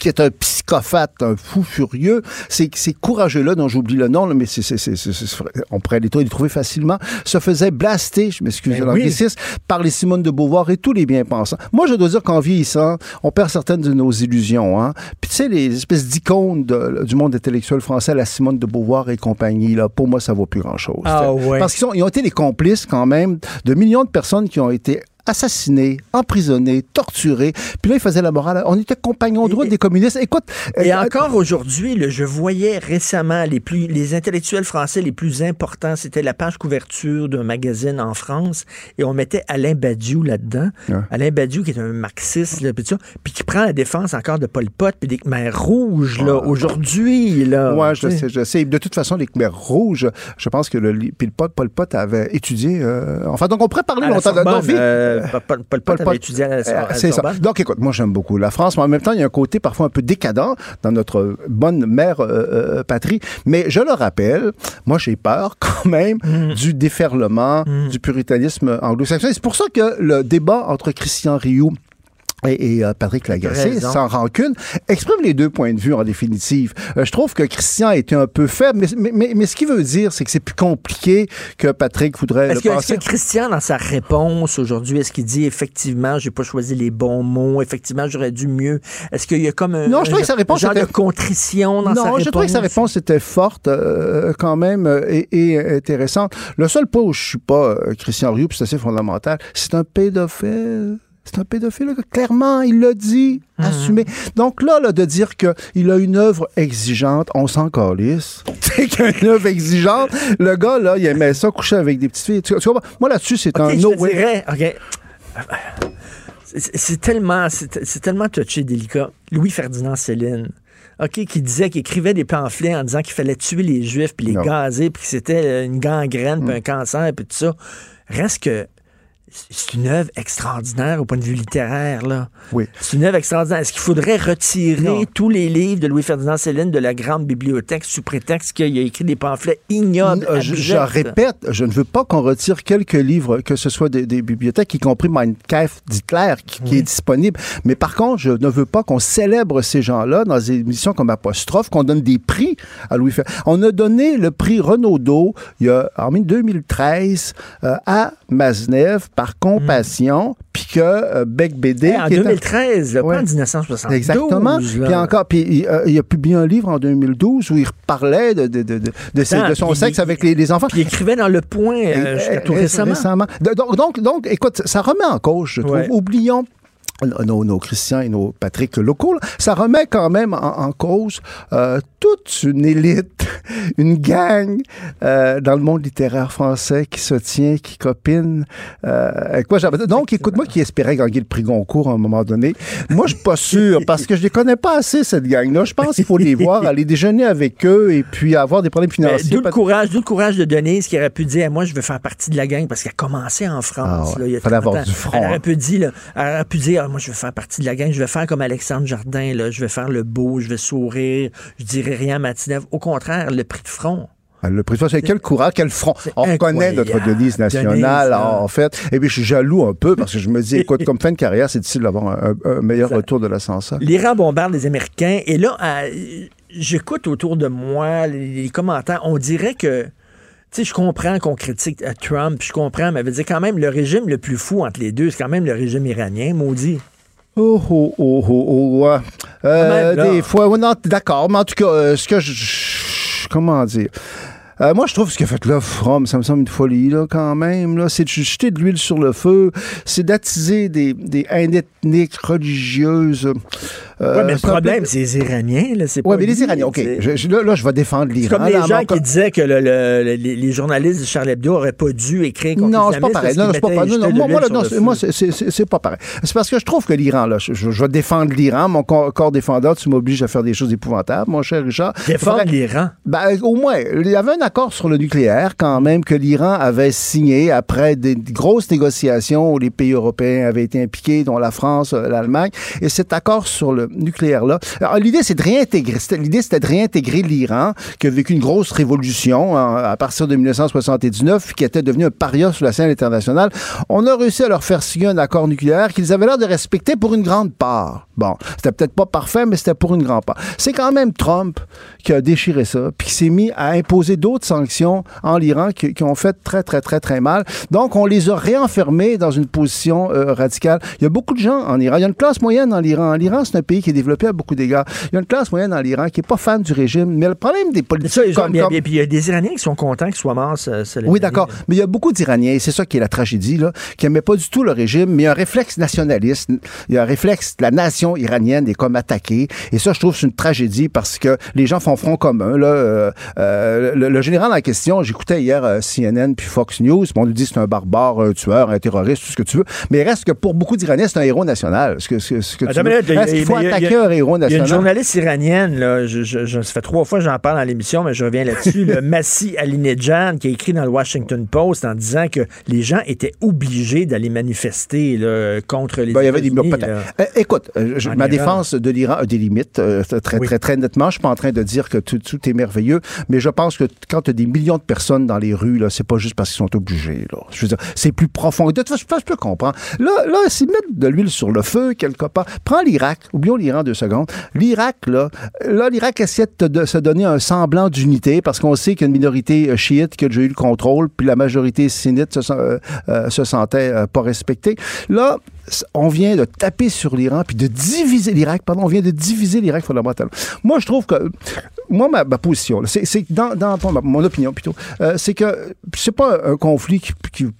Speaker 11: qui est un psychopathe, un fou furieux. Ces, ces courageux-là, dont j'oublie le nom, mais c'est, on pourrait les, trouver facilement, se faisaient blaster, je m'excuse de ben par les Simone de Beauvoir et tous les bien-pensants. Moi, je dois dire qu'en vieillissant, on perd certaines de nos illusions. Hein? Puis tu sais, les espèces d'icônes du monde intellectuel français, la Simone de Beauvoir et compagnie, là, pour moi, ça vaut plus grand-chose.
Speaker 4: Ah,
Speaker 11: Parce qu'ils ils ont été les complices quand même de millions de personnes qui ont été assassiné, emprisonné, torturé. Puis là, il faisait la morale. On était compagnons droit des communistes. Écoute.
Speaker 4: Et euh, encore aujourd'hui, je voyais récemment les plus, les intellectuels français les plus importants, c'était la page couverture d'un magazine en France, et on mettait Alain Badiou là-dedans. Alain Badiou, qui est un marxiste, là, puis, puis qui prend la défense encore de Pol Pot, puis des Khmer rouges, là, aujourd'hui, là.
Speaker 11: Ouais, je sais, je sais. De toute façon, les Khmer rouges, je pense que le, puis Pol Pot avait étudié. Euh, enfin, donc on pourrait parler longtemps de
Speaker 4: Euh, Paul, étudié à C'est ça.
Speaker 11: Donc, écoute, moi, j'aime beaucoup la France, mais en même temps, il y a un côté parfois un peu décadent dans notre bonne mère euh, euh, patrie. Mais je le rappelle, moi, j'ai peur quand même mm. du déferlement mm. du puritanisme anglo-saxon. C'est pour ça que le débat entre Christian Rioux et, euh, Patrick Lagacé, sans rancune, exprime les deux points de vue en définitive. Euh, je trouve que Christian a été un peu faible, mais, mais, mais, ce qu'il veut dire, c'est que c'est plus compliqué que Patrick voudrait
Speaker 4: est-ce que, Est-ce que Christian, dans sa réponse aujourd'hui, est-ce qu'il dit effectivement, j'ai pas choisi les bons mots, effectivement, j'aurais dû mieux? Est-ce qu'il y a comme un,
Speaker 11: non, je que sa réponse
Speaker 4: genre de contrition dans sa réponse?
Speaker 11: Non, je trouvais que sa réponse? était forte euh, quand même et, et, intéressante. Le seul point où je suis pas Christian Rioux, c'est assez fondamental, c'est un pédophile. C'est un pédophile, clairement, il l'a dit, mhm. assumé. Donc là, là de dire qu'il a une œuvre exigeante, on s'en calisse. C'est qu'il a une œuvre exigeante. Le gars, là, il aimait ça coucher avec des petites filles. Tu, moi, là-dessus, c'est un
Speaker 4: no way. OK. C'est tellement, c'est tellement touché, délicat. Louis-Ferdinand Céline. OK, qui disait, qu'il écrivait des pamphlets en disant qu'il fallait tuer les Juifs, puis les gazer, puis que c'était une gangrène, puis mm. un cancer, puis tout ça. Reste que c'est une œuvre extraordinaire au point de vue littéraire. Là.
Speaker 11: Oui.
Speaker 4: C'est une œuvre extraordinaire. Est-ce qu'il faudrait retirer tous les livres de Louis-Ferdinand Céline de la grande bibliothèque sous prétexte qu'il a écrit des pamphlets ignobles?
Speaker 11: je, répète, je ne veux pas qu'on retire quelques livres, que ce soit des, bibliothèques, y compris Mein Kampf d'Hitler, qui, est disponible. Mais par contre, je ne veux pas qu'on célèbre ces gens-là dans des émissions comme Apostrophe, qu'on donne des prix à Louis Ferdinand. On a donné le prix Renaudot il y a, en 2013 euh, à Maznev par compassion, puis que euh, Beck BD...
Speaker 4: en 2013, pas en 1972.
Speaker 11: Exactement. Puis encore, puis euh, il, a publié un livre en 2012 où il parlait de, de, de, de, son sexe avec les, enfants.
Speaker 4: Puis il écrivait dans Le Point euh, tout récemment.
Speaker 11: Donc, donc, donc, écoute, ça remet en cause, je trouve. Oublions nos, nos Christians et nos Patrick locaux, ça remet quand même en, cause euh, toute une élite, une gang euh, dans le monde littéraire français qui se tient, qui copine. Euh, quoi, donc, écoute-moi qui espérait gagner le prix Goncourt à un moment donné. Moi, je suis pas sûr parce que je les connais pas assez, cette gang-là. Je pense qu'il faut les voir, aller déjeuner avec eux et puis avoir des problèmes financiers.
Speaker 4: D'où le courage, le courage de Denise qui aurait pu dire, moi, je veux faire partie de la gang parce qu'elle a commencé en France.
Speaker 11: Ah il fallait avoir du front.
Speaker 4: Elle aurait pu dire, elle aurait pu dire moi, je vais faire partie de la gang, je vais faire comme Alexandre Jardin, là, je vais faire le beau, je vais sourire, je dirai rien à Matinev. Au contraire, le prix de front.
Speaker 11: Ah, le prix de front, c'est quel courage, quel front? On reconnaît notre Denise nationale, en fait. Et puis, je suis jaloux un peu parce que je me dis, écoute, comme fin de carrière, c'est difficile d'avoir un, meilleur retour de l'ascenseur.
Speaker 4: L'Iran bombarde les Américains. Et là, j'écoute autour de moi les, commentaires. On dirait que sais, je comprends qu'on critique Trump, je comprends, mais veut dire quand même, le régime le plus fou entre les deux, c'est quand même le régime iranien, maudit.
Speaker 11: Oh, oh, oh, oh, oh. Euh, des fois, non, d'accord, mais en tout cas, euh, ce que je. Comment dire? Euh, moi, je trouve ce qu'a fait là, From, ça me semble une folie, là, quand même. Là. C'est de jeter de l'huile sur le feu, c'est d'attiser des, des haines ethniques, religieuses.
Speaker 4: Oui, mais le problème, c'est les Iraniens.
Speaker 11: Oui, mais les Iraniens, OK. là, je vais défendre l'Iran.
Speaker 4: C'est comme les gens qui disaient que les, journalistes de Charlie Hebdo n'auraient pas dû écrire contre
Speaker 11: Non, c'est pas pareil. Non, c'est pas pareil. moi, c'est pas pareil. C'est parce que je trouve que l'Iran, là, je, vais défendre l'Iran. Mon corps défendeur, tu m'obliges à faire des choses épouvantables, mon cher Richard.
Speaker 4: Défendre l'Iran?
Speaker 11: Ben, au moins, il y avait un accord sur le nucléaire, quand même, que l'Iran avait signé après des grosses négociations où les pays européens avaient été impliqués, dont la France, euh, l'Allemagne. Et cet accord sur le nucléaire-là, l'idée, c'est de réintégrer, l'idée, c'était de réintégrer l'Iran, qui a vécu une grosse révolution hein, à partir de 1979, qui était devenu un paria sur la scène internationale. On a réussi à leur faire signer un accord nucléaire qu'ils avaient l'air de respecter pour une grande part. Bon, c'était peut-être pas parfait, mais c'était pour une grande part. C'est quand même Trump qui a déchiré ça, puis qui s'est mis à imposer d'autres sanctions en l'Iran qui, ont fait très, très, très, très mal. Donc, on les a réenfermés dans une position euh, radicale. Il y a beaucoup de gens en Iran. Il y a une classe moyenne en Iran. L'Iran, c'est un pays qui est développé à beaucoup d'égards. Il y a une classe moyenne en Iran qui n'est pas fan du régime. Mais le problème des politiques.
Speaker 4: comme, puis il y a des Iraniens qui sont contents qu'ils soient morts.
Speaker 11: oui, d'accord. Mais il y a beaucoup d'Iraniens, et c'est ça qui est la tragédie, là, qui n'aimaient pas du tout le régime, mais il y a un réflexe nationaliste. Il y a un réflexe, la nation iranienne est comme attaquée. Et ça, je trouve, c'est une tragédie parce que les gens font front commun. Là, euh, euh, le, général en question, j'écoutais hier euh, CNN puis Fox News, on lui dit c'est un barbare, un tueur, un terroriste, tout ce que tu veux. Mais il reste que pour beaucoup d'Iraniens, c'est un héros national. Ce que, ce, ce que tu Est-ce qu'il faut attaquer un héros national?
Speaker 4: Il y a une journaliste iranienne, là, je, je, ça fait trois fois que j'en parle dans l'émission, mais je reviens là-dessus, le Massi Alinejad, qui a écrit dans le Washington Post en disant que les gens étaient obligés d'aller manifester là, contre les
Speaker 11: ben, il y avait des Écoute, ma défense de l'Iran a des limites, très, très, très nettement. Je suis pas en train de dire que tout, tout est merveilleux, mais je pense que quand tu as des millions de personnes dans les rues, là, c'est pas juste parce qu'ils sont obligés. Là. Je veux dire, c'est plus profond. De toute façon, je peux comprendre. Là, là, c'est mettre de l'huile sur le feu quelque part. Prends l'Irak. Oublions l'Iran deux secondes. L'Irak, là, là, l'Irak essaie de, se donner un semblant d'unité parce qu'on sait qu'il y a une minorité euh, chiite qui a déjà eu le contrôle, puis la majorité sunnite se, euh, euh, se sentait pas respectée. Là, on vient de taper sur l'Iran puis de diviser l'Irak, pardon, on vient de diviser l'Irak fondamentalement. Moi, je trouve que, moi, ma, position, c'est dans, dans mon opinion plutôt, euh, c'est que c'est pas un conflit qui,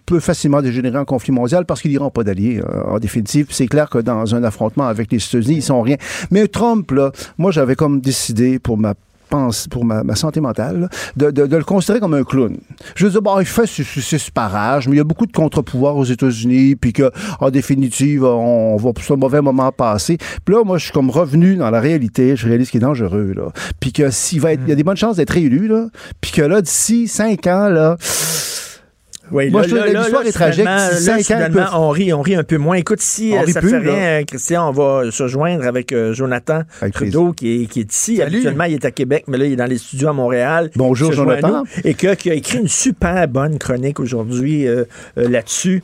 Speaker 11: peut facilement dégénérer en conflit mondial parce qu'il n'ira pas d'alliés, euh, en définitive. C'est clair que dans un affrontement avec les États-Unis, ils sont rien. Mais Trump, là, moi, j'avais comme décidé pour ma pense, pour ma, santé mentale, de, de, le considérer comme un clown. Je veux dire, bon, il fait ce parage, mais il y a beaucoup de contre-pouvoirs aux États-Unis, puis que, en définitive, on, va pour ce mauvais moment passer. Puis là, moi, je suis comme revenu dans la réalité, je réalise qu'il est dangereux, là. Puis que s'il va être, il y a des bonnes chances d'être réélu, là. Puis que là, d'ici cinq ans, là,
Speaker 4: oui, Moi, là, l'histoire est tragique. Là, on rit, on rit un peu moins. Écoute, si euh, ça fait rien, Christian, on va se joindre avec euh, Jonathan Trudeau, qui est, qui est ici. Actuellement, il est à Québec, mais là, il est dans les studios à Montréal.
Speaker 11: Bonjour, Jonathan.
Speaker 4: Et que, qui a écrit une super bonne chronique aujourd'hui euh, là-dessus.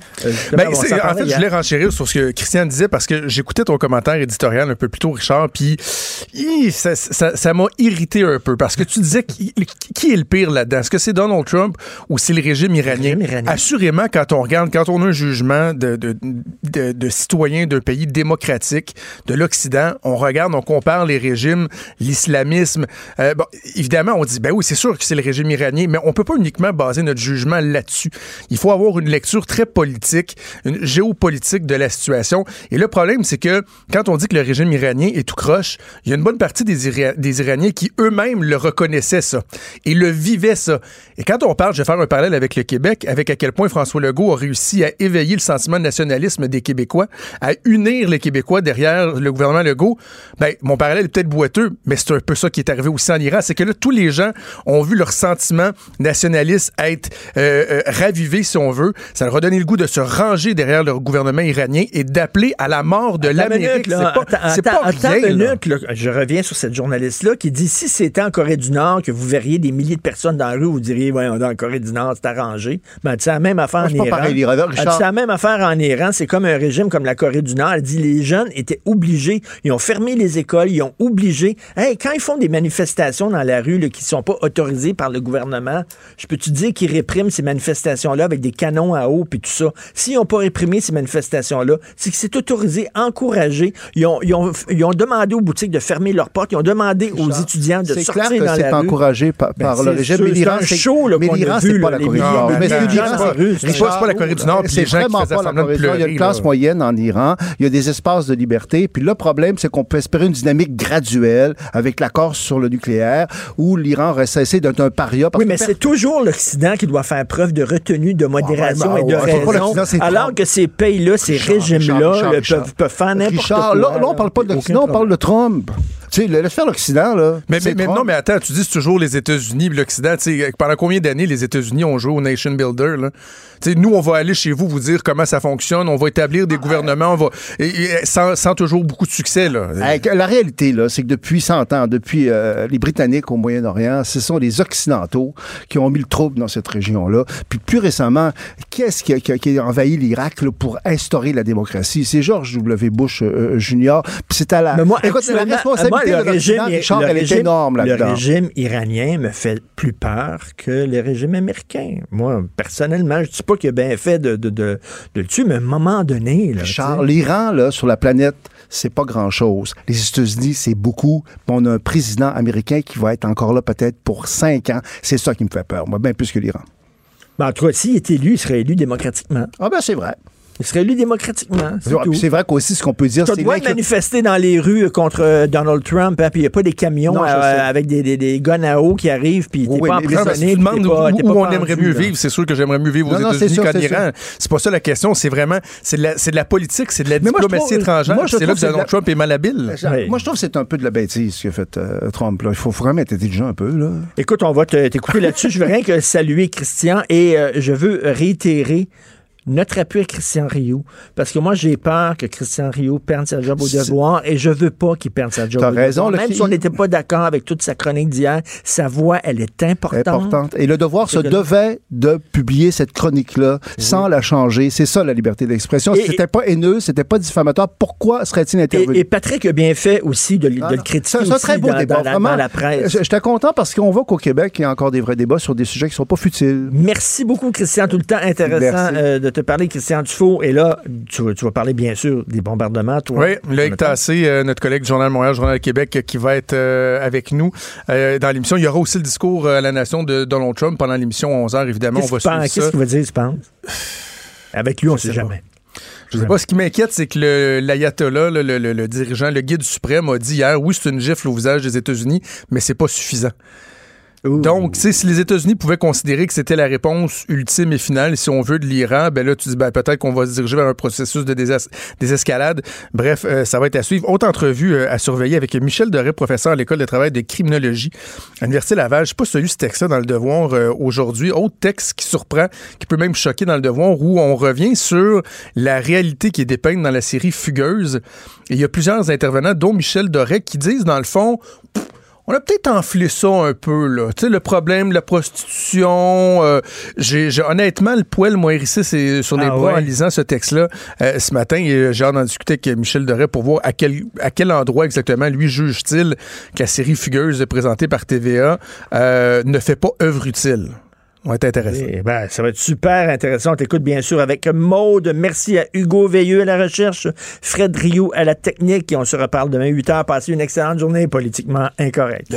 Speaker 12: Ben, en fait, je voulais renchérir sur ce que Christian disait parce que j'écoutais ton commentaire éditorial un peu plus tôt, Richard, puis ça m'a irrité un peu parce que tu disais qui, qui est le pire là-dedans? Est-ce que c'est Donald Trump ou c'est le régime iranien? Assurément, quand on regarde, quand on a un jugement de, de, d'un pays démocratique de l'Occident, on regarde, on compare les régimes, l'islamisme. Euh, bon, évidemment, on dit, ben oui, c'est sûr que c'est le régime iranien, mais on peut pas uniquement baser notre jugement là-dessus. Il faut avoir une lecture très politique, une géopolitique de la situation. Et le problème, c'est que quand on dit que le régime iranien est tout croche, il y a une bonne partie des, des Iraniens qui eux-mêmes le reconnaissaient ça et le vivaient ça. Et quand on parle, je vais faire un parallèle avec le Québec, avec à quel point François Legault a réussi à éveiller le sentiment de nationalisme des Québécois, à unir les Québécois derrière le gouvernement Legault, ben, mon parallèle est peut-être boiteux, mais c'est un peu ça qui est arrivé aussi en Iran. C'est que là, tous les gens ont vu leur sentiment nationaliste être euh, euh, ravivé, si on veut. Ça leur a donné le goût de se ranger derrière le gouvernement iranien et d'appeler à la mort de l'Amérique.
Speaker 4: C'est pas, pas rien, minute, je reviens sur cette journaliste-là qui dit si c'était en Corée du Nord que vous verriez des milliers de personnes dans la rue, vous diriez, ouais, dans la Corée du Nord, c'est arrangé. Ben, c'est la même affaire en Iran. C'est la même affaire en Iran. C'est comme un régime comme la Corée du Nord. Elle dit les jeunes étaient obligés. Ils ont fermé les écoles. Ils ont obligé. Hey, quand ils font des manifestations dans la rue qui ne sont pas autorisées par le gouvernement, je peux te dire qu'ils répriment ces manifestations-là avec des canons à eau et tout ça? S'ils n'ont pas réprimé ces manifestations-là, c'est que c'est autorisé, encouragé. Ils ont, ils, ont, ils ont, demandé aux boutiques de fermer leurs portes. Ils ont demandé aux étudiants de sortir
Speaker 11: clair que
Speaker 4: c'est
Speaker 11: encouragé par, ben, le régime. Mais l'Iran, c'est pas la Corée du Nord.
Speaker 12: C'est pas, la Corée du Nord.
Speaker 11: C'est vraiment pas la Corée du Nord. Il y a une classe moyenne en Iran. Il y a des espaces de liberté. Puis le problème, c'est qu'on peut espérer une dynamique graduelle avec l'accord sur le nucléaire où l'Iran aurait cessé d'être un paria.
Speaker 4: Oui, mais c'est toujours l'Occident qui doit faire preuve de retenue, de modération ah, et de raison. Alors que ces pays-là, ces régimes-là peuvent, faire n'importe quoi.
Speaker 11: Là, là, on parle pas de l'Occident, on parle de Trump. Tu sais, laisse faire l'Occident, là.
Speaker 12: Mais, mais, non, mais attends, tu dis toujours les États-Unis, l'Occident. Tu sais, pendant combien d'années les États-Unis ont joué au Nation Builder, là? Tu sais, nous, on va aller chez vous vous dire comment ça fonctionne, on va établir des gouvernements, on va, sans, toujours beaucoup de succès, là.
Speaker 11: La réalité, là, c'est que depuis 100 ans, depuis euh, les Britanniques au Moyen-Orient, ce sont les Occidentaux qui ont mis le trouble dans cette région-là. Puis plus récemment, qu'est-ce qui, qui, a envahi l'Irak pour instaurer la démocratie? C'est George W. Bush euh, Jr. Puis c'est à la...
Speaker 4: Mais moi, écoute, la responsabilité le régime, énorme Le régime iranien me fait plus peur que le régime américain. Moi, personnellement, je ne dis pas qu'il a bien fait de, de, le tuer, mais à un moment donné...
Speaker 11: Charles, l'Iran, là, sur la planète, c'est pas grand-chose. Les États-Unis, c'est beaucoup. On a un président américain qui va être encore là peut-être pour cinq ans. C'est ça qui me fait peur, moi, bien plus que l'Iran.
Speaker 4: Ben, en tout cas, s'il est élu, il serait élu démocratiquement.
Speaker 11: Ah ben c'est vrai.
Speaker 4: Il serait élu démocratiquement.
Speaker 11: C'est vrai qu'aussi, ce qu'on peut dire,
Speaker 4: c'est. Tu dois manifester dans les rues contre euh, Donald Trump, hein, puis il n'y a pas des camions euh, avec des, des, des, guns à eau qui arrivent, puis t'es pas emprisonné.
Speaker 12: tu demandes où, où on aimerait mieux vivre, c'est sûr que j'aimerais mieux vivre aux États-Unis qu'en Iran. C'est pas ça la question, c'est vraiment. C'est de, la, de la politique, c'est de la diplomatie étrangère. C'est là que Donald Trump est malhabile.
Speaker 11: Moi, je trouve que c'est un peu de la bêtise ce qu'a fait euh, Trump. Il faut vraiment être intelligent un peu. Là.
Speaker 4: Écoute, on va t'écouter là-dessus. Je veux rien que saluer Christian et je veux réitérer notre appui à Christian Rio. Parce que moi, j'ai peur que Christian Rio perde sa job au devoir et je veux pas qu'il perde sa job
Speaker 11: au raison,
Speaker 4: devoir. Même si on n'était pas d'accord avec toute sa chronique d'hier, sa voix, elle est importante. importante.
Speaker 11: Et le devoir se devait de publier cette chronique-là sans la changer. C'est ça, la liberté d'expression. Si c'était pas haineux, c'était pas diffamatoire, pourquoi serait-il intervenu?
Speaker 4: Et, Patrick a bien fait aussi de, le critiquer C'est un très beau débat, dans, vraiment. la presse.
Speaker 11: J'étais content parce qu'on voit qu'au Québec, il y a encore des vrais débats sur des sujets qui sont pas futiles.
Speaker 4: Merci beaucoup, Christian. Tout le temps intéressant euh, de te parler, Christian Dufault. Et là, tu, vas parler bien sûr des bombardements, toi.
Speaker 12: Oui, Loïc Tassé, euh, notre collègue du Journal de Montréal, Journal de Québec, qui va être euh, avec nous euh, dans l'émission. Il y aura aussi le discours à la nation de Donald Trump pendant l'émission 11h, évidemment.
Speaker 4: Qu'est-ce qu'il va dire, tu penses? Avec lui, on ne sait jamais.
Speaker 12: Je sais pas, ce qui m'inquiète, c'est que l'ayatollah, le, le, dirigeant, le guide suprême, a dit hier, oui, c'est une gifle au visage des États-Unis, mais c'est pas suffisant. Donc, si les États-Unis pouvaient considérer que c'était la réponse ultime et finale, si on veut, de l'Iran, ben là, tu dis, ben, peut-être qu'on va se diriger vers un processus de désescalade. Bref, euh, ça va être à suivre. Autre entrevue euh, à surveiller avec Michel Doré, professeur à l'École de travail de criminologie à l'Université Laval. Je sais pas si lu ce texte-là dans le devoir euh, aujourd'hui. Autre texte qui surprend, qui peut même choquer dans le devoir, où on revient sur la réalité qui est dépeinte dans la série Fugueuse. Il y a plusieurs intervenants, dont Michel Doré, qui disent, dans le fond, on a peut-être enflé ça un peu, là. Tu sais, le problème, la prostitution. Euh, j'ai, honnêtement, le poil m'a hérissé sur les ah bras en lisant ce texte-là euh, ce matin. Et j'ai hâte d'en discuter avec Michel Doré pour voir à quel, à quel endroit exactement lui juge-t-il que la série Fugueuse présentée par TVA euh, ne fait pas œuvre utile va être intéressant.
Speaker 4: Eh ben, ça va être super intéressant. On t'écoute bien sûr avec Maude. Merci à Hugo Veilleux à la recherche, Fred Rio à la technique. Et on se reparle demain 8 h. Passez une excellente journée politiquement incorrecte.